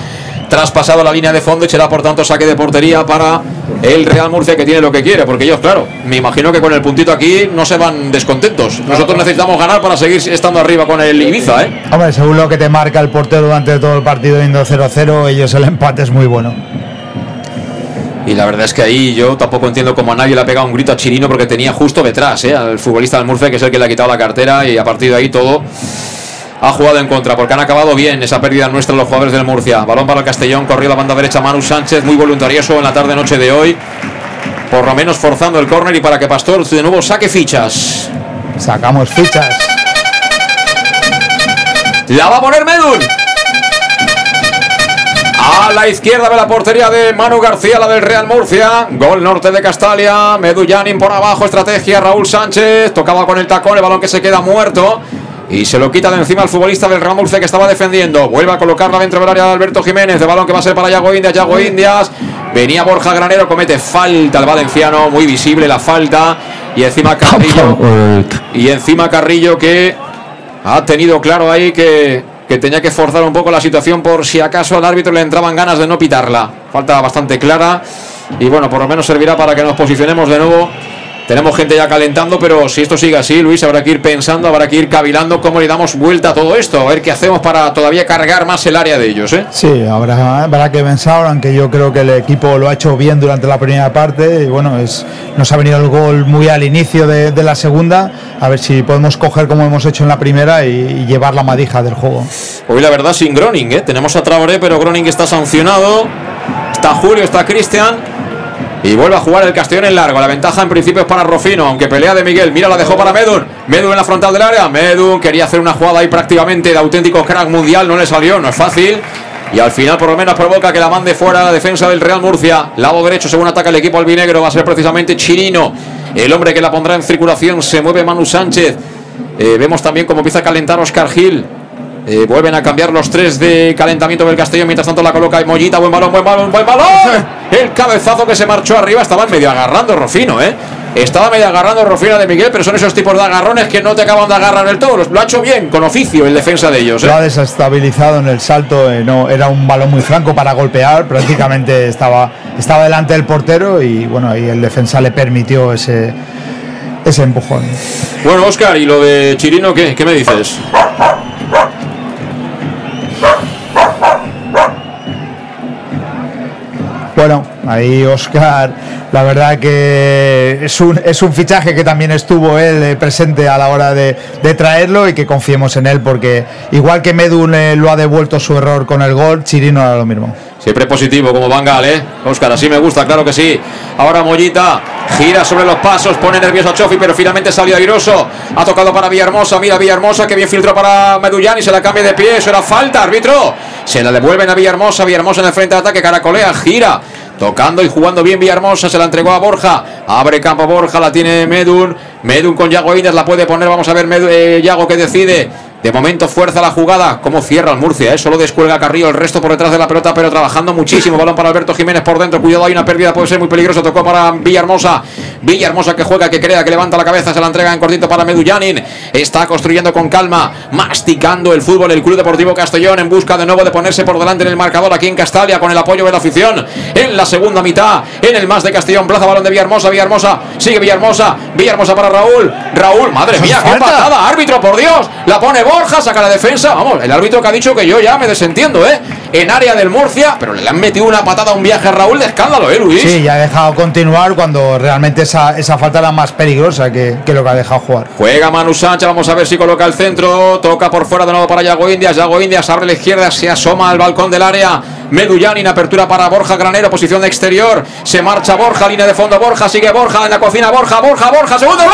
traspasado la línea de fondo y será por tanto saque de portería para el Real Murcia que tiene lo que quiere. Porque ellos, claro, me imagino que con el puntito aquí no se van descontentos. Nosotros necesitamos ganar para seguir estando arriba con el Ibiza, ¿eh? Hombre, según lo que te marca el portero durante todo el partido yendo 0-0, ellos el empate es muy bueno. Y la verdad es que ahí yo tampoco entiendo cómo a nadie le ha pegado un grito a Chirino porque tenía justo detrás ¿eh? al futbolista del Murcia, que es el que le ha quitado la cartera, y a partir de ahí todo ha jugado en contra, porque han acabado bien esa pérdida nuestra los jugadores del Murcia. Balón para el Castellón, corrió la banda derecha Manu Sánchez, muy voluntarioso en la tarde-noche de hoy. Por lo menos forzando el córner y para que Pastor de nuevo saque fichas. Sacamos fichas. La va a poner Medun. A la izquierda de la portería de Manu García, la del Real Murcia. Gol norte de Castalia. Medullanin por abajo, estrategia. Raúl Sánchez tocaba con el tacón, el balón que se queda muerto. Y se lo quita de encima el futbolista del Real Murcia que estaba defendiendo. Vuelve a colocarla dentro del área de Alberto Jiménez. De balón que va a ser para Yago Indias. Yago Indias. Venía Borja Granero, comete falta el valenciano. Muy visible la falta. Y encima Carrillo. Y encima Carrillo que ha tenido claro ahí que, que tenía que forzar un poco la situación por si acaso al árbitro le entraban ganas de no pitarla. Falta bastante clara. Y bueno, por lo menos servirá para que nos posicionemos de nuevo tenemos gente ya calentando, pero si esto sigue así, Luis, habrá que ir pensando, habrá que ir cavilando cómo le damos vuelta a todo esto, a ver qué hacemos para todavía cargar más el área de ellos. ¿eh? Sí, habrá, habrá que pensar, aunque yo creo que el equipo lo ha hecho bien durante la primera parte. Y bueno, es, nos ha venido el gol muy al inicio de, la segunda. A ver si podemos coger como hemos hecho en la primera y, llevar la madija del juego. Hoy la verdad sin Groning, ¿eh? tenemos a Traoré, pero Groning está sancionado. Está Julio, está Cristian. Y vuelve a jugar el Castellón en largo. La ventaja en principio es para Rofino, aunque pelea de Miguel. Mira, la dejó para Medun. Medun en la frontal del área. Medun quería hacer una jugada ahí prácticamente de auténtico crack mundial. No le salió, no es fácil. Y al final por lo menos provoca que la mande fuera la defensa del Real Murcia. Lado derecho según ataca el equipo albinegro. Va a ser precisamente Chirino. El hombre que la pondrá en circulación. Se mueve Manu Sánchez. Eh, vemos también cómo empieza a calentar Oscar Gil. Eh, vuelven a cambiar los tres de calentamiento del Castellón. Mientras tanto la coloca Mollita. Buen balón, buen balón, buen balón. El cabezazo que se marchó arriba. Estaba medio agarrando Rofino, ¿eh? Estaba medio agarrando Rofino de Miguel, pero son esos tipos de agarrones que no te acaban de agarrar del todo. Lo ha hecho bien, con oficio, en defensa de ellos. ¿eh? Lo ha desestabilizado en el salto. Eh, no, era un balón muy franco para golpear. Prácticamente estaba, estaba delante del portero y bueno, y el defensa le permitió ese, ese empujón. Bueno, Oscar, ¿y lo de Chirino qué? ¿Qué me dices? Bueno, ahí Oscar, la verdad que es un, es un fichaje que también estuvo él eh, presente a la hora de, traerlo y que confiemos en él porque igual que Medun eh, lo ha devuelto su error con el gol, Chirino era lo mismo. Siempre positivo como Bangal, ¿eh? Oscar, así me gusta, claro que sí. Ahora Mollita gira sobre los pasos, pone nervioso a Chofi, pero finalmente salió airoso. Ha tocado para Villahermosa, mira Villahermosa, que bien filtró para Medullán y se la cambia de pie. Eso era falta, árbitro. Se la devuelven a Villahermosa, Villahermosa en el frente de ataque, caracolea, gira. Tocando y jugando bien Villahermosa, se la entregó a Borja. Abre campo Borja, la tiene Medun. Medun con Yago Indas la puede poner. Vamos a ver eh, Yago que decide. De momento fuerza la jugada. Cómo cierra el Murcia, ¿eh? Solo descuelga Carrillo. El resto por detrás de la pelota, pero trabajando muchísimo. Balón para Alberto Jiménez por dentro. Cuidado, hay una pérdida, puede ser muy peligroso. Tocó para Villahermosa. Villahermosa que juega, que crea, que levanta la cabeza. Se la entrega en cortito para Medullanin. Está construyendo con calma, masticando el fútbol. El Club Deportivo Castellón en busca de nuevo de ponerse por delante en el marcador aquí en Castalia con el apoyo de la afición. En la segunda mitad, en el más de Castellón. Plaza balón de Villahermosa. Villahermosa sigue Villahermosa. Villahermosa para Raúl. Raúl, madre mía, qué patada. Árbitro, por Dios. La pone Borja, saca la defensa Vamos, el árbitro que ha dicho que yo ya me desentiendo, ¿eh? En área del Murcia, pero le han metido una patada a un viaje a Raúl de escándalo, ¿eh, Luis? Sí, ya ha dejado continuar cuando realmente esa, esa falta era más peligrosa que, lo que ha dejado jugar. Juega Manu Sánchez, vamos a ver si coloca el centro. Toca por fuera de nuevo para Yago Indias. Yago Indias abre la izquierda, se asoma al balcón del área. Medullán, apertura para Borja Granero, posición de exterior. Se marcha Borja, línea de fondo Borja, sigue Borja en la cocina Borja, Borja, Borja, segundo gol.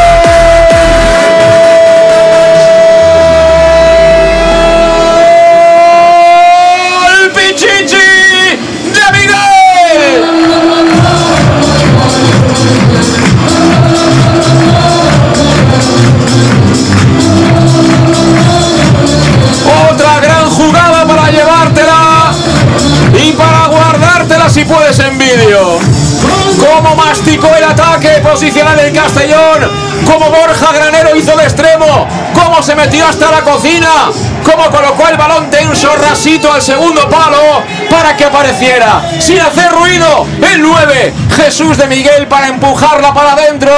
Si puedes en vídeo. Cómo masticó el ataque posicional del Castellón. Como Borja Granero hizo de extremo. Cómo se metió hasta la cocina. Cómo colocó el balón tenso rasito al segundo palo para que apareciera. Sin hacer ruido. El 9. Jesús de Miguel para empujarla para adentro.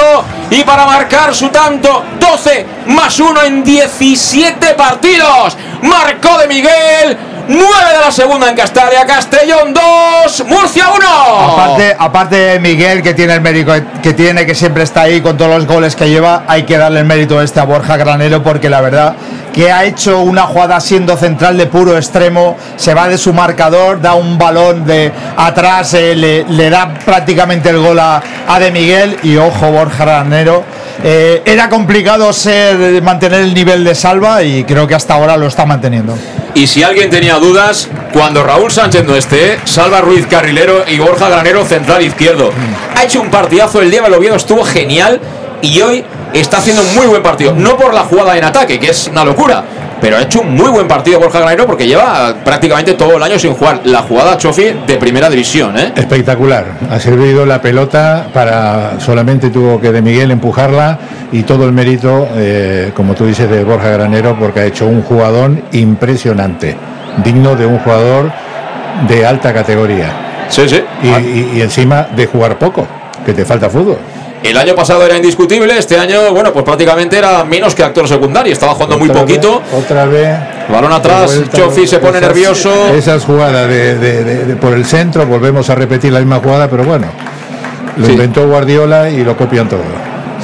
Y para marcar su tanto 12 más 1 en 17 partidos. Marcó de Miguel. 9 de la segunda en Castalia, Castellón 2, Murcia 1. Aparte, aparte de Miguel, que tiene el mérito que tiene, que siempre está ahí con todos los goles que lleva, hay que darle el mérito este a Borja Granero, porque la verdad que ha hecho una jugada siendo central de puro extremo, se va de su marcador, da un balón de atrás, eh, le, le da prácticamente el gol a, a De Miguel y ojo Borja Granero. eh, era complicado ser mantener el nivel de salva y creo que hasta ahora lo está manteniendo. Y si alguien tenía dudas, cuando Raúl Sánchez no esté, Salva Ruiz carrilero y Borja Granero central izquierdo. Ha hecho un partidazo, el día del Oviedo estuvo genial y hoy está haciendo un muy buen partido. No por la jugada en ataque, que es una locura, pero ha hecho un muy buen partido Borja Granero porque lleva prácticamente todo el año sin jugar la jugada Chofi de primera división. ¿eh? Espectacular. Ha servido la pelota para. Solamente tuvo que de Miguel empujarla y todo el mérito, eh, como tú dices, de Borja Granero, porque ha hecho un jugadón impresionante. Digno de un jugador de alta categoría. Sí, sí. Y, y- y encima de jugar poco, que te falta fútbol. El año pasado era indiscutible, este año, bueno, pues prácticamente era menos que actor secundario, estaba jugando muy poquito. vez- otra vez. Balón atrás, Chofi se pone esas- nervioso. Esas jugadas de, de- de- de- por el centro, volvemos a repetir la misma jugada, pero bueno. Lo Sí. inventó Guardiola y lo copian todo.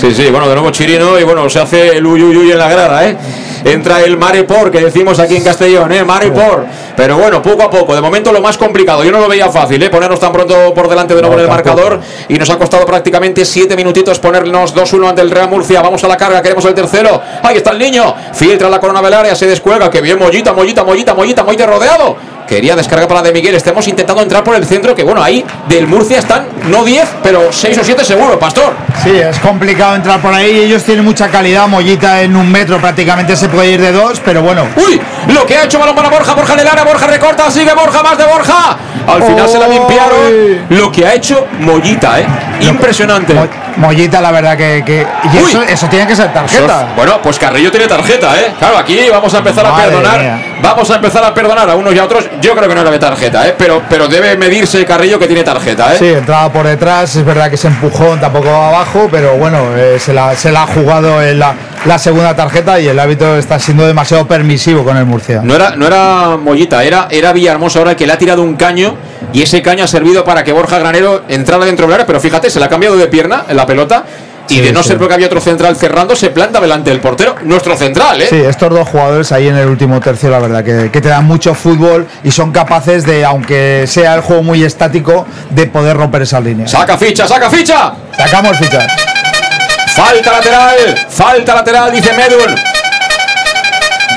Sí, sí, bueno, de nuevo Chirino y bueno, se hace el uy, uy, uy en la grada, ¿eh? Entra el Mare Por, que decimos aquí en Castellón, ¿eh? Mare Por. Pero bueno, poco a poco, de momento lo más complicado. Yo no lo veía fácil, ¿eh? Ponernos tan pronto por delante de nuevo No, en el tampoco. marcador y nos ha costado prácticamente siete minutitos ponernos 2-1 ante el Real Murcia. Vamos a la carga, queremos el tercero. Ahí está el niño, filtra la corona del área, se descuelga. Que bien, Mollita, Mollita, Mollita, Mollita, Mollita rodeado. Quería descargar para De Miguel. Estamos intentando entrar por el centro, que bueno, ahí del Murcia están no 10, pero 6 o 7 seguro, Pastor. Sí, es complicado entrar por ahí. Ellos tienen mucha calidad. Mollita en un metro prácticamente se puede ir de dos, pero bueno. Uy, lo que ha hecho balón para Borja, Borja en el área, Borja recorta, sigue Borja, más de Borja. Al final se la limpiaron. Lo que ha hecho Mollita, ¿eh? Impresionante. Mollita, la verdad que. que- y Uy. eso, eso tiene que ser tarjeta. Bueno, pues Carrillo tiene tarjeta, ¿eh? Claro, aquí vamos a empezar a perdonar. mía. Vamos a empezar a perdonar a unos y a otros. Yo creo que no era de tarjeta, ¿eh? Pero, pero debe medirse Carrillo que tiene tarjeta, ¿eh? Sí, entraba por detrás, es verdad que se empujó, tampoco abajo, pero bueno, eh, se, la, se la ha jugado en la, la segunda tarjeta y el árbitro está siendo demasiado permisivo con el Murcia. No era, no era Mollita, era, era Villahermosa ahora que le ha tirado un caño y ese caño ha servido para que Borja Granero entrara dentro del área, pero fíjate, se le ha cambiado de pierna en la pelota y Sí, de no sí. ser porque había otro central cerrando, se planta delante del portero. Nuestro central, ¿eh? Sí, estos dos jugadores ahí en el último tercio, la verdad, que, que te dan mucho fútbol y son capaces de, aunque sea el juego muy estático, de poder romper esa línea. Saca ficha, saca ficha. Sacamos fichas. Falta lateral, falta lateral, dice Medun.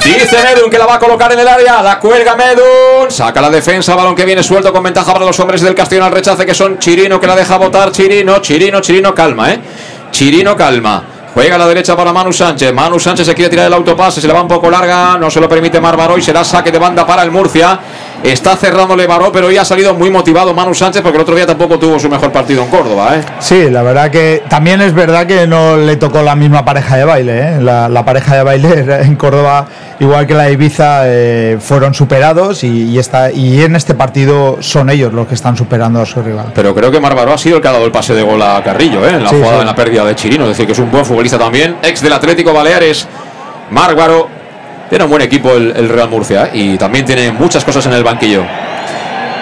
Dice Medun que la va a colocar en el área, la cuelga Medun, saca la defensa, balón que viene suelto con ventaja para los hombres del Castellón al rechace que son Chirino que la deja botar, Chirino, Chirino, Chirino, calma, eh. Chirino, calma. Juega a la derecha para Manu Sánchez. Manu Sánchez se quiere tirar el autopase, se le va un poco larga, no se lo permite Marbaró y será saque de banda para el Murcia. Está cerrándole Baró, pero hoy ha salido muy motivado Manu Sánchez porque el otro día tampoco tuvo su mejor partido en Córdoba, ¿eh? Sí, la verdad que también es verdad que no le tocó la misma pareja de baile. ¿eh? La, la pareja de baile *laughs* en Córdoba, igual que la de Ibiza, eh, fueron superados y, y, está, y en este partido son ellos los que están superando a su rival. Pero creo que Marbaró ha sido el que ha dado el pase de gol a Carrillo, ¿eh? en la Sí, jugada, sí. en la pérdida de Chirino. Es decir, que es un buen futbolista también. Ex del Atlético Baleares, Márgaro. Tiene un buen equipo el, el Real Murcia ¿eh? y también tiene muchas cosas en el banquillo.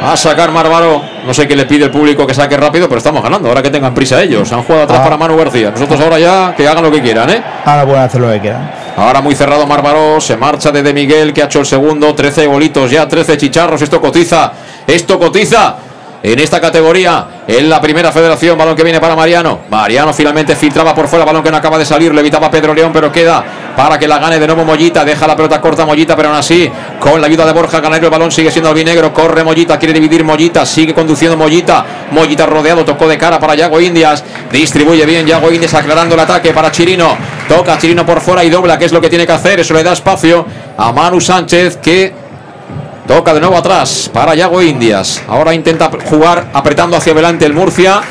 A sacar Márgaro. No sé qué le pide el público que saque rápido, pero estamos ganando. Ahora que tengan prisa ellos. Han jugado atrás Ah. para Manu García. Nosotros ahora ya que hagan lo que quieran, ¿eh? Ahora pueden hacer lo que quieran. Ahora muy cerrado Mármaro, se marcha de De Miguel que ha hecho el segundo, 13 golitos ya, 13 chicharros, esto cotiza, esto cotiza en esta categoría, en la primera federación, balón que viene para Mariano, Mariano finalmente filtraba por fuera, balón que no acaba de salir, le evitaba Pedro León, pero queda para que la gane de nuevo Mollita, deja la pelota corta Mollita, pero aún así, con la ayuda de Borja Ganero, el balón sigue siendo albinegro, corre Mollita, quiere dividir Mollita, sigue conduciendo Mollita, Mollita rodeado, tocó de cara para Yago Indias, distribuye bien Yago Indias aclarando el ataque para Chirino, toca Chirino por fuera y dobla, que es lo que tiene que hacer, eso le da espacio a Manu Sánchez que toca de nuevo atrás para Yago Indias, ahora intenta jugar apretando hacia adelante el Murcia,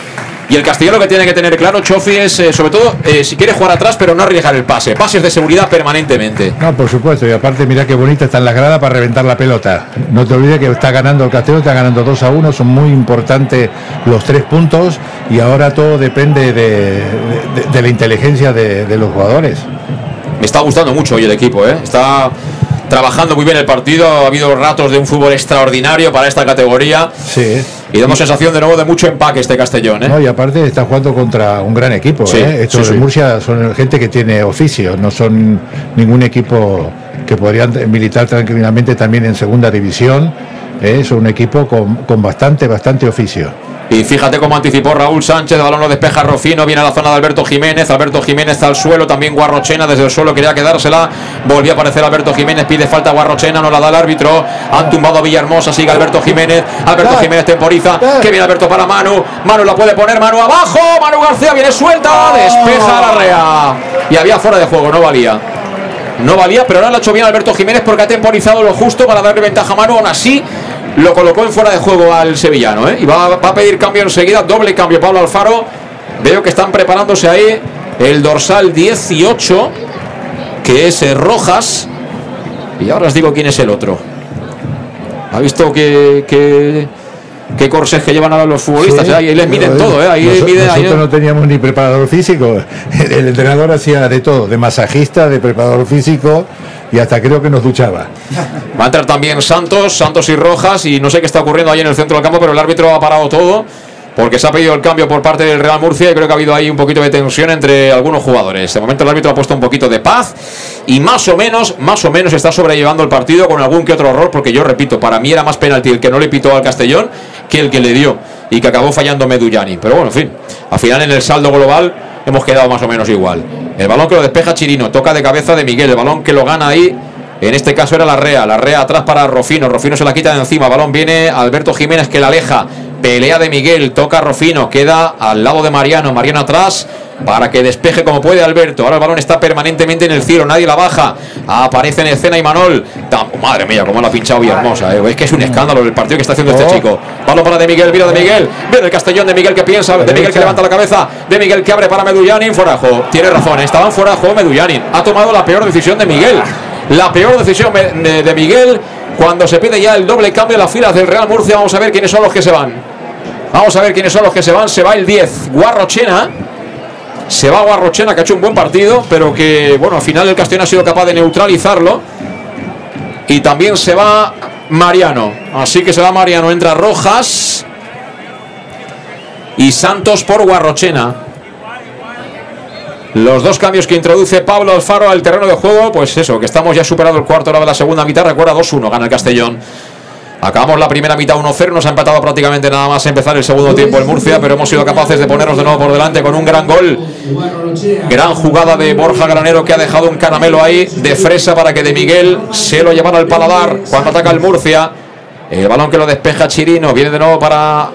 Y el Castellón lo que tiene que tener claro, Chofi, es eh, sobre todo eh, si quiere jugar atrás, pero no arriesgar el pase. Pases de seguridad permanentemente. No, por supuesto, y aparte mira qué bonita está en la grada para reventar la pelota. No te olvides que está ganando el Castellón, está ganando 2 a 1, son muy importantes los tres puntos y ahora todo depende de, de- de la inteligencia de, de los jugadores. Me está gustando mucho hoy el equipo, ¿eh? Está trabajando muy bien el partido. Ha habido ratos de un fútbol extraordinario para esta categoría. Sí. Y damos sensación de nuevo de mucho empaque este Castellón, ¿eh? No, y aparte está jugando contra un gran equipo. Sí, ¿eh? Estos sí, de. Murcia son gente que tiene oficio, no son ningún equipo que podrían militar tranquilamente también en segunda división. ¿eh? Son un equipo con, con bastante, bastante oficio. Y fíjate cómo anticipó Raúl Sánchez, el balón lo despeja Rocino, viene a la zona de Alberto Jiménez, Alberto Jiménez al suelo, también Guarrochena desde el suelo quería quedársela, volvió a aparecer Alberto Jiménez, pide falta Guarrochena, no la da el árbitro, han tumbado a Villahermosa, sigue Alberto Jiménez, Alberto Jiménez temporiza, que viene Alberto para Manu, Manu la puede poner, Manu abajo, Manu García viene suelta, despeja la rea, y había fuera de juego, no valía. No valía, pero ahora lo ha hecho bien Alberto Jiménez porque ha temporizado lo justo para darle ventaja a Manu. Aún así, lo colocó en fuera de juego al sevillano. ¿eh? Y va, va a pedir cambio enseguida, doble cambio Pablo Alfaro. Veo que están preparándose ahí el dorsal 18, que es eh, Rojas. Y ahora os digo quién es el otro. ¿Ha visto que, que, qué corsés que llevan ahora los futbolistas? Sí, ¿eh? Ahí les miden todo, ¿eh? ahí noso- miden. ahí- nosotros no teníamos ni preparador físico. *laughs* El entrenador hacía de todo, de masajista, de preparador físico y hasta creo que nos duchaba. Va a entrar también Santos, Santos y Rojas, y no sé qué está ocurriendo ahí en el centro del campo, pero el árbitro ha parado todo. Porque se ha pedido el cambio por parte del Real Murcia y creo que ha habido ahí un poquito de tensión entre algunos jugadores. De momento el árbitro ha puesto un poquito de paz y más o menos, más o menos está sobrellevando el partido con algún que otro error, porque yo repito, para mí era más penalti el que no le pitó al Castellón que el que le dio y que acabó fallando Medullani. Pero bueno, en fin, al final en el saldo global hemos quedado más o menos igual. El balón que lo despeja Chirino, toca de cabeza de Miguel, el balón que lo gana ahí en este caso era la Rea, la Rea atrás para Rofino, Rofino se la quita de encima, balón viene Alberto Jiménez que la aleja, pelea de Miguel, toca Rofino, queda al lado de Mariano, Mariano atrás para que despeje como puede Alberto, ahora el balón está permanentemente en el cielo, nadie la baja, aparece en escena Imanol, Tam- madre mía, cómo la ha pinchado Villahermosa, eh. es que es un escándalo el partido que está haciendo este chico, balón para de Miguel, mira de Miguel, viene el Castellón de Miguel que piensa, de Miguel que levanta la cabeza, de Miguel que abre para Medullanin, de juego, tiene razón, estaba en de juego Medullanin, ha tomado la peor decisión de Miguel, la peor decisión de, de Miguel cuando se pide ya el doble cambio en las filas del Real Murcia. Vamos a ver quiénes son los que se van. Vamos a ver quiénes son los que se van. Se va el 10, Guarrochena. Se va Guarrochena, que ha hecho un buen partido, pero que, bueno, al final el Castellón ha sido capaz de neutralizarlo. Y también se va Mariano. Así que se va Mariano. Entra Rojas. Y Santos por Guarrochena. Los dos cambios que introduce Pablo Alfaro al terreno de juego, pues eso, que estamos ya superado el cuarto hora de la segunda mitad. Recuerda 2-1, gana el Castellón. Acabamos la primera mitad 1-0, nos ha empatado prácticamente nada más empezar el segundo tiempo el Murcia, pero hemos sido capaces de ponernos de nuevo por delante con un gran gol. Gran jugada de Borja Granero que ha dejado un caramelo ahí de fresa para que de Miguel se lo llevara al paladar cuando ataca el Murcia. El balón que lo despeja Chirino, viene de nuevo para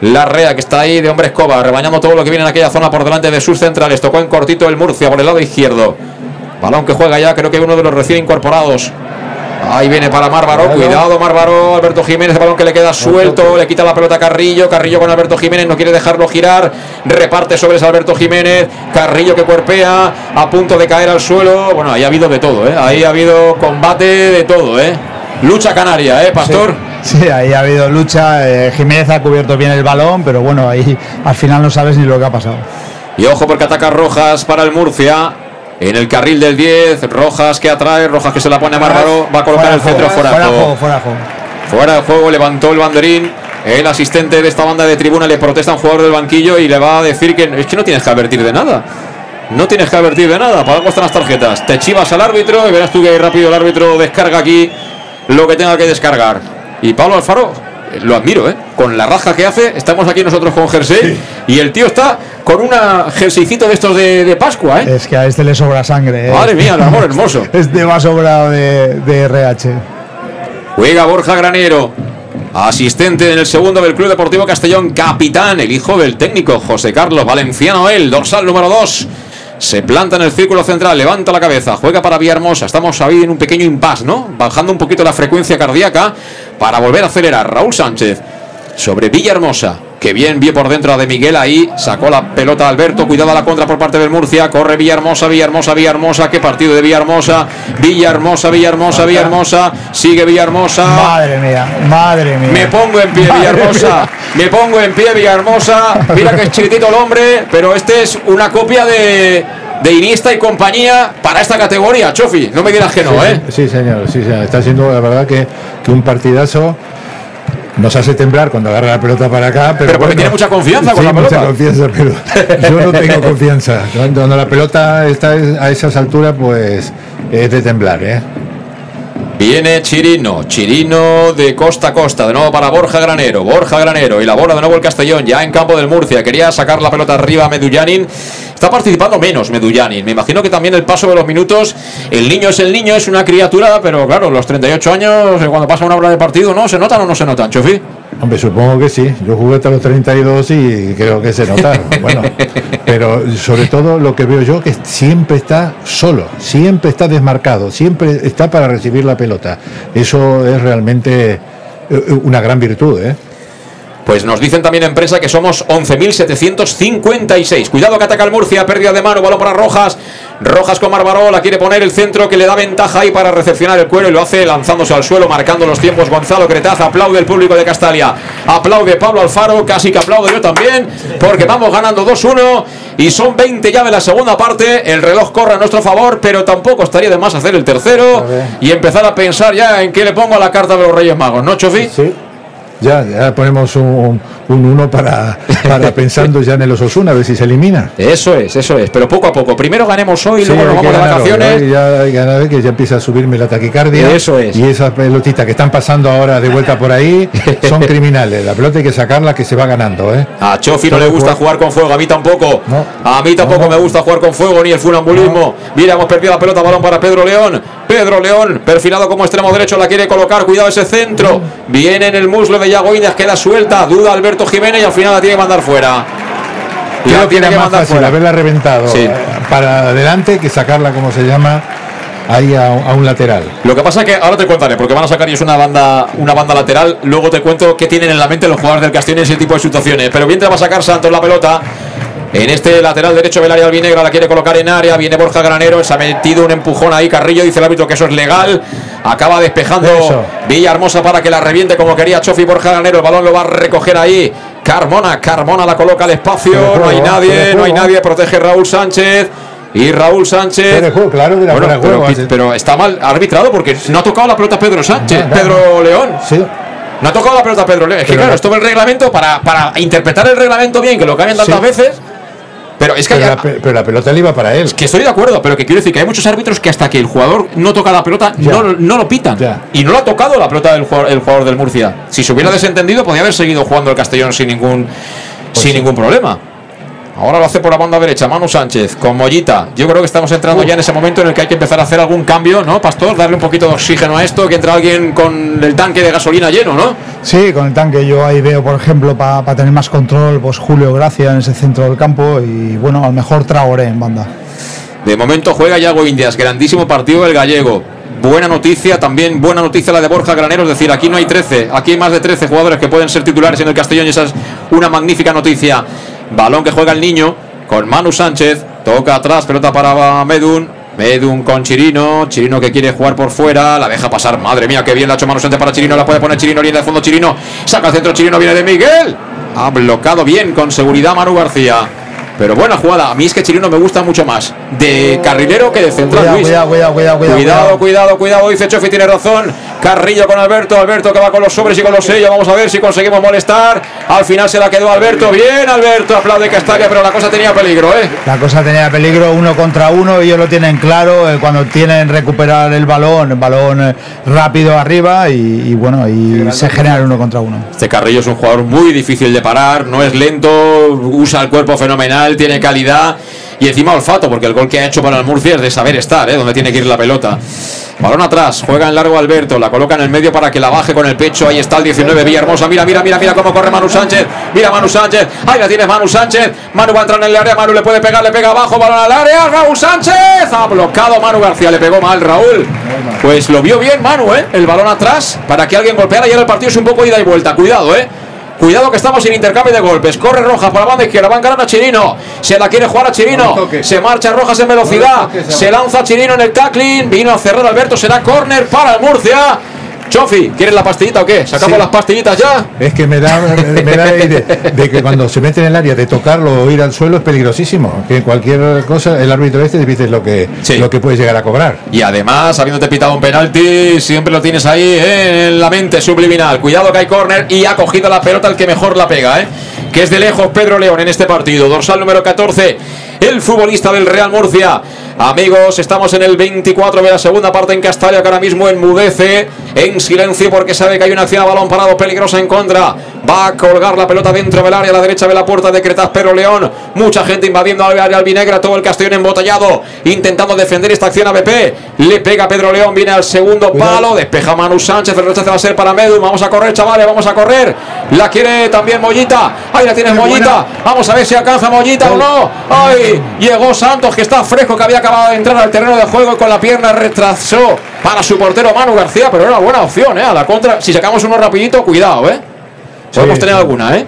la Rea que está ahí de hombre escoba, rebañando todo lo que viene en aquella zona por delante de sus centrales. Tocó en cortito el Murcia por el lado izquierdo. Balón que juega ya, creo que uno de los recién incorporados. Ahí viene para Márvaro, cuidado Márvaro, Alberto Jiménez, balón que le queda suelto, le quita la pelota a Carrillo, Carrillo con Alberto Jiménez, no quiere dejarlo girar, reparte sobre ese Alberto Jiménez, Carrillo que cuerpea, a punto de caer al suelo, bueno, ahí ha habido de todo, ¿eh? ahí ha habido combate de todo, ¿eh? lucha canaria, ¿eh, Pastor? Sí, ahí ha habido lucha. eh, Jiménez ha cubierto bien el balón, pero bueno, ahí al final no sabes ni lo que ha pasado. Y ojo porque ataca Rojas para el Murcia. En el carril del 10, Rojas que atrae, Rojas que se la pone a Bárbaro, va a colocar el centro fuera, de fuera de juego. fuera de juego. Levantó el banderín. El asistente de esta banda de tribuna le protesta a un jugador del banquillo y le va a decir que es que no tienes que advertir de nada. No tienes que advertir de nada. Para algo están las tarjetas. Te chivas al árbitro y verás tú que rápido el árbitro descarga aquí lo que tenga que descargar. Y Pablo Alfaro, eh, lo admiro, ¿eh? Con la raja que hace, estamos aquí nosotros con jersey y el tío está con una jerseycito de estos de, de Pascua, ¿eh? Es que a este le sobra sangre. ¿eh? Madre mía, el amor hermoso. *laughs* Este va sobrado de, de RH. Juega Borja Granero. Asistente en el segundo del Club Deportivo Castellón, capitán, el hijo del técnico José Carlos Valenciano, el dorsal número 2. Se planta en el círculo central, levanta la cabeza, juega para Villahermosa. Estamos ahí en un pequeño impasse, ¿no? Bajando un poquito la frecuencia cardíaca para volver a acelerar. Raúl Sánchez sobre Villahermosa. Que bien, bien por dentro de Miguel ahí. Sacó la pelota Alberto. Cuidado a la contra por parte del Murcia. Corre Villahermosa, Villahermosa, Villahermosa. Qué partido de Villahermosa. Villahermosa, Villahermosa, Villahermosa. Sigue Villahermosa. Madre mía, madre mía. Me pongo en pie, Villahermosa. Me pongo en pie, Villahermosa. Mira que es chiquitito el hombre, pero este es una copia de, de Iniesta y compañía para esta categoría. Chofi, no me digas que no, sí, ¿eh? Sí, señor, sí, señor. Está siendo la verdad que, que un partidazo. Nos hace temblar cuando agarra la pelota para acá, pero, Pero porque bueno. tiene mucha confianza con Sí, la mucha pelota. confianza, pero *laughs* yo no tengo confianza. Cuando, cuando la pelota está a esas alturas, pues es de temblar, ¿eh? Viene Chirino, Chirino de costa a costa, de nuevo para Borja Granero, Borja Granero y la bola de nuevo el Castellón, ya en campo del Murcia, quería sacar la pelota arriba a Medullanin, está participando menos Medullanin, me imagino que también el paso de los minutos, el niño es el niño, es una criatura, pero claro, los 38 años, eh, cuando pasa una hora de partido, ¿no? ¿Se notan o no se notan, Chofi? Hombre, supongo que sí. Yo jugué hasta los 32 y creo que se nota. *laughs* Bueno, pero sobre todo lo que veo yo que siempre está solo, siempre está desmarcado, siempre está para recibir la pelota. Eso es realmente eh, una gran virtud, ¿eh? Pues nos dicen también en prensa que somos 11.756. Cuidado que ataca el Murcia, pérdida de mano, balón para Rojas. Rojas con Marbarola, quiere poner el centro que le da ventaja ahí para recepcionar el cuero y lo hace lanzándose al suelo, marcando los tiempos. Gonzalo Cretaz aplaude el público de Castalia. Aplaude Pablo Alfaro, casi que aplaudo yo también, porque vamos ganando 2-1 y son 20 ya de la segunda parte. El reloj corre a nuestro favor, pero tampoco estaría de más hacer el tercero y empezar a pensar ya en qué le pongo a la carta de los Reyes Magos, ¿no, Chofi? Sí. Ya, ya ponemos un, un uno para, para *laughs* pensando ya en el Osasuna, a ver si se elimina. Eso es, eso es. Pero poco a poco. Primero ganemos hoy, Sí, luego nos vamos de vacaciones. hoy ya hay ganar, que ya empieza a subirme la taquicardia. Eso es. Y esas pelotitas que están pasando ahora de vuelta por ahí *laughs* son criminales. La pelota hay que sacarla que se va ganando, ¿eh? A Chofi no le gusta jugar con fuego, a mí tampoco. No. A mí tampoco No. me gusta jugar con fuego ni el funambulismo. Mira, hemos perdido la pelota, balón para Pedro León. Pedro León, perfilado como extremo derecho, la quiere colocar. Cuidado ese centro. Viene en el muslo de Yago Indias, queda suelta. Duda Alberto Jiménez y al final la tiene que mandar fuera. Creo La que tiene era que más mandar fácil fuera. haberla reventado Sí. eh, para adelante que sacarla, como se llama, ahí a, a un lateral. Lo que pasa es que ahora te contaré, porque van a sacar ellos una banda, una banda lateral. Luego te cuento qué tienen en la mente los jugadores del Castillo en ese tipo de situaciones. Pero bien te va a sacar Santos la pelota. En este lateral derecho del área albinegra la quiere colocar en área. Viene Borja Granero. Se ha metido un empujón ahí. Carrillo dice el árbitro que eso es legal. Acaba despejando Eso. Villa Hermosa para que la reviente como quería Chofi Borja Granero. El balón lo va a recoger ahí. Carmona, Carmona la coloca al espacio. No hay nadie, no hay nadie. Protege Raúl Sánchez. Y Raúl Sánchez. Juego, claro Bueno, de pero, juego, está mal arbitrado porque no ha tocado la pelota Pedro Sánchez, No, no, Pedro León. Sí. No ha tocado la pelota Pedro León. Es que Pero claro, la- esto es el reglamento para, para interpretar el reglamento bien, que lo cambian tantas Sí. veces. Pero es que, Pero la, pe- pero la pelota le iba para él. que estoy de acuerdo, pero que quiero decir que hay muchos árbitros que hasta que el jugador no toca la pelota Ya. no, no lo pitan. Ya. Y no lo ha tocado la pelota del jugador, el jugador del Murcia. Si se hubiera desentendido, podía haber seguido jugando el Castellón sin ningún, Pues sin ningún problema. Ahora lo hace por la banda derecha, Manu Sánchez, con Mollita. Yo creo que estamos entrando ya en ese momento en el que hay que empezar a hacer algún cambio, ¿no, Pastor? Darle un poquito de oxígeno a esto, que entra alguien con el tanque de gasolina lleno, ¿no? Sí, con el tanque yo ahí veo, por ejemplo, para tener más control, pues Julio Gracia en ese centro del campo y bueno, a lo mejor Traoré en banda. De momento juega Yago Indias, grandísimo partido del gallego. Buena noticia, también buena noticia la de Borja Granero, es decir, aquí no hay 13, aquí hay más de 13 jugadores que pueden ser titulares en el Castellón y esa es una magnífica noticia. Balón que juega el niño con Manu Sánchez, toca atrás, pelota para Medun. Medun con Chirino, Chirino que quiere jugar por fuera, la deja pasar, madre mía, que bien la ha hecho Manu Sánchez para Chirino, la puede poner Chirino, viene de fondo Chirino, saca el centro Chirino, viene de Miguel, ha bloqueado bien con seguridad Manu García. Pero buena jugada. A mí es que Chirino me gusta mucho más de carrilero que de central. Cuidado, Luis. cuidado, cuidado, cuidado, cuidado, Cuidado, cuidado. cuidado, dice Chofi, tiene razón. Carrillo con Alberto, Alberto que va con los sobres y con los sellos. Vamos a ver si conseguimos molestar. Al final se la quedó Alberto. Bien, Alberto, aplaude Castalia, pero la cosa tenía peligro, ¿eh? La cosa tenía peligro uno contra uno, ellos lo tienen claro, eh, cuando tienen recuperar el balón, el balón eh, rápido arriba y, y bueno, y se genera el uno contra uno. Este Carrillo es un jugador muy difícil de parar, no es lento, usa el cuerpo fenomenal, tiene calidad y encima olfato, porque el gol que ha hecho para el Murcia es de saber estar, ¿eh? donde tiene que ir la pelota. Balón atrás, juega en largo Alberto, la coloca en el medio para que la baje con el pecho. Ahí está el 19, Villahermosa. Mira, mira, mira, mira cómo corre Manu Sánchez. Mira Manu Sánchez. Ahí la tienes Manu Sánchez. Manu va a entrar en el área. Manu le puede pegar, le pega abajo. Balón al área. Raúl Sánchez. Ha bloquado Manu García. Le pegó mal Raúl. Pues lo vio bien Manu, ¿eh? El balón atrás para que alguien golpeara. Y ahora el partido es un poco ida y vuelta. Cuidado, ¿eh? Cuidado que estamos en intercambio de golpes. Corre Rojas por la banda izquierda. Va ganando a Chirino. Se la quiere jugar a Chirino. Se marcha Rojas en velocidad. Se lanza Chirino en el tackling. Vino a cerrar Alberto. Será córner para el Murcia. Chofi, ¿quieres la pastillita o qué? ¿Sacamos Sí. las pastillitas ya? Es que me da, me da *laughs* de, de que cuando se mete en el área de tocarlo o ir al suelo es peligrosísimo. Que cualquier cosa, el árbitro este dice lo que, Sí. lo que puedes llegar a cobrar. Y además, habiéndote pitado un penalti, siempre lo tienes ahí en la mente subliminal. Cuidado que hay córner y ha cogido la pelota el que mejor la pega, ¿eh? Que es de lejos Pedro León en este partido. Dorsal número 14, el futbolista del Real Murcia. Amigos, estamos en el 24 de la segunda parte en Castalia, que ahora mismo enmudece en silencio porque sabe que hay una acción a balón parado peligrosa en contra. Va a colgar la pelota dentro del área, a la derecha de la puerta de Cretas Pedro León. Mucha gente invadiendo al área albinegra, todo el Castellón embotellado, intentando defender esta acción a BP. Le pega Pedro León, viene al segundo palo, despeja Manu Sánchez, el rechace va a ser para Medu. Vamos a correr, chavales, vamos a correr. La quiere también Mollita. Ahí la tienes Mollita. Vamos a ver si alcanza Mollita o no. Ay, llegó Santos, que está fresco, que había acabado de entrar al terreno de juego y con la pierna retrasó para su portero Manu García, pero era buena opción, ¿eh? A la contra, si sacamos uno rapidito, cuidado, ¿eh? Podemos Sí, tener sí. alguna, ¿eh?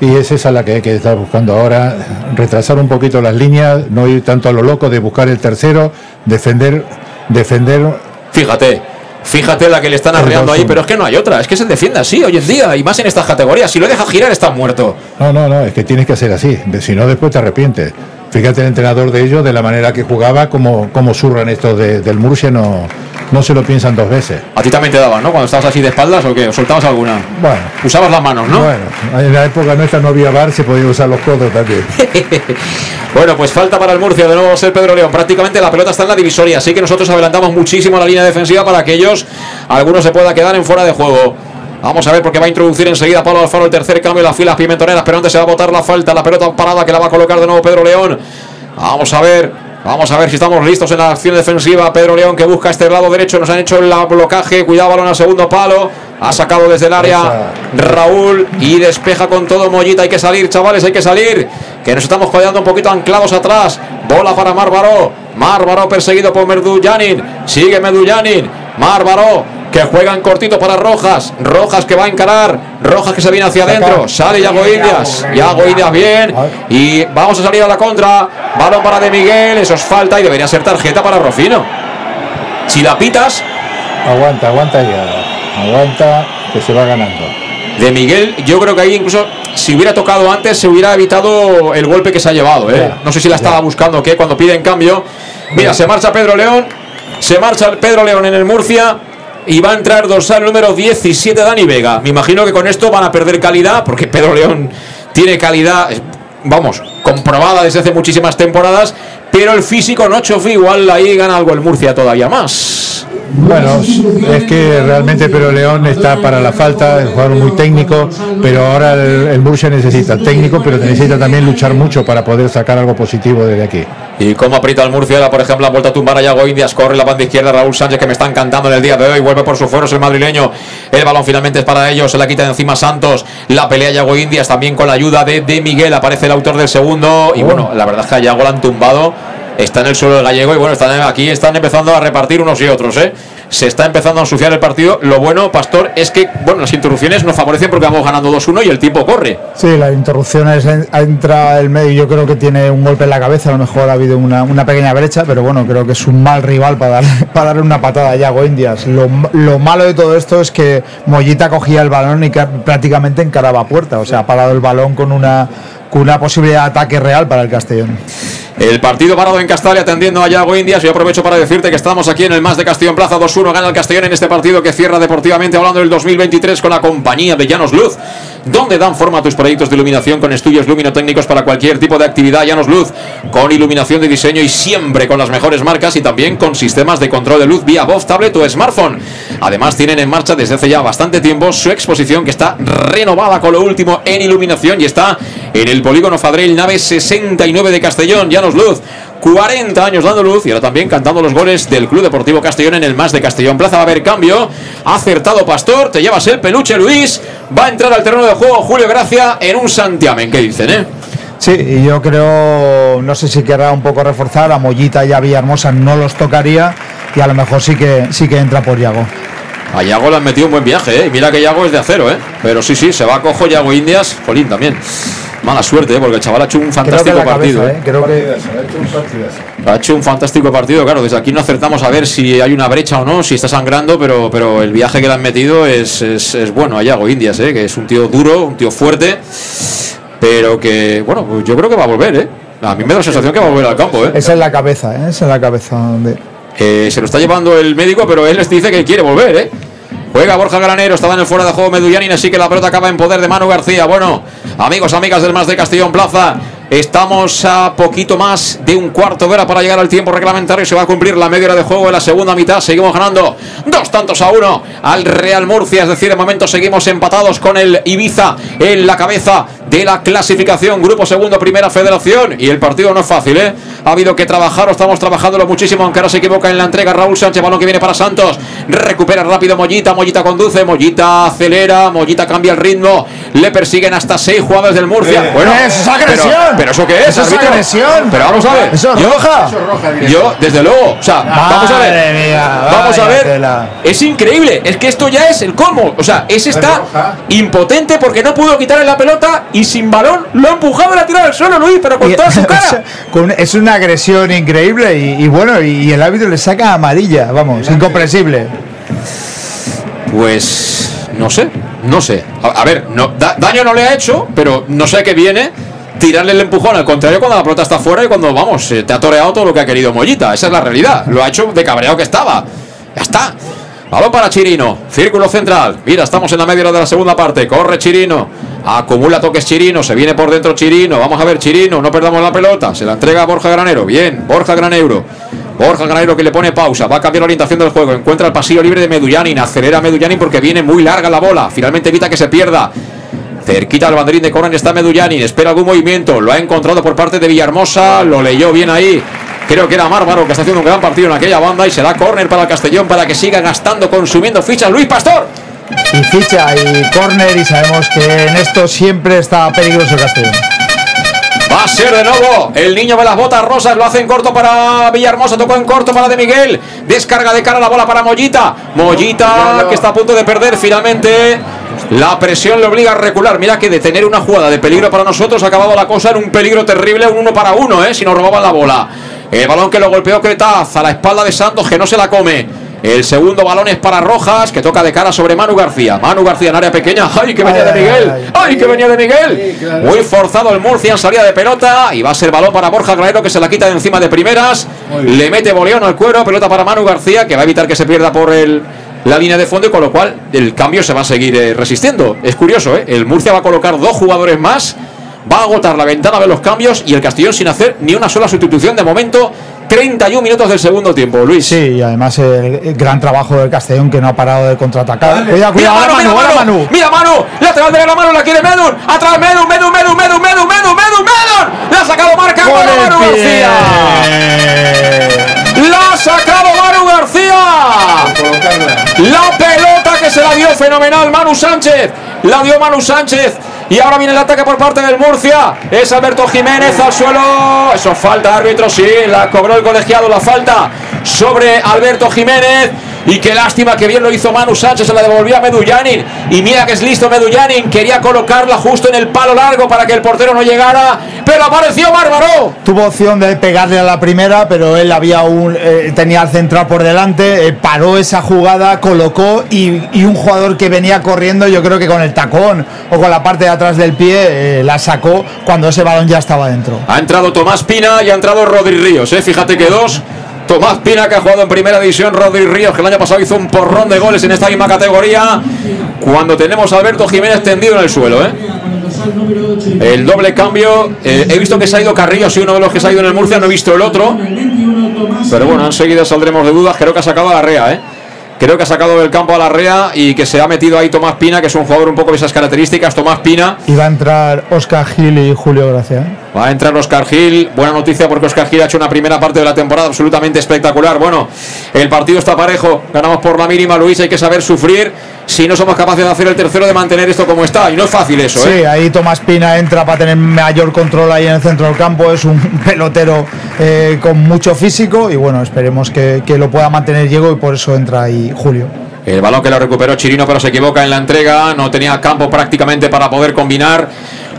Y es esa la que hay que estar buscando ahora, retrasar un poquito las líneas, no ir tanto a lo loco de buscar el tercero, defender, defender Fíjate, fíjate la que le están arreando ahí, 2-1. pero es que no hay otra, es que se defiende así hoy en día y más en estas categorías. Si lo deja girar, está muerto. No, no, no, es que tienes que hacer así, si no después te arrepientes. Fíjate el entrenador de ellos, de la manera que jugaba, como, como surran estos de- del Murcia, no, no se lo piensan dos veces. A ti también te daban, ¿no? Cuando estabas así de espaldas o qué, ¿O soltabas alguna. Bueno, Usabas las manos, ¿no? bueno, en la época nuestra no había bar, se podía usar los codos también. *laughs* Bueno, pues falta para el Murcia de nuevo ser Pedro León. Prácticamente la pelota está en la divisoria, así que nosotros adelantamos muchísimo la línea defensiva para que ellos, algunos se pueda quedar en fuera de juego. Vamos a ver porque va a introducir enseguida Pablo Alfaro el tercer cambio de las filas pimentoneras, pero antes se va a botar la falta, la pelota parada que la va a colocar de nuevo Pedro León. Vamos a ver, vamos a ver si estamos listos en la acción defensiva. Pedro León que busca este lado derecho, nos han hecho el blocaje, cuidado balón al segundo palo, ha sacado desde el área Raúl y despeja con todo Mollita. Hay que salir, chavales, hay que salir. Que nos estamos quedando un poquito anclados atrás. Bola para Márvaro. Márvaro perseguido por Merdullanin. Sigue Merdullanin. Márvaro que juega en cortito para Rojas. Rojas que va a encarar. Rojas que se viene hacia adentro. Sale Yago Indias. Yago Indias bien. Y vamos a salir a la contra. Balón para De Miguel. Eso es falta y debería ser tarjeta para Rofino. Si la pitas, Aguanta, aguanta ya. Aguanta, que se va ganando. De Miguel, yo creo que ahí incluso si hubiera tocado antes se hubiera evitado el golpe que se ha llevado. ¿eh? Ya, no sé si la estaba buscando o qué cuando pide en cambio. Mira, se marcha Pedro León, se marcha Pedro León en el Murcia y va a entrar dorsal número 17 Dani Vega. Me imagino que con esto van a perder calidad porque Pedro León tiene calidad, eh, vamos, comprobada desde hace muchísimas temporadas, pero el físico no chofi, igual ahí gana algo el Murcia todavía más. Bueno, es que realmente Pero León está para la falta, es un jugador muy técnico, pero ahora el, el Murcia necesita técnico, pero necesita también luchar mucho para poder sacar algo positivo desde aquí. Y cómo aprieta el Murcia, ahora, por ejemplo, ha vuelto a tumbar a Yago Indias, corre la banda izquierda Raúl Sánchez, que me están cantando en el día de hoy, vuelve por sus fueros el madrileño, el balón finalmente es para ellos, se la quita de encima Santos, la pelea Yago Indias, también con la ayuda de, de Miguel, aparece el autor del segundo, y bueno, la verdad es que a Yago la han tumbado, está en el suelo del gallego, y bueno, están, aquí están empezando a repartir unos y otros, ¿eh? Se está empezando a ensuciar el partido. Lo bueno, Pastor, es que bueno, las interrupciones nos favorecen porque vamos ganando 2-1 y el tiempo corre. Sí, la interrupción es, entra el medio, yo creo que tiene un golpe en la cabeza, a lo mejor ha habido una, una pequeña brecha, pero bueno, creo que es un mal rival para, dar, *laughs* para darle una patada a Yago Indias. Lo, lo malo de todo esto es que Mollita cogía el balón y ca- prácticamente encaraba puerta, o sea, ha parado el balón con una, con una posibilidad de ataque real para el Castellón. El partido parado en Castalia atendiendo a Yago Indias. Yo aprovecho para decirte que estamos aquí en el Más de Castellón Plaza 2-1. Gana el Castellón en este partido que cierra deportivamente hablando del 2023 con la compañía de Llanos Luz, donde dan forma a tus proyectos de iluminación con estudios luminotécnicos para cualquier tipo de actividad. Llanos Luz, con iluminación de diseño y siempre con las mejores marcas y también con sistemas de control de luz vía voz, tablet o smartphone. Además, tienen en marcha desde hace ya bastante tiempo su exposición que está renovada con lo último en iluminación y está en el polígono Fadrell, nave 69 de Castellón. Luz. 40 años dando luz y ahora también cantando los goles del Club Deportivo Castellón en el Más de Castellón Plaza. Va a haber cambio. Acertado Pastor, te llevas el peluche Luis. Va a entrar al terreno de juego Julio Gracia en un santiamén. ¿Qué dicen, eh? Sí, y yo creo, no sé si querrá un poco reforzar, a Mollita y a Villahermosa no los tocaría y a lo mejor sí que, sí que entra por Yago. A Yago le han metido un buen viaje, ¿eh? Y mira que Yago es de acero, ¿eh? Pero sí, sí, se va a cojo Yago Indias. Jolín, también. Mala suerte, ¿eh? porque el chaval ha hecho un fantástico partido. ¿eh? Creo que Ha hecho un fantástico partido, claro. Desde aquí no acertamos a ver si hay una brecha o no, si está sangrando, pero, pero el viaje que le han metido es, es, es bueno a Yago Indias, ¿eh? que es un tío duro, un tío fuerte, pero que, bueno, pues yo creo que va a volver, ¿eh? A mí me da la sensación que va a volver al campo, ¿eh? esa es la cabeza, ¿eh? esa es la cabeza donde Eh, se lo está llevando el médico, pero él les dice que quiere volver, ¿eh? Juega Borja Granero, estaba en el fuera de juego Medullanin, así que la pelota acaba en poder de Manu García. Bueno, amigos, amigas del Más de Castellón Plaza, estamos a poquito más de un cuarto de hora para llegar al tiempo reglamentario. Se va a cumplir la media hora de juego en la segunda mitad. Seguimos ganando dos tantos a uno al Real Murcia, es decir, de momento seguimos empatados con el Ibiza en la cabeza de la clasificación. Grupo segundo, primera federación. Y el partido no es fácil, ¿eh? Ha habido que trabajar, o estamos trabajándolo muchísimo, aunque ahora se equivoca en la entrega. Raúl Sánchez, balón que viene para Santos. Recupera rápido Mollita, Mollita conduce, Mollita acelera, Mollita cambia el ritmo. Le persiguen hasta seis jugadores del Murcia. bueno, eso es agresión. Pero, pero ¿eso qué es? Eso es agresión. Pero vamos a ver. Eso es yo, roja. Yo, desde luego, o sea, vamos a ver. Mía, vamos a ver. tela. Es increíble. Es que esto ya es el colmo. O sea, ese está impotente porque no pudo quitarle la pelota y sin balón lo ha empujado y la ha tirado al suelo, Luis, pero con Y- toda su *laughs* o cara. sea, con- es una agresión increíble y, y bueno, y, y el árbitro le saca amarilla, vamos, incomprensible. Pues no sé, no sé. A, a ver, no, da- daño no le ha hecho, pero no sé qué viene. Tirarle el empujón, al contrario, cuando la pelota está fuera y cuando, vamos, eh, te ha toreado todo lo que ha querido Mollita. Esa es la realidad. Lo ha hecho de cabreado que estaba. Ya está. Balón para Chirino. Círculo central. Mira, estamos en la media hora de la segunda parte. Corre Chirino. Acumula toques Chirino. Se viene por dentro Chirino. Vamos a ver Chirino. No perdamos la pelota. Se la entrega a Borja Granero. Bien. Borja Granero. Borja Granero que le pone pausa. Va a cambiar la orientación del juego. Encuentra el pasillo libre de Medullanin. Acelera a Medullanin porque viene muy larga la bola. Finalmente evita que se pierda. Cerquita del banderín de Conan está Medullanin. Espera algún movimiento. Lo ha encontrado por parte de Villahermosa. Lo leyó bien ahí. Creo que era Mármaro que está haciendo un gran partido en aquella banda y será córner para el Castellón para que siga gastando, consumiendo fichas. Luis Pastor. Y ficha y córner y sabemos que en esto siempre está peligroso el Castellón. Va a ser de nuevo el niño de las botas rosas. Lo hace en corto para Villahermosa. Tocó en corto para De Miguel. Descarga de cara la bola para Mollita. Mollita que está a punto de perder finalmente. La presión le obliga a recular. Mira que de tener una jugada de peligro para nosotros ha acabado la cosa en un peligro terrible. Un uno para uno, ¿eh? si nos robaban la bola. El balón que lo golpeó Cretaz a la espalda de Santos que no se la come. El segundo balón es para Rojas, que toca de cara sobre Manu García. Manu García en área pequeña. ¡Ay, que venía de Miguel! ¡Ay, que venía de Miguel! Muy forzado el Murcia en salida de pelota. Y va a ser balón para Borja Granero, que se la quita de encima de primeras. Le mete boleón al cuero. Pelota para Manu García, que va a evitar que se pierda por el, la línea de fondo. Y con lo cual el cambio se va a seguir eh, resistiendo. Es curioso, ¿eh? El Murcia va a colocar dos jugadores más. Va a agotar la ventana de los cambios. Y el Castellón sin hacer ni una sola sustitución de momento. 31 minutos del segundo tiempo, Luis. Sí, y además el, el gran trabajo del Castellón que no ha parado de contraatacar. Cuidado, Mira cuidado, Manu, mira ahora Manu, Manu. mira Manu, lateral de la mano, la quiere Medun, atrás Medun, Medun, Medun, Medun, Medun, Medun, Medun, Medun, la ha sacado marca Manu. García, la ha sacado Manu García, la pelota que se la dio fenomenal Manu Sánchez, la dio Manu Sánchez. Y ahora viene el ataque por parte del Murcia. Es Alberto Jiménez al suelo. Eso falta, árbitro, sí. La cobró el colegiado, la falta sobre Alberto Jiménez. Y qué lástima que bien lo hizo Manu Sánchez, se la devolvió a Medullanin. Y mira que es listo Medullanin, quería colocarla justo en el palo largo para que el portero no llegara. Pero apareció Bárbaro. Tuvo opción de pegarle a la primera, pero él había un eh, tenía al central por delante, eh, paró esa jugada, colocó y, y un jugador que venía corriendo, yo creo que con el tacón o con la parte de atrás del pie, eh, la sacó cuando ese balón ya estaba dentro. Ha entrado Tomás Pina y ha entrado Rodri Ríos. ¿eh? Fíjate que dos. Tomás Pina que ha jugado en primera división, Rodri Ríos que el año pasado hizo un porrón de goles en esta misma categoría. Cuando tenemos a Alberto Jiménez tendido en el suelo. ¿eh? El doble cambio. eh, he visto que se ha ido Carrillo, sí, uno de los que se ha ido en el Murcia, no he visto el otro. Pero bueno, enseguida saldremos de dudas. Creo que ha sacado a la Rea, ¿eh? Creo que ha sacado del campo a la Rea y que se ha metido ahí Tomás Pina, que es un jugador un poco de esas características. Tomás Pina. Y va a entrar Oscar Gil y Julio Gracia. ¿eh? Va a entrar Oscar Gil. Buena noticia porque Oscar Gil ha hecho una primera parte de la temporada absolutamente espectacular. Bueno, el partido está parejo. Ganamos por la mínima, Luis. Hay que saber sufrir si no somos capaces de hacer el tercero de mantener esto como está. Y no es fácil eso, Sí, ¿eh? ahí Tomás Pina entra para tener mayor control ahí en el centro del campo. Es un *laughs* pelotero eh, con mucho físico y bueno, esperemos que, que lo pueda mantener Diego y por eso entra ahí Julio. El balón que lo recuperó Chirino, pero se equivoca en la entrega. No tenía campo prácticamente para poder combinar.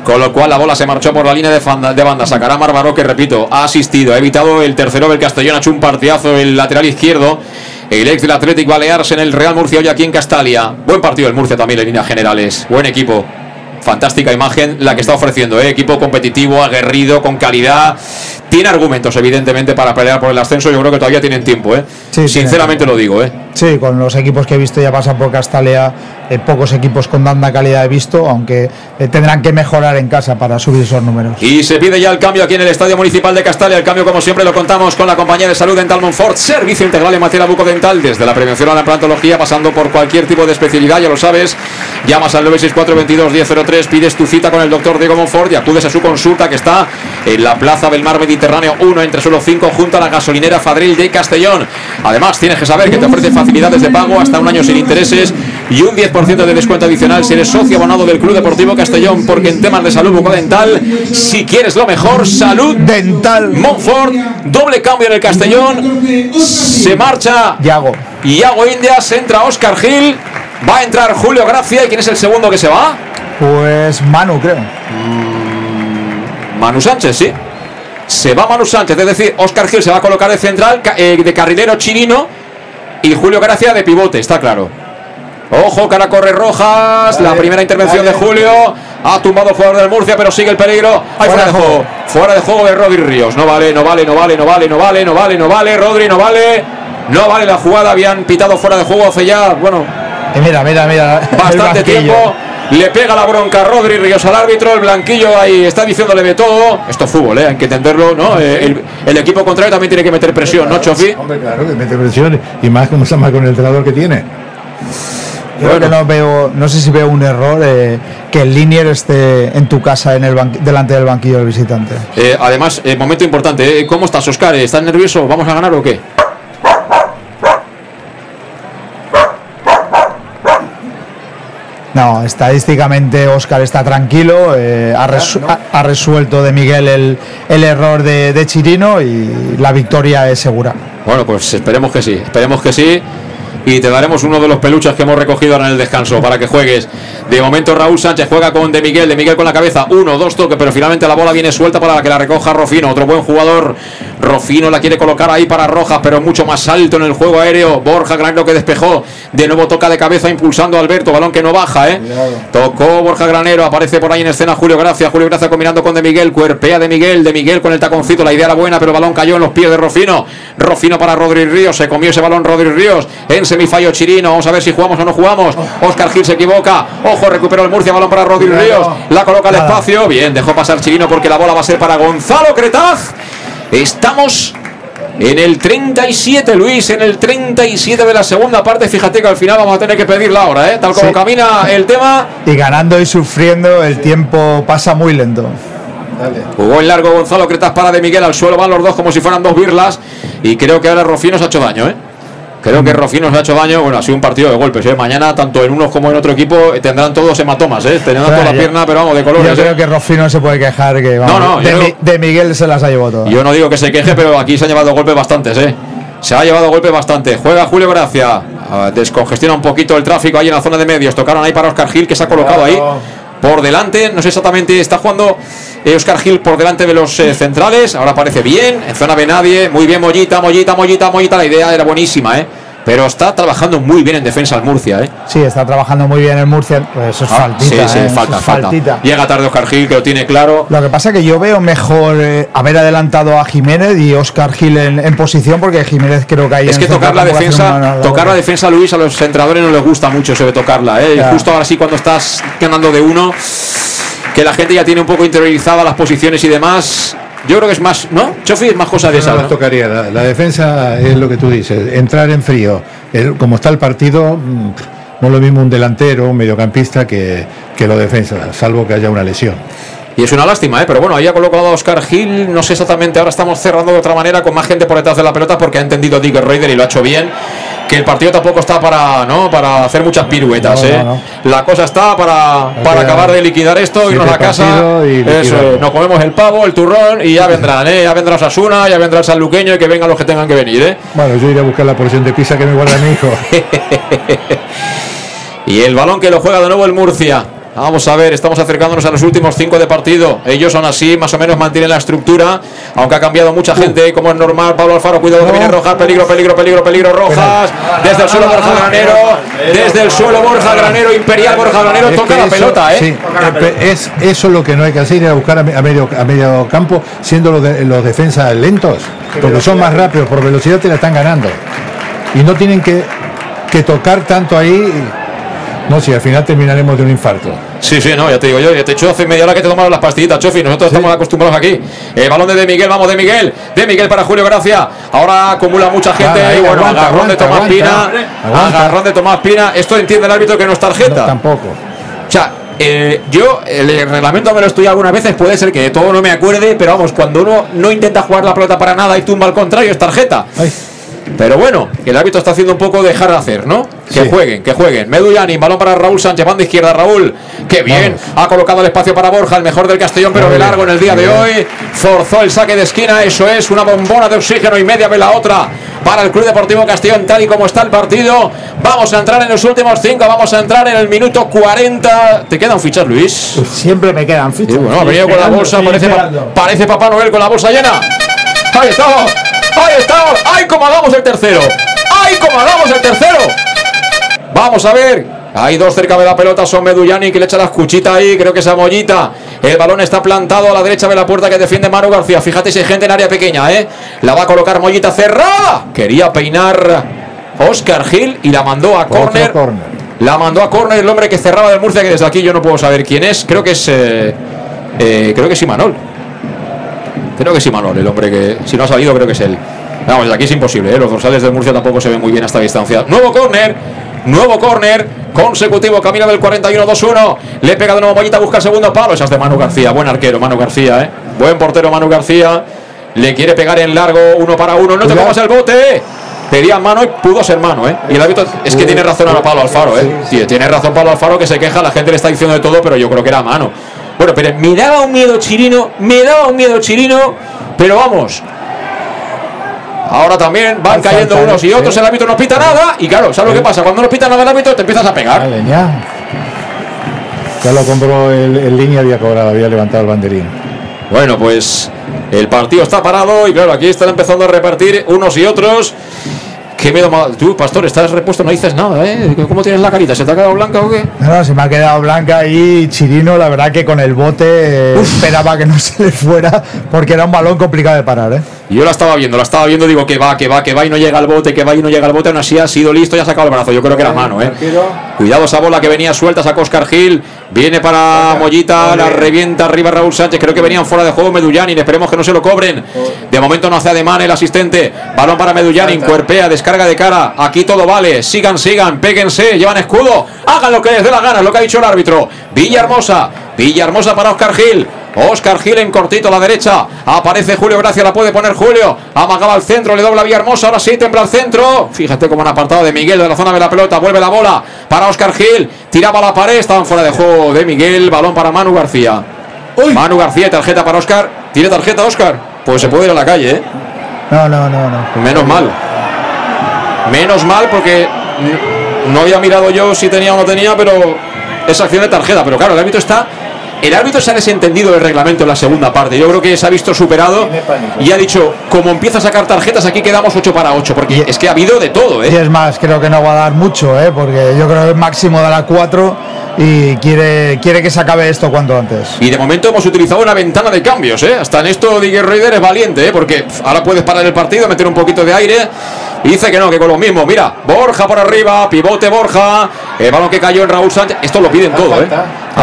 Con lo cual la bola se marchó por la línea de, fanda- de banda. Sacará Marbaró, que repito, ha asistido. Ha evitado el tercero del Castellón. Ha hecho un partidazo el lateral izquierdo. El ex del Athletic Baleares en el Real Murcia hoy aquí en Castalia. Buen partido el Murcia también en líneas generales. Buen equipo. Fantástica imagen la que está ofreciendo. ¿eh? Equipo competitivo, aguerrido, con calidad. Tiene argumentos, evidentemente, para pelear por el ascenso. Yo creo que todavía tienen tiempo. ¿eh? Sí, Sinceramente lo digo. ¿eh? Sí, con los equipos que he visto ya pasan por Castalia, eh, pocos equipos con tanta calidad he visto, aunque eh, tendrán que mejorar en casa para subir esos números. Y se pide ya el cambio aquí en el Estadio Municipal de Castalia. El cambio, como siempre, lo contamos con la compañía de salud Dental Monfort. Servicio integral en materia bucodental, desde la prevención a la implantología, pasando por cualquier tipo de especialidad, ya lo sabes. Llamas al 964 22 1003, pides tu cita con el doctor Diego Monfort y acudes a su consulta que está en la Plaza del Mar Mediterráneo 1, entre suelo 5, junto a la gasolinera Fadril de Castellón. Además, tienes que saber que te ofrece facilidades de pago hasta un año sin intereses y un 10% de descuento adicional si eres socio abonado del Club Deportivo Castellón, porque en temas de salud bucodental, si quieres lo mejor, salud dental. Monfort, doble cambio en el Castellón, se marcha Yago. Iago Indias, entra Oscar Gil, va a entrar Julio Gracia, ¿y quién es el segundo que se va? Pues Manu, creo. Manu Sánchez, sí. Se va Manu Sánchez, es decir, Oscar Gil se va a colocar de central, eh, de carrilero chirino y Julio Gracia de pivote, está claro. Ojo, cara corre Rojas, la primera intervención de Julio. Ha tumbado el jugador del Murcia, pero sigue el peligro. Hay fuera de juego. Fuera de juego de Rodri Ríos. No vale, no vale, no vale, no vale, no vale, no vale, no vale. Rodri, no vale. No vale la jugada. Habían pitado fuera de juego hace ya, bueno, Y mira, mira, mira. bastante tiempo. Le pega la bronca a Rodri Ríos al árbitro, el blanquillo ahí está diciéndole de todo. Esto es fútbol, ¿eh? hay que entenderlo, ¿no? Eh, El, el equipo contrario también tiene que meter presión, ¿no, Chofi? Hombre, claro, que mete presión y más como se llama con el entrenador que tiene. Creo que no veo, no sé si veo un error eh, que el linier esté en tu casa en el banqui- delante del banquillo del visitante. Eh, además, eh, momento importante, ¿eh? ¿cómo estás, Oscar? ¿Estás nervioso? ¿Vamos a ganar o qué? No, estadísticamente Oscar está tranquilo, eh, ha, resu- ha- ha resuelto de Miguel el, el error de, de Chirino y la victoria es segura. Bueno, pues esperemos que sí, esperemos que sí. Y te daremos uno de los peluches que hemos recogido ahora en el descanso para que juegues. De momento Raúl Sánchez juega con De Miguel, De Miguel con la cabeza, uno, dos toques, pero finalmente la bola viene suelta para que la recoja Rofino, otro buen jugador. Rofino la quiere colocar ahí para Rojas, pero mucho más alto en el juego aéreo. Borja Granero que despejó, de nuevo toca de cabeza impulsando a Alberto, balón que no baja, ¿eh? Tocó Borja Granero, aparece por ahí en escena Julio Gracia, Julio Gracia combinando con De Miguel, cuerpea De Miguel, De Miguel con el taconcito, la idea era buena, pero el balón cayó en los pies de Rofino. Rofino para Rodri Ríos, se comió ese balón Rodri Ríos en semifallo Chirino, vamos a ver si jugamos o no jugamos. Oscar Gil se equivoca, ojo, recuperó el Murcia, balón para Rodri Ríos, la coloca al espacio, bien, dejó pasar Chirino porque la bola va a ser para Gonzalo Cretaz. Estamos en el 37, Luis, en el 37 de la segunda parte. Fíjate que al final vamos a tener que pedirla ahora, ¿eh? Tal como Sí. camina el tema. Y ganando y sufriendo, el tiempo pasa muy lento. Jugó en largo Gonzalo Cretas para de Miguel al suelo, van los dos como si fueran dos birlas. Y creo que ahora Rofino se ha hecho daño, ¿eh? Creo que Rofino se ha hecho daño. Bueno, ha sido un partido de golpes, ¿eh? Mañana, tanto en unos como en otro equipo, eh, tendrán todos hematomas, ¿eh? Tendrán toda la yo- pierna, pero vamos, de Yo colores. ¿eh? creo que Rofino no se puede quejar que vamos, No, no, de, yo- de Miguel se las ha llevado todas. Yo no digo que se queje, pero aquí se han llevado golpes bastantes, ¿eh? Se ha llevado golpes bastante. Juega Julio Gracia. Ah, descongestiona un poquito el tráfico ahí en la zona de medios. Tocaron ahí para Oscar Gil, que se ha colocado ahí. Por delante, no sé exactamente, está jugando eh, Oscar Gil por delante de los eh, centrales. Ahora parece bien, en zona de nadie. Muy bien, Mollita, Mollita, Mollita, Mollita. La idea era buenísima, ¿eh? Pero está trabajando muy bien en defensa el Murcia, ¿eh? Sí, está trabajando muy bien el Murcia. Pues eso es Ah, faltita. sí, sí, ¿eh? Eso falta, es falta. faltita. Llega tarde Oscar Gil, que lo tiene claro. Lo que pasa es que yo veo mejor eh, haber adelantado a Jiménez y Oscar Gil en, en posición, porque Jiménez creo que ahí Es que tocar la defensa, una- tocar la defensa, Luis, a los entrenadores no les gusta mucho eso de tocarla, ¿eh? Justo ahora sí cuando estás ganando de uno, que la gente ya tiene un poco interiorizada las posiciones y demás. Yo creo que es más, ¿no? Chofi es más cosa de esa, no ¿no? tocaría. La, la defensa es lo que tú dices, entrar en frío. El- como está el partido, mm, no es lo mismo un delantero, un mediocampista que, que lo defensa, salvo que haya una lesión. Y es una lástima, ¿eh? Pero bueno, ahí ha colocado a Oscar Gil. No sé exactamente, ahora estamos cerrando de otra manera con más gente por detrás de la pelota porque ha entendido Digger Raider y lo ha hecho bien. Que el partido tampoco está para, ¿no? para hacer muchas piruetas. No, ¿eh? no, La cosa está para, para acabar de liquidar esto, irnos a casa. Eso, nos comemos el pavo, el turrón y ya vendrán. ¿eh? Ya vendrá Sasuna, ya vendrá el sanluqueño y que vengan los que tengan que venir. ¿eh? Bueno, yo iré a buscar la porción de pizza que me guarda mi hijo. *laughs* Y el balón que lo juega de nuevo el Murcia. Vamos a ver, estamos acercándonos a los últimos cinco de partido. Ellos son así, más o menos mantienen la estructura, aunque ha cambiado mucha gente, como es normal. Pablo Alfaro, cuidado que viene Rojas, peligro, peligro, peligro, peligro, Rojas. Desde el suelo Borja Granero, desde el suelo Borja Granero, Imperial Borja Granero, Es toca la pelota, ¿eh? sí, eh, es eso lo que no hay que hacer, ir a buscar a, me- a medio, a medio campo, siendo los, de- los defensas lentos, porque son más rápidos, por velocidad te la están ganando. Y no tienen que, que tocar tanto ahí. No, si al final terminaremos de un infarto. Sí, sí, no, ya te digo yo, ya te he hecho hace media hora que te tomaron las pastillitas, Chofi, nosotros estamos acostumbrados aquí. El balón de De Miguel, vamos de Miguel, de Miguel para Julio Gracia. Ahora acumula mucha gente y bueno, aguanta, agarrón de Tomás aguanta. Pina, agarrón de Tomás Pina. Esto entiende el árbitro que no es tarjeta. No, tampoco. O sea, eh, yo el reglamento me lo estudié algunas veces, puede ser que de todo no me acuerde, pero vamos, cuando uno no intenta jugar la pelota para nada y tumba al contrario, es tarjeta. Ay, Pero bueno, el árbitro está haciendo un poco dejar de hacer, ¿no? Que Sí. jueguen, que jueguen. Meduyani, balón para Raúl Sánchez, banda izquierda, Raúl. Qué bien, ha colocado el espacio para Borja, el mejor del Castellón, pero de largo en el día de hoy. Forzó el saque de esquina, eso es, una bombona de oxígeno y media ve la otra para el Club Deportivo Castellón, tal y como está el partido. Vamos a entrar en los últimos cinco, vamos a entrar en el minuto 40. ¿Te quedan fichas, Luis? Siempre me quedan fichas. Sí, bueno, ha venido con la bolsa, parece, pa- parece Papá Noel con la bolsa llena. Ahí estamos, ahí estamos. ¡Ay, cómo hagamos el tercero! ¡Ay, cómo hagamos el tercero! Vamos a ver. Hay dos cerca de la pelota, son Meduyani que le echa la escuchita ahí, creo que esa mollita. El balón está plantado a la derecha de la puerta que defiende Manu García. Fíjate si hay gente en área pequeña, ¿eh? La va a colocar mollita cerrada. Quería peinar Oscar Gil y la mandó a córner. La mandó a córner el hombre que cerraba del Murcia, que desde aquí yo no puedo saber quién es. Creo que es. eh, eh, creo que es Imanol. Creo que es Imanol, el hombre que. Si no ha salido, creo que es él. Vamos, aquí es imposible, ¿eh? Los dorsales del Murcia tampoco se ven muy bien a esta distancia. Nuevo córner. Nuevo córner. Consecutivo. Camino del 41-2-1. Le pega de nuevo Mollita. Busca el segundo palo. Esa es de Manu García. Buen arquero, Manu García, ¿eh? Buen portero, Manu García. Le quiere pegar en largo. Uno para uno. No te comas el bote. Pedía mano y pudo ser mano, ¿eh? Y el árbitro es que tiene razón ahora Pablo Alfaro, ¿eh? Tiene razón Pablo Alfaro que se queja, la gente le está diciendo de todo, pero yo creo que era mano. Bueno, pero me daba un miedo Chirino, me daba un miedo Chirino, pero vamos. Ahora también van cayendo unos y sí. otros, el árbitro no pita nada, y claro, ¿sabes lo que pasa? Cuando no pita nada el árbitro te empiezas a pegar. Vale, ya. Ya lo compró el, el línea, había cobrado, había levantado el banderín. Bueno, pues el partido está parado y claro, aquí están empezando a repartir unos y otros. Qué miedo ma- Tú, Pastor, estás repuesto, no dices nada, ¿eh? ¿Cómo tienes la carita? ¿Se te ha quedado blanca o qué? No, no, se me ha quedado blanca y Chirino, la verdad que con el bote eh, esperaba que no se le fuera porque era un balón complicado de parar, ¿eh? Yo la estaba viendo, la estaba viendo, digo que va, que va, que va y no llega al bote, que va y no llega al bote, aún así ha sido listo y ha sacado el brazo. Yo creo que era mano, ¿eh? Cuidado esa bola que venía suelta, sacó Oscar Gil, viene para Mollita, la revienta arriba Raúl Sánchez, creo que venían fuera de juego Medullanin, esperemos que no se lo cobren. De momento no hace ademán el asistente, balón para Medullanin, cuerpea, descarga de cara, aquí todo vale, sigan, sigan, péguense, llevan escudo, hagan lo que les dé la gana, lo que ha dicho el árbitro. Villahermosa, Villahermosa para Oscar Gil. Oscar Gil en cortito a la derecha. Aparece Julio Gracia, la puede poner Julio. Amagaba al centro, le dobla Villahermosa. Ahora sí, tembla al centro. Fíjate cómo han apartado de Miguel de la zona de la pelota. Vuelve la bola para Oscar Gil. Tiraba la pared. Estaban fuera de juego de Miguel. Balón para Manu García. Manu García, tarjeta para Oscar. ¿Tiene tarjeta Oscar? Pues se puede ir a la calle, ¿eh? No, no, no, no. Menos mal. Menos mal porque no había mirado yo si tenía o no tenía, pero esa acción de tarjeta. Pero claro, el árbitro está. El árbitro se ha desentendido del reglamento en la segunda parte. Yo creo que se ha visto superado y ha dicho, como empieza a sacar tarjetas, aquí quedamos 8 para 8. Porque es que ha habido de todo, Y ¿eh? es más, creo que no va a dar mucho, ¿eh? Porque yo creo que el máximo dará 4 y quiere, quiere que se acabe esto cuanto antes. Y de momento hemos utilizado una ventana de cambios, ¿eh? Hasta en esto Digger Raider es valiente, ¿eh? Porque ahora puedes parar el partido, meter un poquito de aire. Y dice que no, que con lo mismo. Mira, Borja por arriba, pivote Borja, el balón que cayó en Raúl Sánchez. Esto lo piden todo, ¿eh?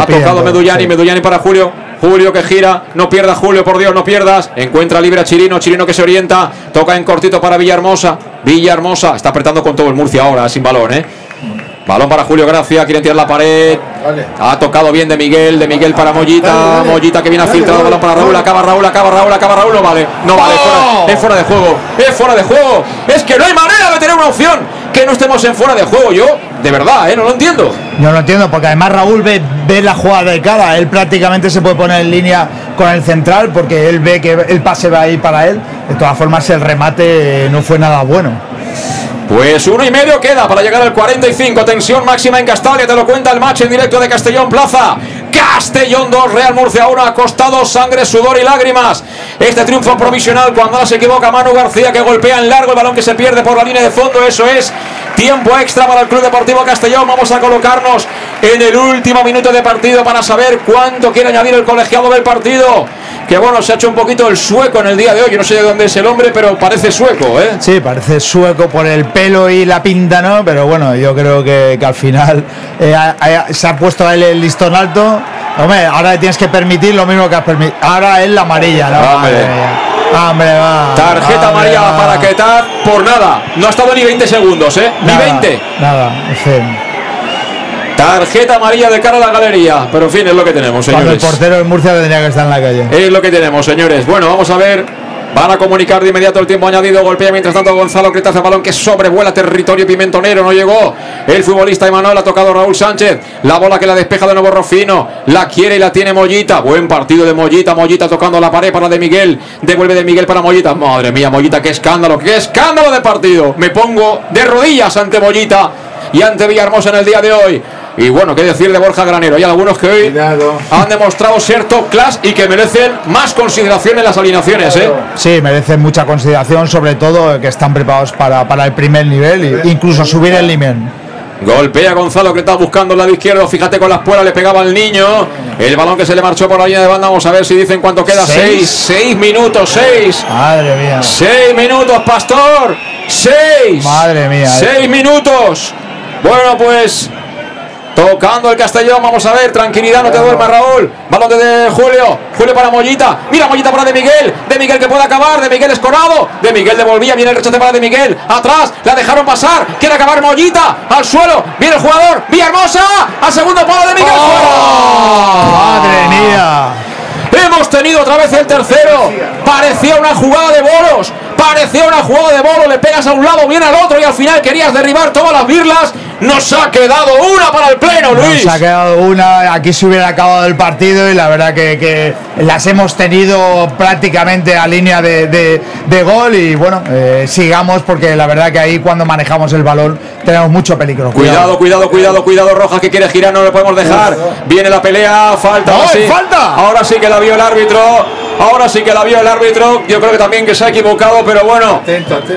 Ha tocado Medullani, sí. Medullani para Julio. Julio que gira, no pierda Julio, por Dios, no pierdas. Encuentra libre a Chirino, Chirino que se orienta, toca en cortito para Villahermosa. Villahermosa está apretando con todo el Murcia ahora, sin balón, ¿eh? Balón para Julio Gracia, quieren tirar la pared. Ha tocado bien de Miguel, de Miguel para Mollita. Mollita que viene a filtrar, balón para Raúl. Acaba Raúl, acaba Raúl, acaba Raúl. No vale, no vale, fuera- es fuera de juego, es fuera de juego. Es que no hay manera de tener una opción. que no estemos en fuera de juego. Yo, de verdad, ¿eh? no lo entiendo. Yo lo entiendo, porque además Raúl ve, ve la jugada de cara. Él prácticamente se puede poner en línea con el central porque él ve que el pase va ahí para él. De todas formas, el remate no fue nada bueno. Pues uno y medio queda para llegar al 45. Tensión máxima en Castalia. Te lo cuenta el match en directo de Castellón Plaza. Castellón 2, Real Murcia 1. Ha costado sangre, sudor y lágrimas. Este triunfo provisional cuando ahora se equivoca Manu García que golpea en largo el balón que se pierde por la línea de fondo. Eso es tiempo extra para el Club Deportivo Castellón. Vamos a colocarnos en el último minuto de partido para saber cuánto quiere añadir el colegiado del partido. Que bueno, se ha hecho un poquito el sueco en el día de hoy. Yo no sé de dónde es el hombre, pero parece sueco, ¿eh? Sí, parece sueco por el pelo y la pinta, ¿no? Pero bueno, yo creo que, que al final eh, se ha puesto él el listón alto. Hombre, ahora le tienes que permitir lo mismo que has permitido. Ahora es la amarilla, ¿no? Hombre, va. Tarjeta amarilla para Ketat por nada. No ha estado ni 20 segundos, ¿eh? Ni Nada, 20. Nada, en fin. Tarjeta amarilla de cara a la galería. Pero en fin, es lo que tenemos, Cuando el señores. portero de Murcia tendría que estar en la calle. Es lo que tenemos, señores. Bueno, vamos a ver. Van a comunicar de inmediato el tiempo añadido. Golpea mientras tanto Gonzalo Creta hace balón que sobrevuela territorio pimentonero. No llegó. El futbolista Emanuel ha tocado Raúl Sánchez. La bola que la despeja de nuevo Rofino. La quiere y la tiene Mollita. Buen partido de Mollita. Mollita tocando la pared para de Miguel. Devuelve de Miguel para Mollita. Madre mía, Mollita, qué escándalo. Qué escándalo de partido. Me pongo de rodillas ante Mollita y ante Villahermosa en el día de hoy. Y bueno, qué decir de Borja Granero. Hay algunos que hoy han demostrado ser top class y que merecen más consideración en las alineaciones. ¿eh? Sí, merecen mucha consideración, sobre todo que están preparados para, para el primer nivel e incluso subir el nivel. Golpea Gonzalo que está buscando el lado izquierdo. Fíjate con las puertas, le pegaba al niño. El balón que se le marchó por la línea de banda. Vamos a ver si dicen cuánto queda. ¿Seis? Seis, seis minutos, seis. Madre mía. Seis minutos, Pastor. Seis. Madre mía. eh. Seis minutos. Bueno, pues. Tocando el Castellón, vamos a ver, tranquilidad, no te duermas Raúl. Balón de Julio, Julio para Mollita. Mira Mollita para De Miguel, De Miguel que puede acabar, De Miguel escorado. De Miguel devolvía, viene el rechace para De Miguel. Atrás, la dejaron pasar, quiere acabar Mollita. Al suelo, viene el jugador, Villahermosa. Al segundo palo de Miguel. ¡Fuera! Madre mía. Hemos tenido otra vez el tercero. Parecía una jugada de bolos. Parecía una jugada de bolo. Le pegas a un lado, viene al otro y al final querías derribar todas las birlas. Nos ha quedado una para el pleno, Luis. Nos ha quedado una, aquí se hubiera acabado el partido y la verdad que, que las hemos tenido prácticamente a línea de, de- de gol y bueno, eh, sigamos porque la verdad que ahí cuando manejamos el balón tenemos mucho peligro. Cuidado, cuidado, cuidado, cuidado, Rojas que quiere girar, no le podemos dejar. Viene la pelea, falta. ¡No, ahora sí. falta! Ahora sí que la vio el árbitro. Ahora sí que la vio el árbitro. Yo creo que también que se ha equivocado, pero bueno.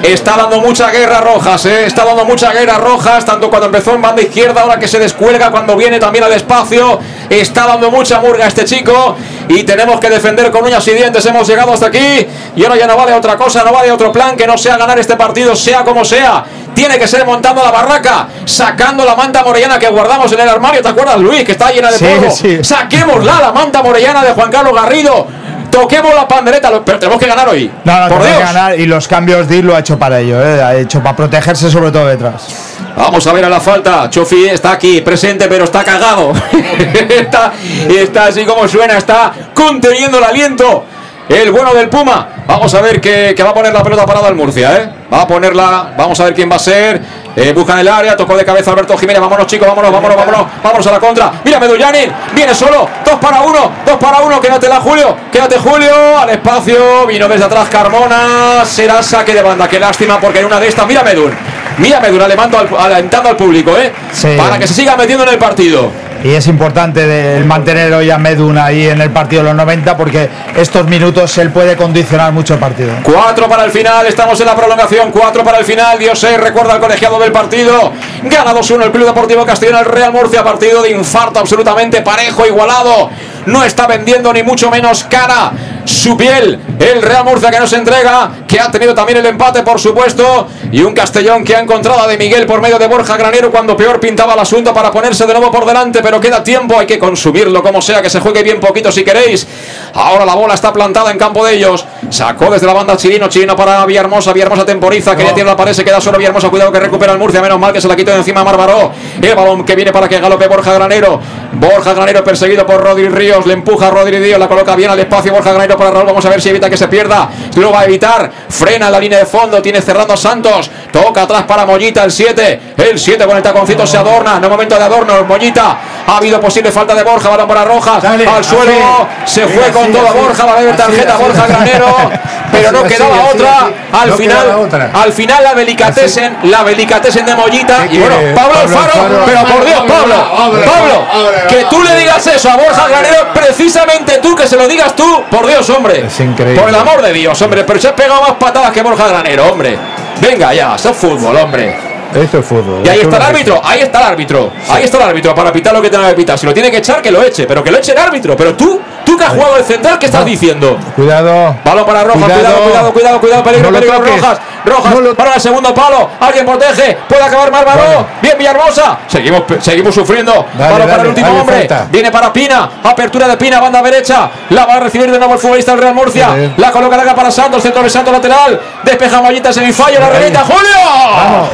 Está dando mucha guerra Rojas, ¿eh? Está dando mucha guerra Rojas, tanto cuando empezó en banda izquierda, ahora que se descuelga, cuando viene también al espacio. Está dando mucha murga este chico y tenemos que defender con uñas y dientes. Hemos llegado hasta aquí y ahora ya no vale otra cosa, no vale otro plan que no sea ganar este partido, sea como sea. Tiene que ser montando la barraca, sacando la manta morellana que guardamos en el armario. ¿Te acuerdas, Luis? Que está llena de Sí, polvo. sí. Saquémosla, la manta morellana de Juan Carlos Garrido. Toquemos la pandereta, pero tenemos que ganar hoy. No, no, Por que Dios. ganar y los cambios de lo ha hecho para ello, eh, ha hecho para protegerse sobre todo detrás. Vamos a ver a la falta. Chofi está aquí, presente, pero está cagado. *laughs* está, está así como suena, está conteniendo el aliento. El bueno del Puma. Vamos a ver que, que va a poner la pelota parada el Murcia, ¿eh? Va a ponerla. Vamos a ver quién va a ser. Eh, buscan el área, tocó de cabeza Alberto Jiménez. Vámonos, chicos, vámonos, vámonos, vámonos. Vámonos a la contra. Mira, Medullanin. Viene solo. Dos para uno. Dos para uno. Quédate la Julio. Quédate Julio. Al espacio. Vino desde atrás Carmona. Será saque de banda. Qué lástima porque en una de estas. Mira Medun. Mira Medun alentando al, alentando al público, ¿eh? Sí. Para que se siga metiendo en el partido. Y es importante mantener hoy a Medun ahí en el partido de los 90 porque estos minutos él puede condicionar mucho el partido. Cuatro para el final, estamos en la prolongación, cuatro para el final, Dios recuerda al colegiado del partido, gana 2-1 el Club Deportivo Castellón, el Real Murcia, partido de infarto absolutamente parejo, igualado, no está vendiendo ni mucho menos cara. Su piel, el Real Murcia que nos entrega, que ha tenido también el empate por supuesto, y un Castellón que ha encontrado a De Miguel por medio de Borja Granero cuando peor pintaba el asunto para ponerse de nuevo por delante, pero queda tiempo, hay que consumirlo como sea, que se juegue bien poquito si queréis, ahora la bola está plantada en campo de ellos, sacó desde la banda Chirino, Chirino para Villahermosa, Villahermosa temporiza, quería tirar la pared, se queda solo Villahermosa, cuidado que recupera el Murcia, menos mal que se la quitó de encima Marbaró, el balón que viene para que galope Borja Granero, Borja Granero perseguido por Rodri Le empuja Ríos, la coloca bien al espacio, Borja Granero para Raúl. Vamos a ver si evita que se pierda. Lo va a evitar. Frena la línea de fondo. Tiene cerrando a Santos. Toca atrás para Mollita el 7. El 7 con el taconcito se adorna. No momento de adorno. Mollita. Ha habido posible falta de Borja. Balón para Rojas. al suelo. se fue con todo Borja. Va a haber tarjeta Borja Granero. *laughs* Pero no quedaba otra. Al final. Al final la delicatesen. La delicatesen de Mollita. Y bueno, Pablo Alfaro. Pero por Dios, Pablo. Pablo. Que tú le digas eso a Borja Granero. Precisamente tú. Que se lo digas tú. Por Dios, hombre. Es increíble. Por el amor de Dios, hombre. Pero se ha pegado más patadas que Borja Granero, hombre. Venga ya, eso es fútbol, hombre. Esto es fútbol. Y ahí Es está el árbitro, ahí está el árbitro, ahí está el árbitro para pitar lo que tenga que pitar. Si lo tiene que echar, que lo eche, pero que lo eche el árbitro. Pero tú, que has jugado el central, ¿qué estás diciendo? Cuidado. Balón para Rojas, cuidado, cuidado, cuidado, cuidado, peligro, peligro. Rojas, Rojas, para el segundo palo, alguien protege, puede acabar Bárbaro, Bueno. bien Villarmosa, seguimos, seguimos sufriendo, balón para el último hombre, viene para Pina, apertura de Pina, banda derecha, la va a recibir de nuevo el futbolista del Real Murcia, la coloca acá para Santos, centro de Santos lateral, despeja Mollita, semifallo, la revienta, Julio.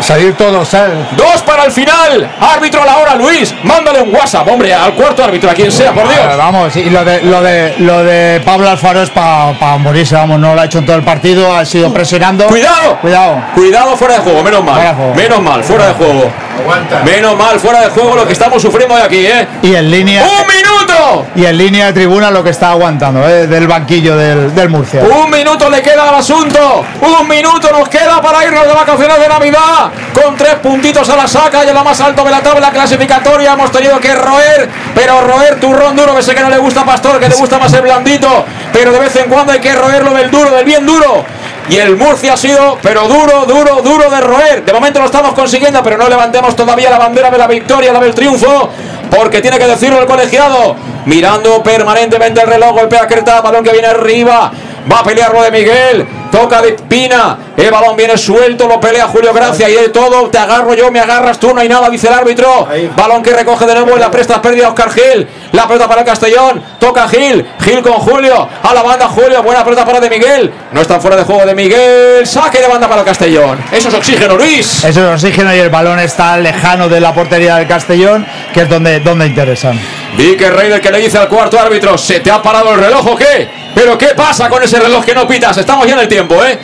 Salir todos. sal. Dos para el final. Árbitro a la hora, Luis. Mándale un WhatsApp, hombre, al cuarto árbitro, a quien sea, por Dios. Ah, Vamos, y lo de, lo de, lo de Pablo Alfaro es para morirse, vamos, no lo ha hecho en todo el partido, ha sido presionando. Cuidado. Cuidado. Cuidado fuera de juego, menos mal. Fuera de juego. Menos mal, fuera de juego. Aguanta. Menos mal, fuera de juego lo que estamos sufriendo de aquí, ¿eh? Y en línea, ¡Un minuto! y en línea de tribuna lo que está aguantando, ¿eh? del banquillo del, del Murcia. Un minuto le queda al asunto. Un minuto nos queda para irnos de vacaciones de Navidad. Con tres puntitos a la saca y a lo más alto de la tabla clasificatoria. Hemos tenido que roer, pero roer turrón duro. Que sé que no le gusta a Pastor, que le gusta más el blandito. Pero de vez en cuando hay que roerlo del duro, del bien duro. Y el Murcia ha sido, pero duro, duro, duro de roer. De momento lo estamos consiguiendo, pero no levantemos todavía la bandera de la victoria, la del triunfo. Porque tiene que decirlo el colegiado. Mirando permanentemente el reloj, golpea Creta, balón que viene arriba. Va a pelearlo de Miguel. Toca de Pina. El balón viene suelto. Lo pelea Julio Gracia. Y de todo. Te agarro yo, me agarras tú. No hay nada, dice el árbitro. Balón que recoge de nuevo. Y la presta pérdida Oscar Gil. La pelota para el Castellón. Toca Gil. Gil con Julio. A la banda Julio. Buena pelota para de Miguel. No está fuera de juego de Miguel. Saque de banda para el Castellón. Eso es oxígeno, Luis. Eso es oxígeno y el balón está lejano de la portería del Castellón, que es donde, donde interesan. Vique Rey que le dice al cuarto árbitro, ¿se te ha parado el reloj o qué? ¿Pero qué pasa con ese reloj que no pitas? Estamos ya en el tiempo, ¿eh?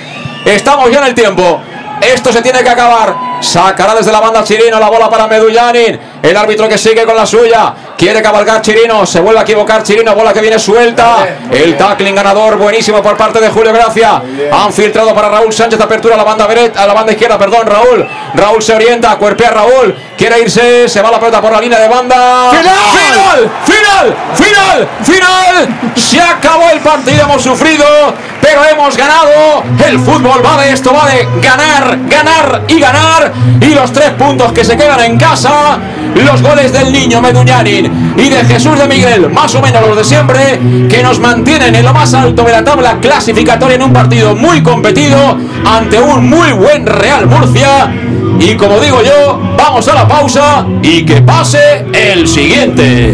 Estamos ya en el tiempo. Esto se tiene que acabar. Sacará desde la banda Chirino la bola para Medullanin. El árbitro que sigue con la suya. Quiere cabalgar Chirino. Se vuelve a equivocar Chirino. Bola que viene suelta. El tackling ganador. Buenísimo por parte de Julio Gracia. Han filtrado para Raúl Sánchez. Apertura a la banda. A la banda izquierda, perdón, Raúl. Raúl se orienta. Cuerpea Raúl. Quiere irse. Se va la pelota por la línea de banda. ¡Final! ¡Final! ¡Final! ¡Final! Se acabó el partido. Hemos sufrido. Pero hemos ganado. El fútbol va de esto. Va de ganar, ganar y ganar. Y los tres puntos que se quedan en casa. Los goles del niño Meduñanin y de Jesús de Miguel, más o menos los de siempre, que nos mantienen en lo más alto de la tabla clasificatoria en un partido muy competido ante un muy buen Real Murcia. Y como digo yo, vamos a la pausa y que pase el siguiente.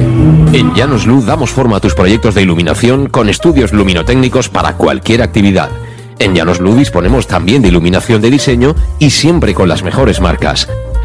En Llanos Luz damos forma a tus proyectos de iluminación con estudios luminotécnicos para cualquier actividad. En Llanos Luz disponemos también de iluminación de diseño y siempre con las mejores marcas.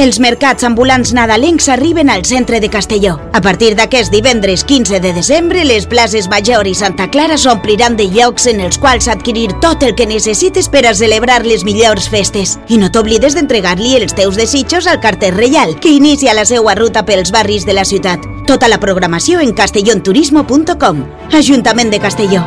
Els mercats ambulants nadalencs arriben al centre de Castelló. A partir d'aquest divendres 15 de desembre, les places Major i Santa Clara s'ompliran de llocs en els quals adquirir tot el que necessites per a celebrar les millors festes. I no t'oblides d'entregar-li els teus desitjos al carter reial, que inicia la seva ruta pels barris de la ciutat. Tota la programació en castellonturismo.com. Ajuntament de Castelló.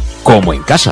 como en casa.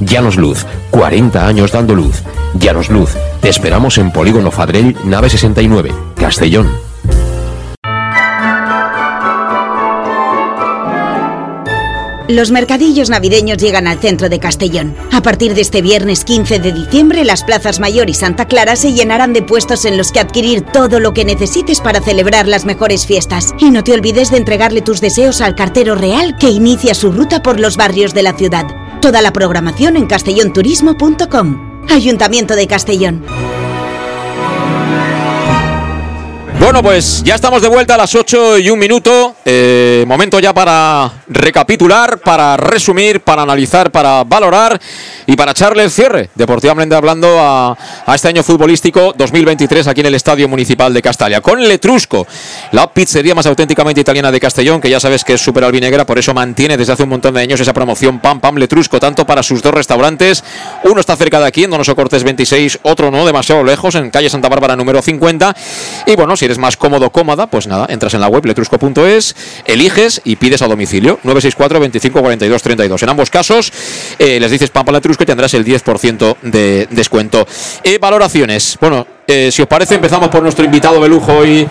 Llanos Luz, 40 años dando luz. Llanos Luz, te esperamos en Polígono Fadrell, nave 69, Castellón. Los mercadillos navideños llegan al centro de Castellón. A partir de este viernes 15 de diciembre, las plazas Mayor y Santa Clara se llenarán de puestos en los que adquirir todo lo que necesites para celebrar las mejores fiestas. Y no te olvides de entregarle tus deseos al cartero real que inicia su ruta por los barrios de la ciudad. Toda la programación en castellonturismo.com. Ayuntamiento de Castellón. Bueno, pues ya estamos de vuelta a las 8 y un minuto. Eh, momento ya para recapitular, para resumir, para analizar, para valorar y para echarle el cierre, deportivamente hablando, a, a este año futbolístico 2023 aquí en el Estadio Municipal de Castalia. Con Letrusco, la pizzería más auténticamente italiana de Castellón, que ya sabes que es súper albinegra, por eso mantiene desde hace un montón de años esa promoción Pam Pam Letrusco, tanto para sus dos restaurantes. Uno está cerca de aquí, en Donoso Cortés 26, otro no, demasiado lejos, en calle Santa Bárbara número 50. Y bueno, si eres más cómodo cómoda, pues nada, entras en la web letrusco.es, eliges y pides a domicilio 964 25 42 32. En ambos casos eh, les dices Pampa Letrusco y tendrás el 10% de descuento. Eh, valoraciones. Bueno, eh, si os parece empezamos por nuestro invitado de lujo hoy,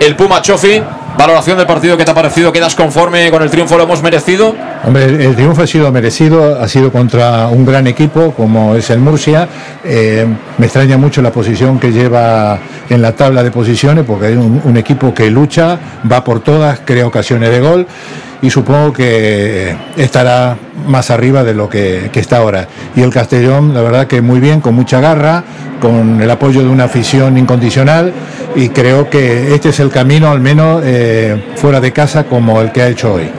el Puma Chofi. Valoración del partido, ¿qué te ha parecido? ¿Quedas conforme con el triunfo? ¿Lo hemos merecido? Hombre, el triunfo ha sido merecido, ha sido contra un gran equipo como es el Murcia. Eh, me extraña mucho la posición que lleva en la tabla de posiciones, porque un, un equipo que lucha, va por todas, crea ocasiones de gol y supongo que estará más arriba de lo que, está ahora. Y el Castellón, la verdad que muy bien, con mucha garra, con el apoyo de una afición incondicional y creo que este es el camino, al menos eh, fuera de casa, como el que ha hecho hoy.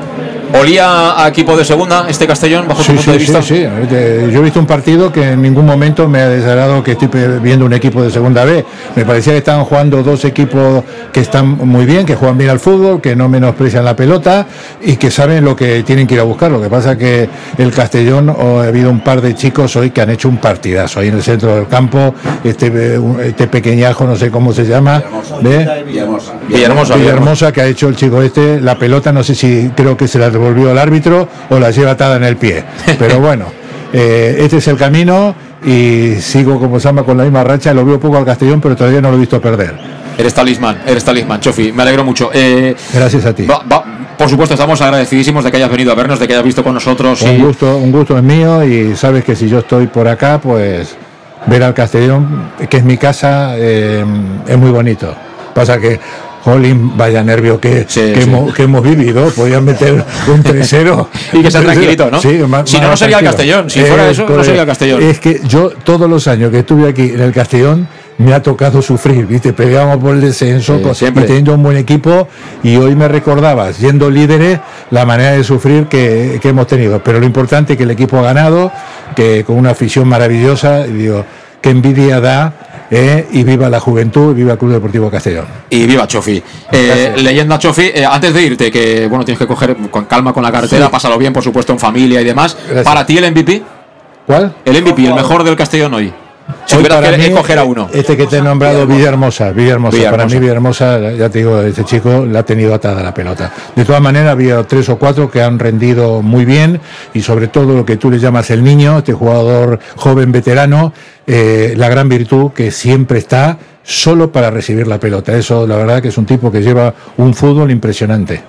¿Olía a equipo de segunda este Castellón bajo sí, tu punto sí, de vista? Sí, sí. Yo he visto un partido que en ningún momento me ha desagradado que estoy viendo un equipo de segunda B. Me parecía que estaban jugando dos equipos que están muy bien, que juegan bien al fútbol, que no menosprecian la pelota y que saben lo que tienen que ir a buscar. Lo que pasa que el Castellón, oh, ha habido un par de chicos hoy que han hecho un partidazo ahí en el centro del campo. Este, este pequeñajo, no sé cómo se llama. ¿ve? Villahermosa. Villahermosa, Villahermosa, que ha hecho el chico este. La pelota, no sé si creo que se la devolvió el árbitro o la lleva atada en el pie. Pero *laughs* bueno, eh, este es el camino y sigo como llama con la misma racha. Lo veo poco al Castellón, pero todavía no lo he visto perder. Eres talismán, eres talismán, Chofi. Me alegro mucho. Eh, Gracias a ti. va- va- por supuesto, estamos agradecidísimos de que hayas venido a vernos, de que hayas visto con nosotros. Un y- gusto, un gusto es mío y sabes que si yo estoy por acá, pues ver al Castellón, que es mi casa, eh, es muy bonito. Pasa que, jolín, vaya nervio que, Sí, que, sí. Hemos, que hemos vivido. Podían meter un 3-0. *laughs* Y que sea Un 3-0. tranquilito, ¿no? Sí, más- Si no, más no sería el. Castellón. Si fuera eso, no correcto. sería el Castellón. Es que yo, todos los años que estuve aquí en el Castellón, me ha tocado sufrir, ¿viste? Peleábamos por el descenso Sí, con- siempre. y teniendo un buen equipo y hoy me recordabas, siendo líderes, la manera de sufrir que, que hemos tenido. Pero lo importante es que el equipo ha ganado, que con una afición maravillosa, y digo, qué envidia da, ¿eh? y viva la juventud, y viva el Club Deportivo Castellón. Y viva Chofi. Eh, leyenda Chofi, eh, antes de irte, que bueno, tienes que coger con calma con la carretera, Sí. pásalo bien, por supuesto, en familia y demás. Gracias. Para ti, el MVP, ¿Cuál? el MVP, el mejor del Castellón hoy. Si Hoy para que mí, escoger a uno. Este que te he nombrado, Villahermosa. Villahermosa. Villahermosa. Para mí, Villahermosa, ya te digo, este chico la ha tenido atada la pelota. De todas maneras, había tres o cuatro que han rendido muy bien y sobre todo lo que tú le llamas el niño, este jugador joven veterano, eh, la gran virtud que siempre está solo para recibir la pelota. Eso, la verdad, que es un tipo que lleva un fútbol impresionante.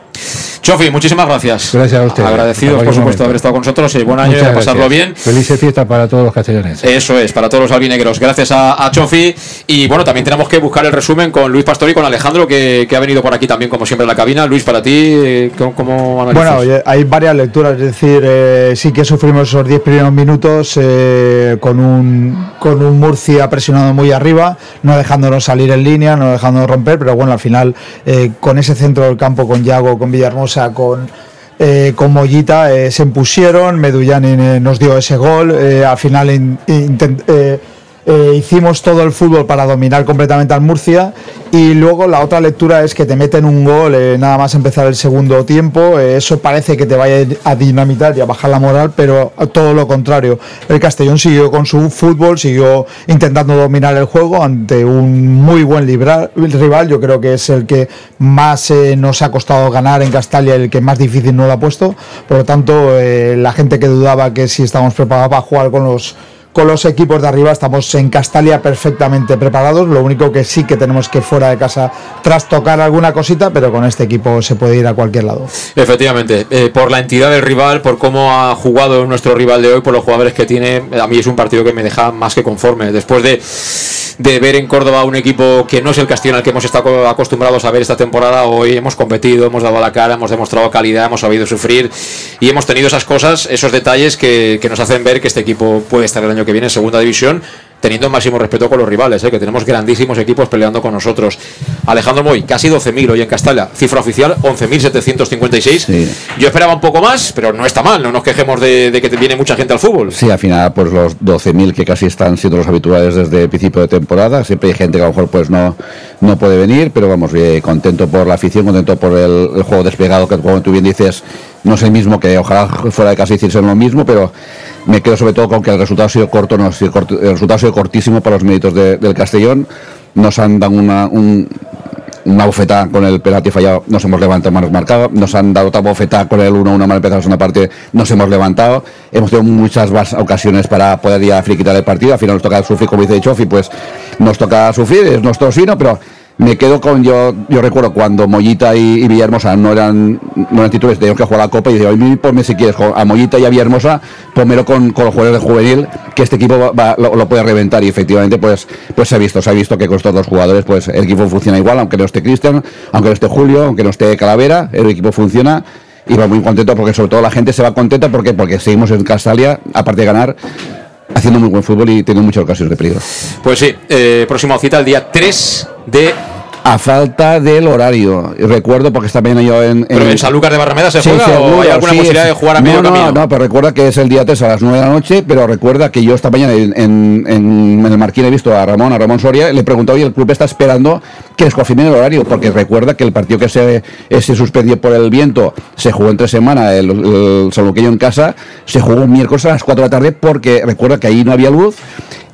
Chofi, muchísimas gracias. Gracias a usted. Agradecidos, por supuesto, momento. de haber estado con nosotros. Y buen año y Muchas a pasarlo gracias. bien. Felices fiestas para todos los castellaneses. Eso es, para todos los albinegros. Gracias a, a Chofi. Y bueno, también tenemos que buscar el resumen con Luis Pastor y con Alejandro, que, que ha venido por aquí también, como siempre, en la cabina. Luis, para ti, eh, ¿cómo, cómo analizas? Bueno, hay varias lecturas, es decir, eh, sí que sufrimos esos 10 primeros minutos eh, con, un, con un Murcia presionado muy arriba, no dejándonos salir en línea, no dejándonos romper, pero bueno, al final eh, con ese centro del campo, con Yago, con Villahermosa, con, eh, con Mollita, eh, se impusieron, Medullani eh, nos dio ese gol, al final in- intent- eh, hicimos todo el fútbol para dominar completamente al Murcia y luego la otra lectura es que te meten un gol eh, nada más empezar el segundo tiempo, eh, eso parece que te vaya a dinamitar y a bajar la moral, pero todo lo contrario. El Castellón siguió con su fútbol, siguió intentando dominar el juego ante un muy buen rival, yo creo que es el que más eh, nos ha costado ganar en Castalia, el que más difícil no lo ha puesto, por lo tanto la gente que dudaba que si estamos preparados para jugar con los con los equipos de arriba estamos en Castalia perfectamente preparados. Lo único que sí que tenemos que fuera de casa trastocar alguna cosita, pero con este equipo se puede ir a cualquier lado. Efectivamente, eh, por la entidad del rival, por cómo ha jugado nuestro rival de hoy, por los jugadores que tiene, a mí es un partido que me deja más que conforme. Después de, de ver en Córdoba un equipo que no es el Castellón al que hemos estado acostumbrados a ver esta temporada, hoy hemos competido, hemos dado la cara, hemos demostrado calidad, hemos sabido sufrir y hemos tenido esas cosas, esos detalles que, que nos hacen ver que este equipo puede estar el año que viene en segunda división. Teniendo el máximo respeto con los rivales, eh, que tenemos grandísimos equipos peleando con nosotros. Alejandro Moy, casi 12.000 hoy en Castalia, cifra oficial 11.756. Sí. Yo esperaba un poco más, pero no está mal, no nos quejemos de, de que viene mucha gente al fútbol. Sí, al final, pues los 12.000 que casi están siendo los habituales desde el principio de temporada. Siempre hay gente que a lo mejor pues no, no puede venir, pero vamos, eh, contento por la afición, contento por el, el juego desplegado, que como tú bien dices, no es el mismo, que ojalá fuera de casa hiciesen lo mismo, pero me quedo sobre todo con que el resultado ha sido corto, no el resultado ha sido cortísimo para los méritos de- del Castellón. Nos han dado una, un, una bofetada con el penalti fallado, nos hemos levantado, hemos marcado, nos han dado otra bofetada con el 1-1 mal empezado la segunda parte, nos hemos levantado, hemos tenido muchas más ocasiones para poder ya finiquitar el partido, al final nos toca sufrir, como dice Chofi, pues nos toca sufrir, es nuestro sino, pero me quedo con yo yo recuerdo cuando Mollita y, Villahermosa no eran no eran titulares teníamos que jugar la copa y digo "Oye, ponme si quieres a Mollita y a Villahermosa pónmelo con, con los jugadores de juvenil que este equipo va- lo, lo puede reventar y efectivamente pues pues se ha visto se ha visto que con estos dos jugadores pues el equipo funciona igual aunque no esté Cristian aunque no esté Julio aunque no esté Calavera el equipo funciona y va muy contento porque sobre todo la gente se va contenta porque porque seguimos en Castalia aparte de ganar haciendo muy buen fútbol y teniendo muchas ocasiones de peligro Pues sí, eh, próxima cita el día 3 de. A falta del horario. Recuerdo porque está bien yo en. ¿Pero en Sanlúcar de Barrameda se Sí, juega o hay alguna sí, posibilidad de jugar a no, medio no, camino? No, pero recuerda que es el día 3 a las 9 de la noche, pero recuerda que yo esta mañana en, en, en- en el Marquín he visto a Ramón, a Ramón Soria, le he preguntado y el club está esperando que les confirmen el horario, porque recuerda que el partido que se, eh, se suspendió por el viento se jugó entre semana, el, el Saluqueño en casa, se jugó un miércoles a las 4 de la tarde porque recuerda que ahí no había luz.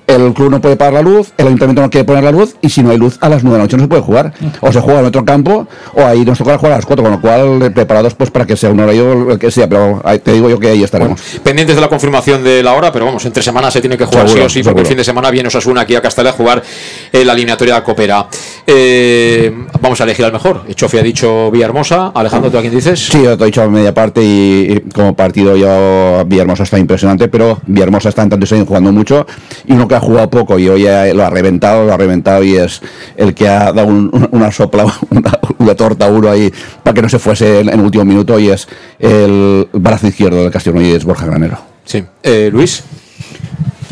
El club no puede pagar la luz, el ayuntamiento no quiere poner la luz y si no hay luz a las 9 de la noche no se puede jugar. O se juega en otro campo o ahí nos toca jugar a las 4, con lo cual eh, preparados pues para que sea un horario el que sea, pero te digo yo que ahí estaremos. Pendientes de la confirmación de la hora, pero vamos, entre semanas se tiene que jugar Seguro, sí o sí, porque el fin de semana viene Osasuna aquí a Castellá a jugar eh, la eliminatoria Copera. Eh, vamos a elegir al mejor. Chofi ha dicho Villahermosa. Alejandro, ¿tú a quién dices? Sí, yo te he dicho media parte y, y como partido yo Villahermosa está impresionante, pero Villahermosa está en tantos años jugando mucho y uno que ha jugado poco y hoy lo ha reventado, lo ha reventado y es el que ha dado un- una, sopla, *laughs* una, una torta uno ahí para que no se fuese en, el último minuto y es el brazo izquierdo del Castillo y es Borja Granero. Sí. Eh, Luis.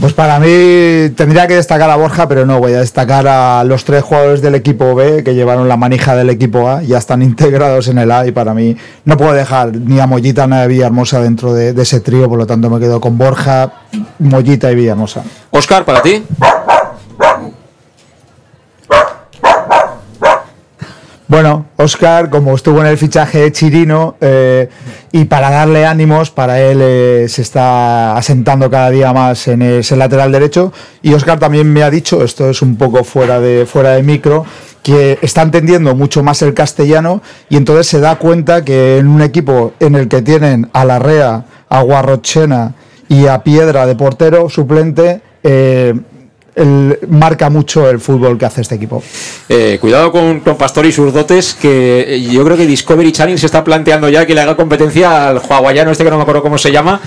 Pues para mí tendría que destacar a Borja, pero no, voy a destacar a los tres jugadores del equipo B que llevaron la manija del equipo A, ya están *laughs* integrados en el A y para mí no puedo dejar ni a Mollita ni a Villahermosa dentro de, ese trío, por lo tanto me quedo con Borja, Mollita y Villahermosa. Oscar, para ti. Bueno, Oscar, como estuvo en el fichaje de Chirino, eh, y para darle ánimos, para él eh, se está asentando cada día más en ese lateral derecho. Y Oscar también me ha dicho, esto es un poco fuera de, fuera de micro, que está entendiendo mucho más el castellano y entonces se da cuenta que en un equipo en el que tienen a Larrea, a Guarrochena y a Piedra de portero suplente, eh, el- marca mucho el fútbol que hace este equipo. Eh, cuidado con, con Pastor y sus dotes, que eh, yo creo que Discovery Channel se está planteando ya que le haga competencia al hawaiano este que no me acuerdo cómo se llama,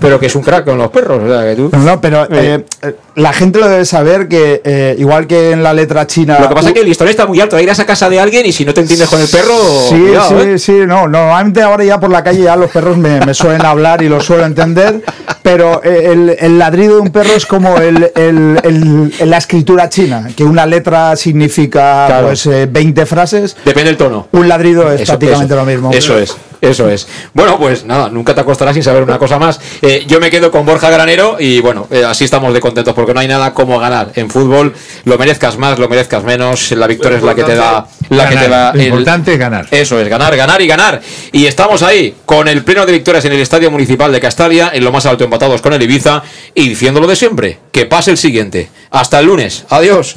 pero que es un crack con los perros. o sea, que tú- No, no, pero eh, eh, la gente lo debe saber que eh, igual que en la letra china. Lo que pasa es que el listón está muy alto. Irás a casa de alguien y si no te entiendes con el perro. Sí, cuidado, sí, ¿eh? sí, no. Normalmente ahora ya por la calle ya los perros me, me suelen hablar y los suelo entender, pero eh, el, el ladrido de un perro es como el, el- la escritura china, que una letra significa Claro. pues eh, 20 frases. Depende del tono. Un ladrido es Eso- prácticamente eso- lo mismo. Eso es, eso es. Bueno, pues nada, nunca te acostarás sin saber una cosa más. Yo me quedo con Borja Granero y bueno, así estamos de contentos porque no hay nada como ganar en fútbol. Lo merezcas más, lo merezcas menos. La victoria es la que te da, la que te da. Lo el- importante es ganar. Eso es, ganar, ganar y ganar. Y estamos ahí con el pleno de victorias en el Estadio Municipal de Castalia, en lo más alto empatados con el Ibiza y diciendo lo de siempre, que pase el siguiente. Hasta el lunes. Adiós.